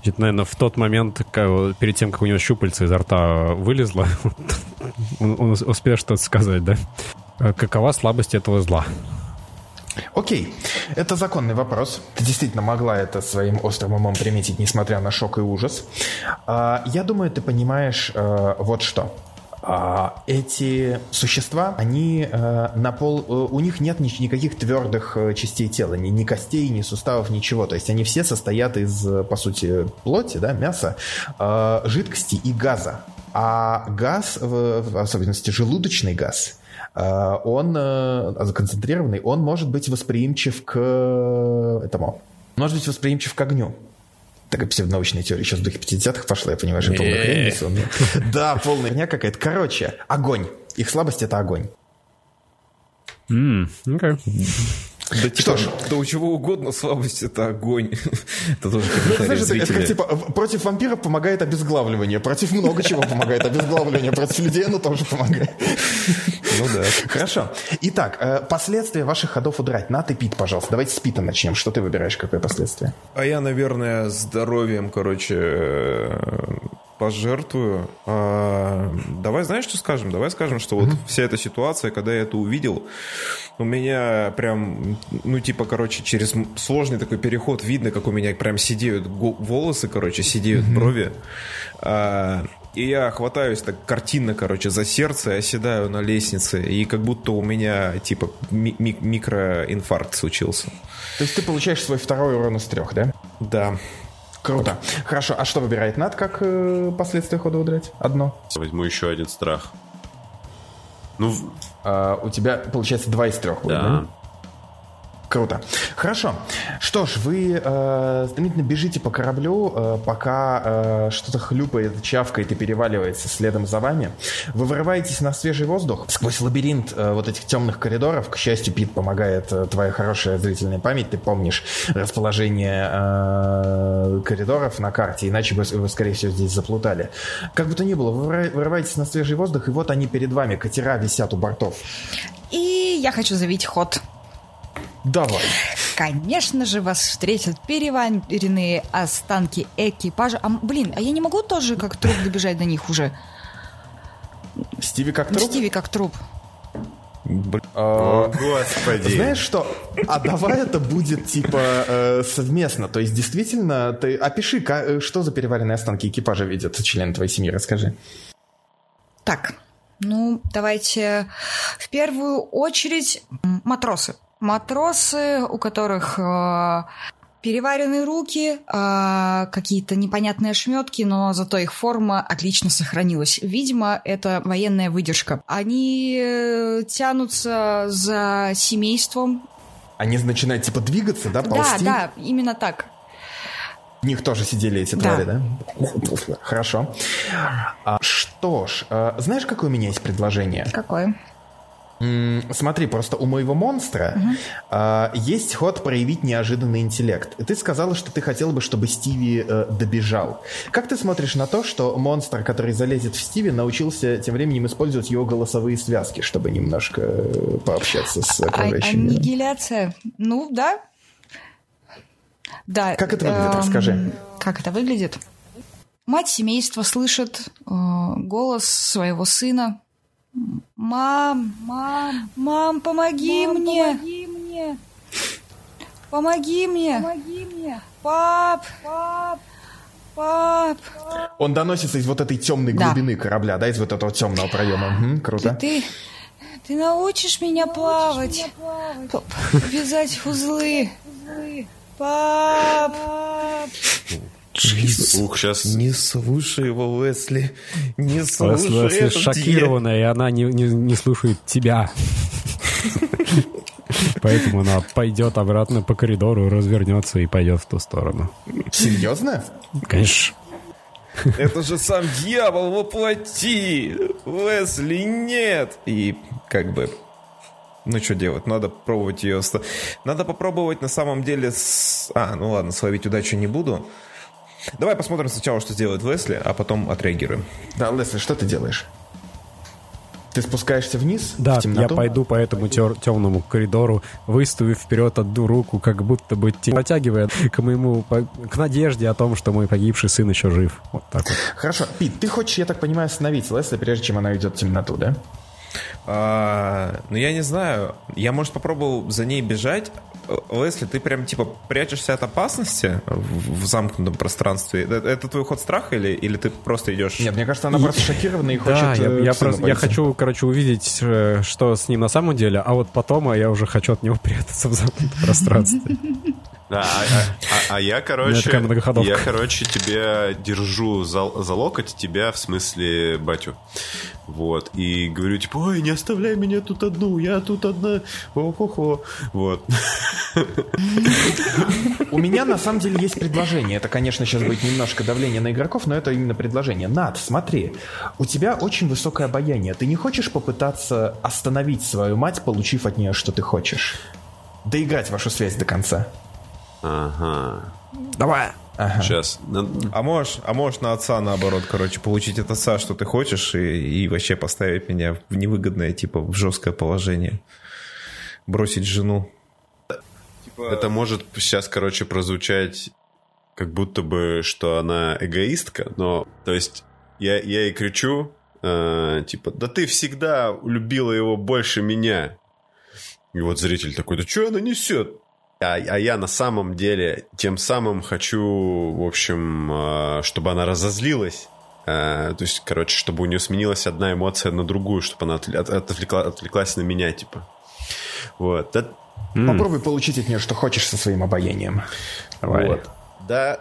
Это, наверное, в тот момент, как, перед тем, как у него щупальца изо рта вылезло, [laughs] он, он успел что-то сказать, да? Э, какова слабость этого зла? Окей, это законный вопрос. Ты действительно могла это своим острым умом приметить, несмотря на шок и ужас. А, я думаю, ты понимаешь э, вот что. А, эти существа, они э, на пол, э, у них нет никаких твердых э, частей тела, ни, ни костей, ни суставов, ничего. То есть они все состоят из, по сути, плоти, да, мяса, жидкости и газа. А газ, в особенности желудочный газ, он концентрированный, он может быть восприимчив к этому, может быть восприимчив к огню такая псевдонаучная теория сейчас в духе 50-х пошла, я понимаю, что полная хрень Да, полная херня какая-то. Короче, огонь. Их слабость — это огонь. окей. Да, типа, что ж, да у чего угодно слабость это огонь. [laughs] это тоже ну, это, это как, типа, против вампиров помогает обезглавливание, против много чего помогает обезглавливание, против людей оно тоже помогает. ну да. Хорошо. Итак, э, последствия ваших ходов удрать. На, ты Пит, пожалуйста. Давайте с Пита начнем. Что ты выбираешь, какое последствие? А я, наверное, здоровьем, короче, э, пожертвую. А, давай, знаешь, что скажем? Давай скажем, что вот вся эта ситуация, когда я это увидел, у меня прям, ну, типа, короче, через сложный такой переход видно, как у меня прям сидеют волосы, короче, сидеют брови. А, и я хватаюсь так картинно, короче, за сердце, оседаю на лестнице, и как будто у меня, типа, ми- ми- микроинфаркт случился. То есть ты получаешь свой второй урон из трех, да? Да. Круто. Хорошо, а что выбирает Над как э, последствия хода удрать? Одно. Возьму еще один страх. Ну, А, у тебя, получается, два из трех да. да? Круто. Хорошо. Что ж, вы э, стремительно бежите по кораблю, э, пока э, что-то хлюпает, чавкает и переваливается следом за вами. Вы вырываетесь на свежий воздух сквозь лабиринт э, вот этих темных коридоров. К счастью, Пит помогает э, твоя хорошая зрительная память. Ты помнишь расположение э, коридоров на карте, иначе бы вы, скорее всего, здесь заплутали. Как бы то ни было, вы вырываетесь на свежий воздух, и вот они перед вами. Катера висят у бортов. И я хочу завить ход. Давай. Конечно же, вас встретят переваренные останки экипажа. А, блин, а я не могу тоже как труп добежать до них уже? Стиви как труп? Стиви как труп. Блин, О, господи. Знаешь что? А давай это будет типа э, совместно. То есть действительно, ты опиши, э, что за переваренные останки экипажа видят члены твоей семьи, расскажи. Так, ну, давайте в первую очередь матросы. Матросы, у которых э, переваренные руки, э, какие-то непонятные ошметки, но зато их форма отлично сохранилась. Видимо, это военная выдержка. Они э, тянутся за семейством. Они начинают типа двигаться, да, Да, ползти? да, именно так. В них тоже сидели эти Да. твари, да? Хорошо. А, что ж, э, знаешь, какое у меня есть предложение? Какое? Смотри, просто у моего монстра а, есть ход проявить неожиданный интеллект. Ты сказала, что ты хотела бы, чтобы Стиви э, добежал. Как ты смотришь на то, что монстр, который залезет в Стиви, научился тем временем использовать его голосовые связки, чтобы немножко э, пообщаться с А- окружающим миром? Аннигиляция. Ну, да. Да. Как это выглядит? эм, Расскажи. Как это выглядит? Мать семейства слышит э, голос своего сына. Мам, мам, мам, помоги мне. Помоги мне. Помоги мне. Помоги мне. Пап, пап, пап. Он доносится из вот этой темной Да. глубины корабля, да, из вот этого темного проема. Мгм, круто. Ты, ты научишь меня плавать, П- вязать узлы. Пап. Ух, сейчас... Не слушай его, Лесли. Не слушай Лесли этот шокированная, и она не, не, не слушает тебя. Поэтому она пойдет обратно по коридору, развернется и пойдет в ту сторону. Серьезно? Конечно. Это же сам дьявол воплоти. Лесли, нет. И как бы... Ну, что делать? Надо пробовать ее... Надо попробовать на самом деле... С... А, ну ладно, словить удачу не буду. Давай посмотрим сначала, что сделает Лесли, а потом отреагируем. Да, Лесли, что ты делаешь? Ты спускаешься вниз Да, в я пойду по этому тер- темному коридору, выставив вперед одну руку, как будто бы те- протягивая к моему, по- к надежде о том, что мой погибший сын еще жив. Вот так вот. Хорошо, Пит, ты хочешь, я так понимаю, остановить Лесли, прежде чем она уйдет в темноту, да? А, ну, я не знаю. Я, может, попробовал за ней бежать. Э, Лесли, ты прям, типа, прячешься от опасности в, в замкнутом пространстве? Это, это твой ход страха или, или ты просто идешь... Нет, мне кажется, она просто шокирована и хочет Да, я, э, просто, я хочу, короче, увидеть, э, что с ним на самом деле, а вот потом а я уже хочу от него [laughs] прятаться в замкнутом пространстве. Да, а, а- а- а я, У короче, я, короче, тебя держу за, за локоть, тебя, в смысле, батю. Вот. И говорю, типа, ой, не оставляй меня тут одну, я тут одна. О-хо-хо. Вот. У меня на самом деле есть предложение. Это, конечно, сейчас будет немножко давление на игроков, но это именно предложение. Над, смотри, у тебя очень высокое обаяние. Ты не хочешь попытаться остановить свою мать, получив от нее, что ты хочешь? Доиграть вашу связь до конца. Ага. Давай! Сейчас. А можешь, а можешь на отца, наоборот, короче, получить от отца, что ты хочешь, и, и вообще поставить меня в невыгодное, типа, в жесткое положение. Бросить жену. Это может сейчас, короче, прозвучать как будто бы, что она эгоистка, но, то есть, я, я ей кричу, э, типа, да ты всегда любила его больше меня. И вот зритель такой, да что она несет? А, а я на самом деле тем самым хочу, в общем, э, чтобы она разозлилась. Э, то есть, короче, чтобы у нее сменилась одна эмоция на другую, чтобы она отвлекла, отвлекла, отвлеклась на меня, типа. Вот. Да, Попробуй получить от нее, что хочешь со своим обаянием. Давай. Вот. Да,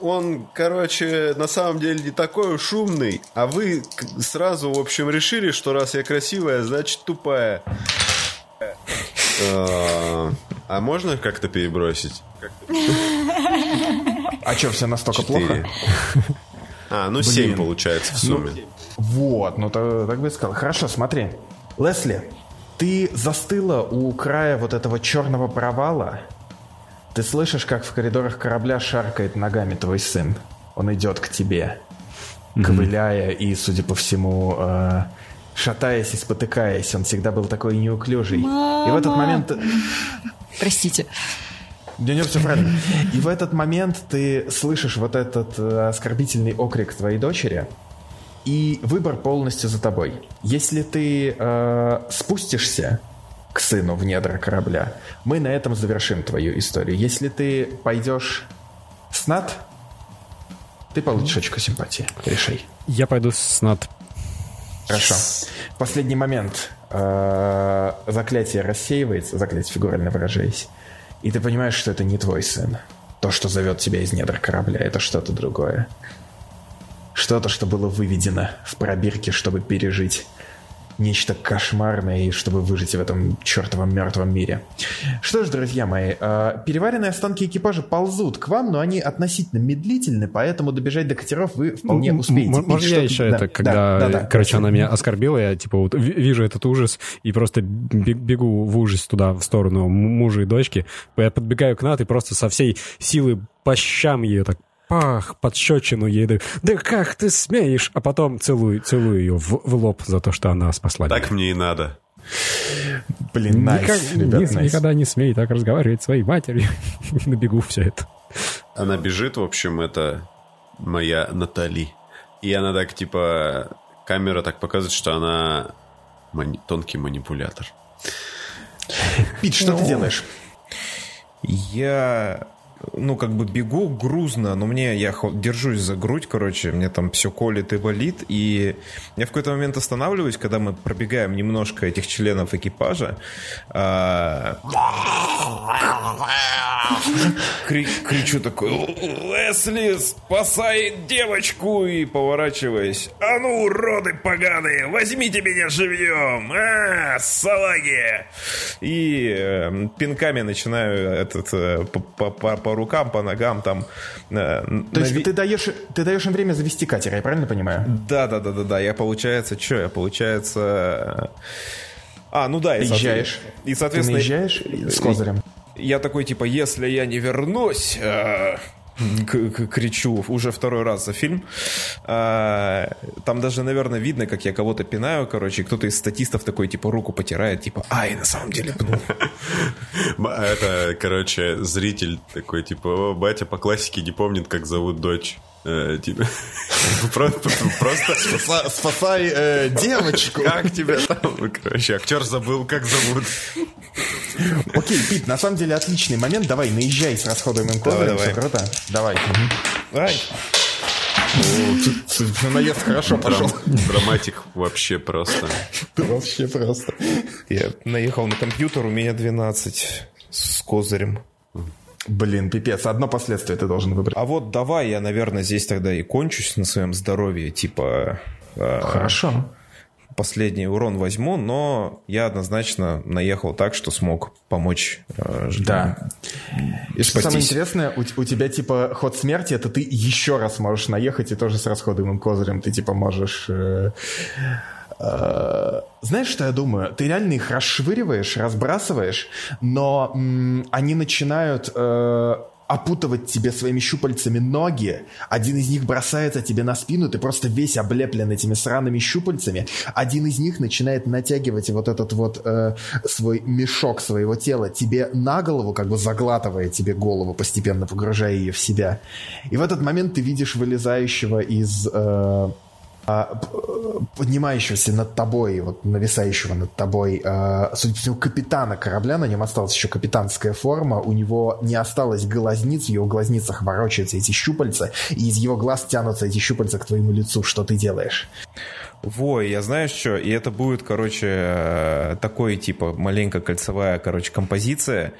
он, короче, на самом деле не такой уж умный, а вы сразу, в общем, решили, что раз я красивая, значит тупая. А можно как-то перебросить? А что, все настолько плохо? А, ну семь получается в сумме. Вот, ну так бы и сказал. Хорошо, смотри. Лесли, ты застыла у края вот этого черного провала. Ты слышишь, как в коридорах корабля шаркает ногами твой сын. Он идет к тебе, ковыляя и, судя по всему, э, шатаясь и спотыкаясь. Он всегда был такой неуклюжий. И в этот момент... Простите. Да нет, все правильно. И в этот момент ты слышишь вот этот э, оскорбительный окрик твоей дочери, и выбор полностью за тобой. Если ты э, спустишься к сыну в недра корабля, мы на этом завершим твою историю. Если ты пойдешь с Над, ты получишь очко симпатии. Решай. Я пойду с над... Хорошо. Последний момент. Э, Заклятие рассеивается, заклятие фигурально выражаясь. И ты понимаешь, что это не твой сын. То, что зовет тебя из недр корабля, это что-то другое. Что-то, что было выведено в пробирке, чтобы пережить нечто кошмарное и чтобы выжить в этом чертовом мертвом мире. Что ж, друзья мои, э, переваренные останки экипажа ползут к вам, но они относительно медлительны, поэтому добежать до катеров вы вполне успеете. м- И Можно я еще да, это, да, когда, да, да, короче, она меня оскорбила, я, типа, вот ви- вижу этот ужас и просто бе- бегу в ужас туда, в сторону мужа и дочки. Я подбегаю к Нат и просто со всей силы по щам ее так пах, подщечину ей даю. Да как ты смеешь? А потом целую, целую ее в, в лоб за то, что она спасла Так меня. мне и надо. Блин, найс, Никак- ребят, ни- найс. Никогда не смей так разговаривать с своей матерью. [laughs] Набегу все это. Она бежит, в общем, это моя Натали. И она так, типа, камера так показывает, что она мани- тонкий манипулятор. Пит, что ты делаешь? Я, ну, как бы бегу грузно, но мне, я держусь за грудь, короче, мне там все колет и болит, и я в какой-то момент останавливаюсь, когда мы пробегаем немножко этих членов экипажа, а, кри- кричу такой, Лесли, спасай девочку, и поворачиваясь, а ну, уроды поганые, возьмите меня живьем, а, салаги, и э, пинками начинаю этот, э, по, по- рукам, по ногам там. э, То есть нави- ты даешь, ты даешь им время завести катер, я правильно понимаю? Да, да, да, да, да. Я получается, что я получается. А, ну да, и, Наезжаешь. И Ты соответственно. наезжаешь с козырем. Я такой, типа, если я не вернусь, э, кричу уже второй раз за фильм. А, Там даже, наверное, видно, как я кого-то пинаю, короче, кто-то из статистов такой, типа, руку потирает, типа, ай, на самом деле [laughs] пнул. М- Это, короче, зритель такой, типа, «О, батя по классике не помнит, как зовут дочь. Типа, [laughs] просто, Спасай э, девочку. как тебя там? Короче, актер забыл, как зовут. Окей, Пит, на самом деле отличный момент. Давай, наезжай с расходуемым козырем. давай. Все круто. Давай. Ай. Наезд хорошо пошел. Драм- Драматик вообще просто. [laughs] Вообще просто. Я наехал на компьютер, у меня 12 с козырем. Блин, пипец. Одно последствие ты должен выбрать. А вот давай я, наверное, здесь тогда и кончусь на своем здоровье, типа э, Хорошо. последний урон возьму, но я однозначно наехал так, что смог помочь. э, Да. И что самое интересное, у, у тебя типа ход смерти, это ты еще раз можешь наехать и тоже с расходуемым козырем ты типа можешь... э, знаешь, что я думаю? Ты реально их расшвыриваешь, разбрасываешь, но они начинают э, опутывать тебе своими щупальцами ноги. Один из них бросается тебе на спину, ты просто весь облеплен этими сраными щупальцами. Один из них начинает натягивать вот этот вот э, свой мешок своего тела тебе на голову, как бы заглатывая тебе голову, постепенно погружая ее в себя. И в этот момент ты видишь вылезающего из... Э, поднимающегося над тобой, вот нависающего над тобой, а, судя по всему, капитана корабля, на нем осталась еще капитанская форма, у него не осталось глазниц, в его глазницах ворочаются эти щупальца, и из его глаз тянутся эти щупальца к твоему лицу. Что ты делаешь? Вой, я знаю что, и это будет, короче, э, такой, типа, маленько кольцевая, короче, композиция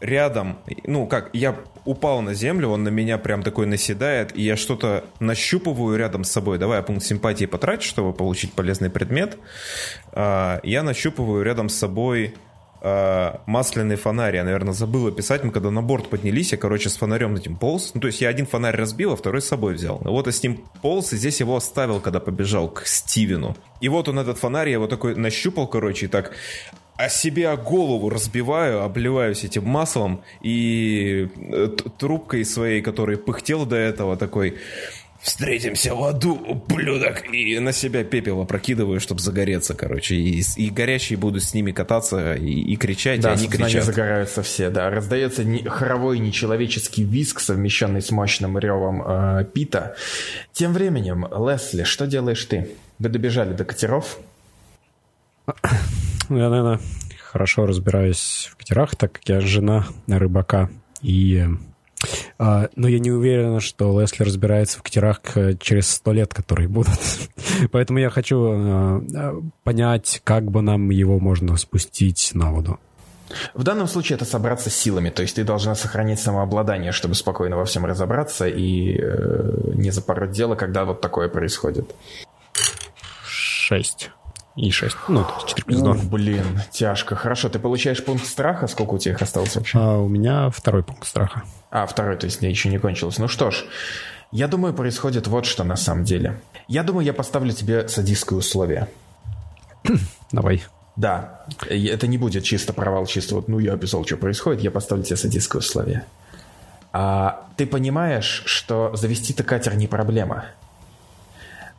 рядом, ну как, я упал на землю, он на меня прям такой наседает, и я что-то нащупываю рядом с собой. Давай я пункт симпатии потрачу, чтобы получить полезный предмет. А, я нащупываю рядом с собой а, масляный фонарь. Я, наверное, забыл описать. Мы когда на борт поднялись, я, короче, с фонарем этим полз. Ну, то есть я один фонарь разбил, а второй с собой взял. Вот я с ним полз, и здесь его оставил, когда побежал к Стивену. И вот он, этот фонарь, я его такой нащупал, короче, и так о себе голову разбиваю, обливаюсь этим маслом и э, трубкой своей, которой пыхтел до этого, такой «Встретимся в аду, ублюдок!» И на себя пепел опрокидываю, чтобы загореться, короче. И, и горящие буду с ними кататься и, и кричать, да, и они кричат. они загораются все, да. Раздается не, хоровой нечеловеческий виск, совмещенный с мощным ревом э, Пита. Тем временем, Лесли, что делаешь ты? Вы добежали до катеров? Ну, я, наверное, хорошо разбираюсь в катерах, так как я жена рыбака. И а, но я не уверен, что Лесли разбирается в катерах через сто лет, которые будут. [laughs] Поэтому я хочу а, понять, как бы нам его можно спустить на воду. В данном случае это собраться силами, то есть ты должна сохранить самообладание, чтобы спокойно во всем разобраться и э, не запороть дело, когда вот такое происходит. Шесть и 6. Ну, то есть 4 плюс 2. Ух, блин, тяжко. Хорошо, ты получаешь пункт страха. Сколько у тебя их осталось вообще? А, у меня второй пункт страха. А, второй, то есть еще не кончилось. Ну что ж, я думаю, происходит вот что на самом деле. Я думаю, я поставлю тебе садистское условие. [clears throat] Давай. Да, это не будет чисто провал, чисто вот, ну, я описал, что происходит, я поставлю тебе садистское условие. А, ты понимаешь, что завести-то катер не проблема.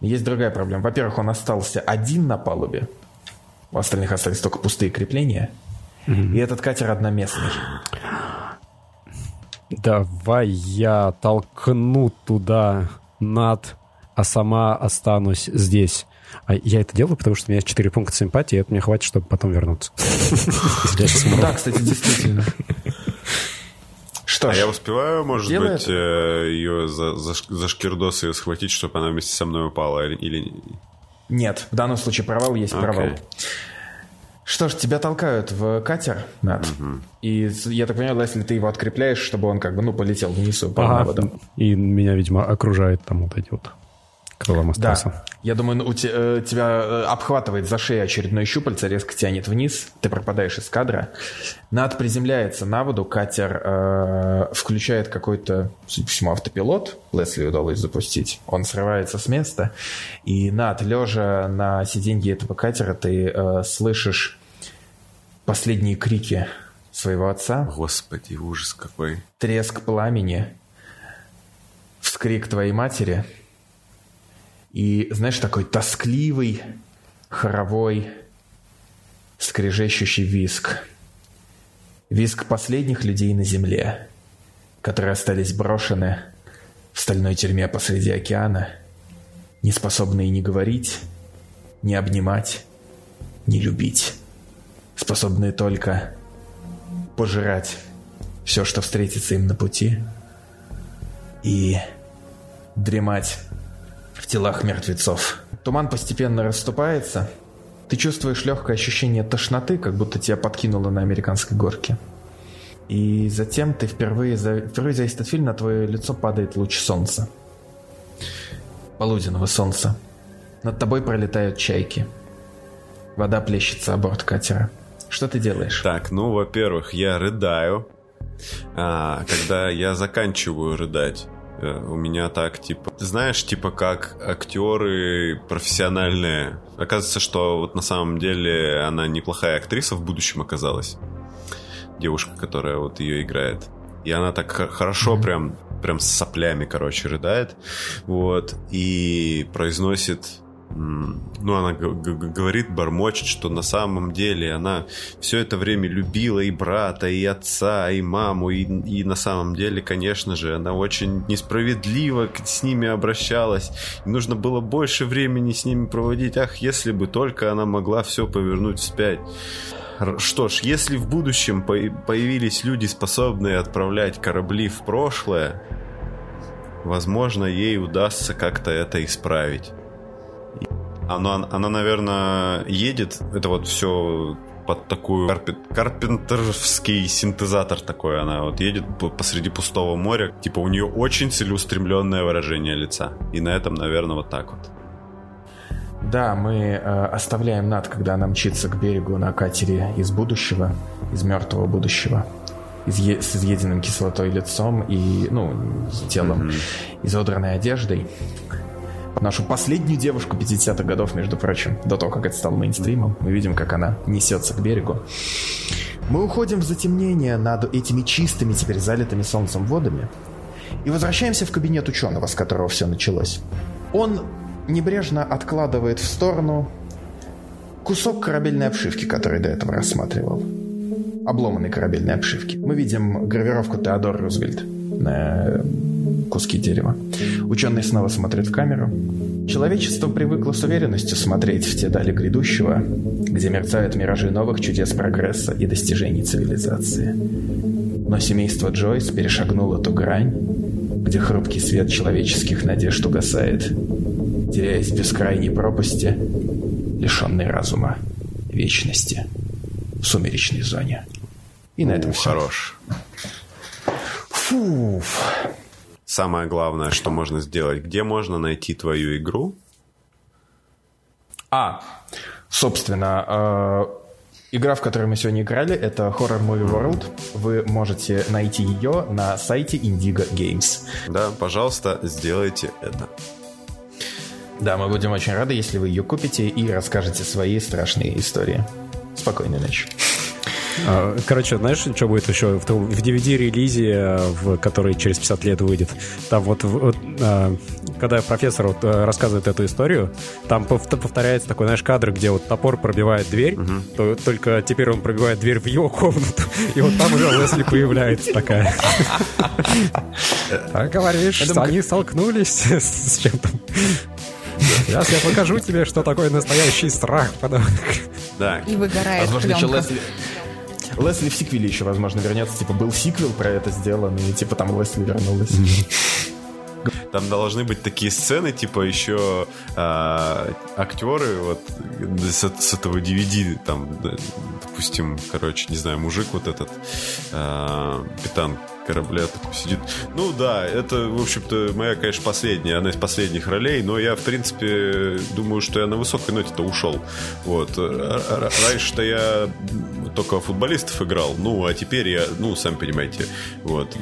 Есть другая проблема. Во-первых, он остался один на палубе. У остальных остались только пустые крепления. Mm-hmm. И этот катер одноместный. Давай я толкну туда над, а сама останусь здесь. А я это делаю, потому что у меня есть 4 пункта симпатии, и это мне хватит, чтобы потом вернуться. [laughs] Да, кстати, действительно. Что а ж, я успеваю, может быть, э, ее за, за, за шкирдос ее схватить, чтобы она вместе со мной упала или... Нет, в данном случае провал есть okay. провал. Что ж, тебя толкают в катер, Над. Угу. И я так понимаю, если ты его открепляешь, чтобы он как бы, ну, полетел вниз и упал ага. на воду. И меня, видимо, окружает там вот эти вот крылом остался. Да. Я думаю, ну, у те, э, тебя э, обхватывает за шею очередной щупальце, резко тянет вниз, ты пропадаешь из кадра. Над приземляется на воду, катер э, включает какой-то, судя по всему, автопилот. Лесли удалось запустить. Он срывается с места. И над, лежа на сиденье этого катера, ты э, слышишь последние крики своего отца. Господи, ужас какой. Треск пламени. Вскрик твоей матери – и, знаешь, такой тоскливый, хоровой, скрежещущий виск. Виск последних людей на земле, которые остались брошены в стальной тюрьме посреди океана, не способные ни говорить, ни обнимать, ни любить, способные только пожирать все, что встретится им на пути, и дремать в телах мертвецов. Туман постепенно расступается. Ты чувствуешь легкое ощущение тошноты, как будто тебя подкинуло на американской горке. И затем ты впервые за, впервые за весь этот фильм на твое лицо падает луч солнца. Полуденного солнца. Над тобой пролетают чайки. Вода плещется о борт катера. Что ты делаешь? Так, ну, во-первых, я рыдаю. А, когда я заканчиваю рыдать, у меня так, типа, знаешь, типа как актеры профессиональные. Оказывается, что вот на самом деле она неплохая актриса в будущем оказалась. Девушка, которая вот ее играет. И она так хорошо прям, прям с соплями, короче, рыдает. Вот. И произносит ну, она говорит, бормочет, что на самом деле она все это время любила и брата, и отца, и маму, и, и на самом деле, конечно же, она очень несправедливо с ними обращалась. И нужно было больше времени с ними проводить. Ах, если бы только она могла все повернуть вспять. Что ж, если в будущем по- появились люди, способные отправлять корабли в прошлое, возможно, ей удастся как-то это исправить. Она, она, наверное, едет, это вот все под такую карпе- карпентерский синтезатор такой. Она вот едет по- посреди пустого моря. Типа у нее очень целеустремленное выражение лица. И на этом, наверное, вот так вот. Да, мы э, оставляем Над, когда она мчится к берегу на катере из будущего, из мертвого будущего, изъе- с изъеденным кислотой лицом и, ну, телом, изодранной одеждой. Нашу последнюю девушку 50-х годов, между прочим, до того, как это стало мейнстримом, мы видим, как она несется к берегу. Мы уходим в затемнение над этими чистыми, теперь залитыми солнцем водами и возвращаемся в кабинет ученого, с которого все началось. Он небрежно откладывает в сторону кусок корабельной обшивки, который до этого рассматривал. Обломанной корабельной обшивки. Мы видим гравировку Теодор Рузвельт на куски дерева. Ученый снова смотрит в камеру. Человечество привыкло с уверенностью смотреть в те дали грядущего, где мерцают миражи новых чудес прогресса и достижений цивилизации. Но семейство Джойс перешагнуло ту грань, где хрупкий свет человеческих надежд угасает, теряясь в бескрайней пропасти, лишенной разума, вечности, в сумеречной зоне. И на этом все. Хорош. Фу. Самое главное, что можно сделать, где можно найти твою игру? А, собственно, э, игра, в которой мы сегодня играли, это Horror Movie World. Вы можете найти ее на сайте Indigo Games. Да, пожалуйста, сделайте это. Да, мы будем очень рады, если вы ее купите и расскажете свои страшные истории. Спокойной ночи. А, Короче, знаешь, что будет еще в, DVD-релизе, э, в который через 50 лет выйдет? Там вот, вот, а, когда профессор вот, э, рассказывает эту историю, там пов- повторяется такой, знаешь, кадр, где вот топор пробивает дверь, то только теперь он пробивает дверь в его комнату, и вот там уже Лесли появляется такая. А говоришь, что они столкнулись с чем-то. Сейчас я покажу тебе, что такое настоящий страх. Да, И выгорает Возможно, еще. Лесли... Лесли в сиквеле еще, возможно, вернется. Типа, был сиквел про это сделан, и типа там Лесли вернулась. [laughs] Там должны быть такие сцены, типа еще а, актеры вот с, с этого DVD, там, допустим, короче, не знаю, мужик вот этот, а, капитан корабля такой сидит. Ну да, это, в общем-то, моя, конечно, последняя, одна из последних ролей, но я, в принципе, думаю, что я на высокой ноте-то ушел. Вот. Раньше-то я только футболистов играл, ну, а теперь я, ну, сами понимаете, вот.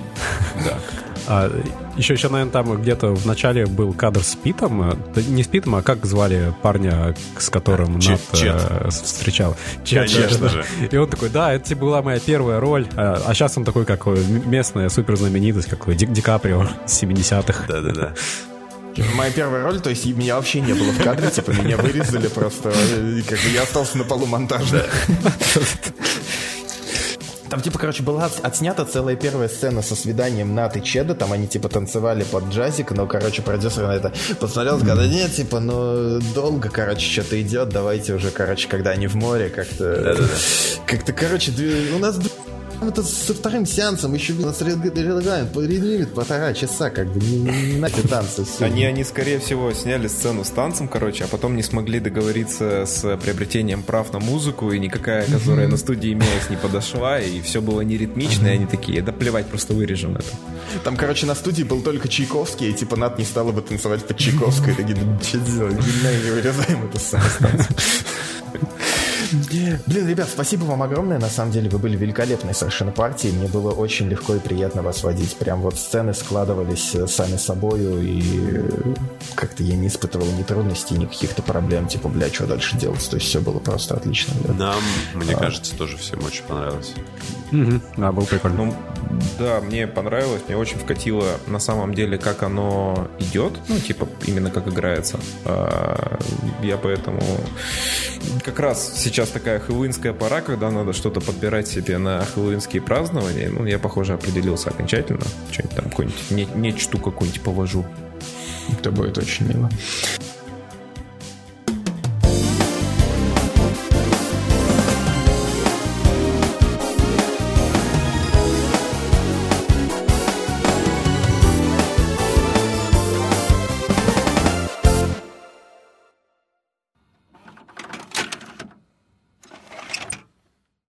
Да, А, еще, еще, наверное, там где-то в начале был кадр с Питом. э, да Не с Питом, а как звали парня, с которым Чет- Нат Чет. э, встречал? Чет, Конечно да, да. же. И он такой, да, это была моя первая роль. А, а сейчас он такой, как э, местная суперзнаменитость, как Ди, Ди Каприо с 70-х. Да-да-да. Моя первая роль, то есть и меня вообще не было в кадре, типа меня вырезали просто, и как бы я остался на полу монтажа. [laughs] Там, типа, короче, была от- отснята целая первая сцена со свиданием Нат и Чеда, там они, типа, танцевали под джазик, но, короче, продюсер на это посмотрел, сказал, нет, типа, ну, долго, короче, что-то идет, давайте уже, короче, когда они в море, как-то... Как-то, короче, у нас... Это со вторым сеансом еще нас регламент, лимит полтора часа, как бы, не, не, не надо танцы. всё. Они, они, скорее всего, сняли сцену с танцем, короче, а потом не смогли договориться с приобретением прав на музыку, и никакая, которая на студии имелась, не подошла, и все было не ритмично, и они такие, да плевать, просто вырежем это. Там, короче, на студии был только Чайковский, и типа Нат не стала бы танцевать под Чайковской. Такие, да что делать, не вырезаем это сам [laughs] Блин, ребят, спасибо вам огромное. На самом деле вы были великолепной совершенно партией. Мне было очень легко и приятно вас водить. Прям вот сцены складывались э, сами собою, и э, как-то я не испытывал ни трудностей, ни каких-то проблем. Типа, бля, что дальше делать? То есть все было просто отлично. Бля. Нам, мне кажется, тоже всем очень понравилось. Мгм. Да, было прикольно. Ну, да, мне понравилось, мне очень вкатило на самом деле, как оно идет, ну, типа, именно как играется. А, Я поэтому... Как раз сейчас такая хэллоуинская пора, когда надо что-то подбирать себе на хэллоуинские празднования. Ну, я, похоже, определился окончательно. Что-нибудь там, какую-нибудь не, нечту какую-нибудь повожу. Это будет очень мило.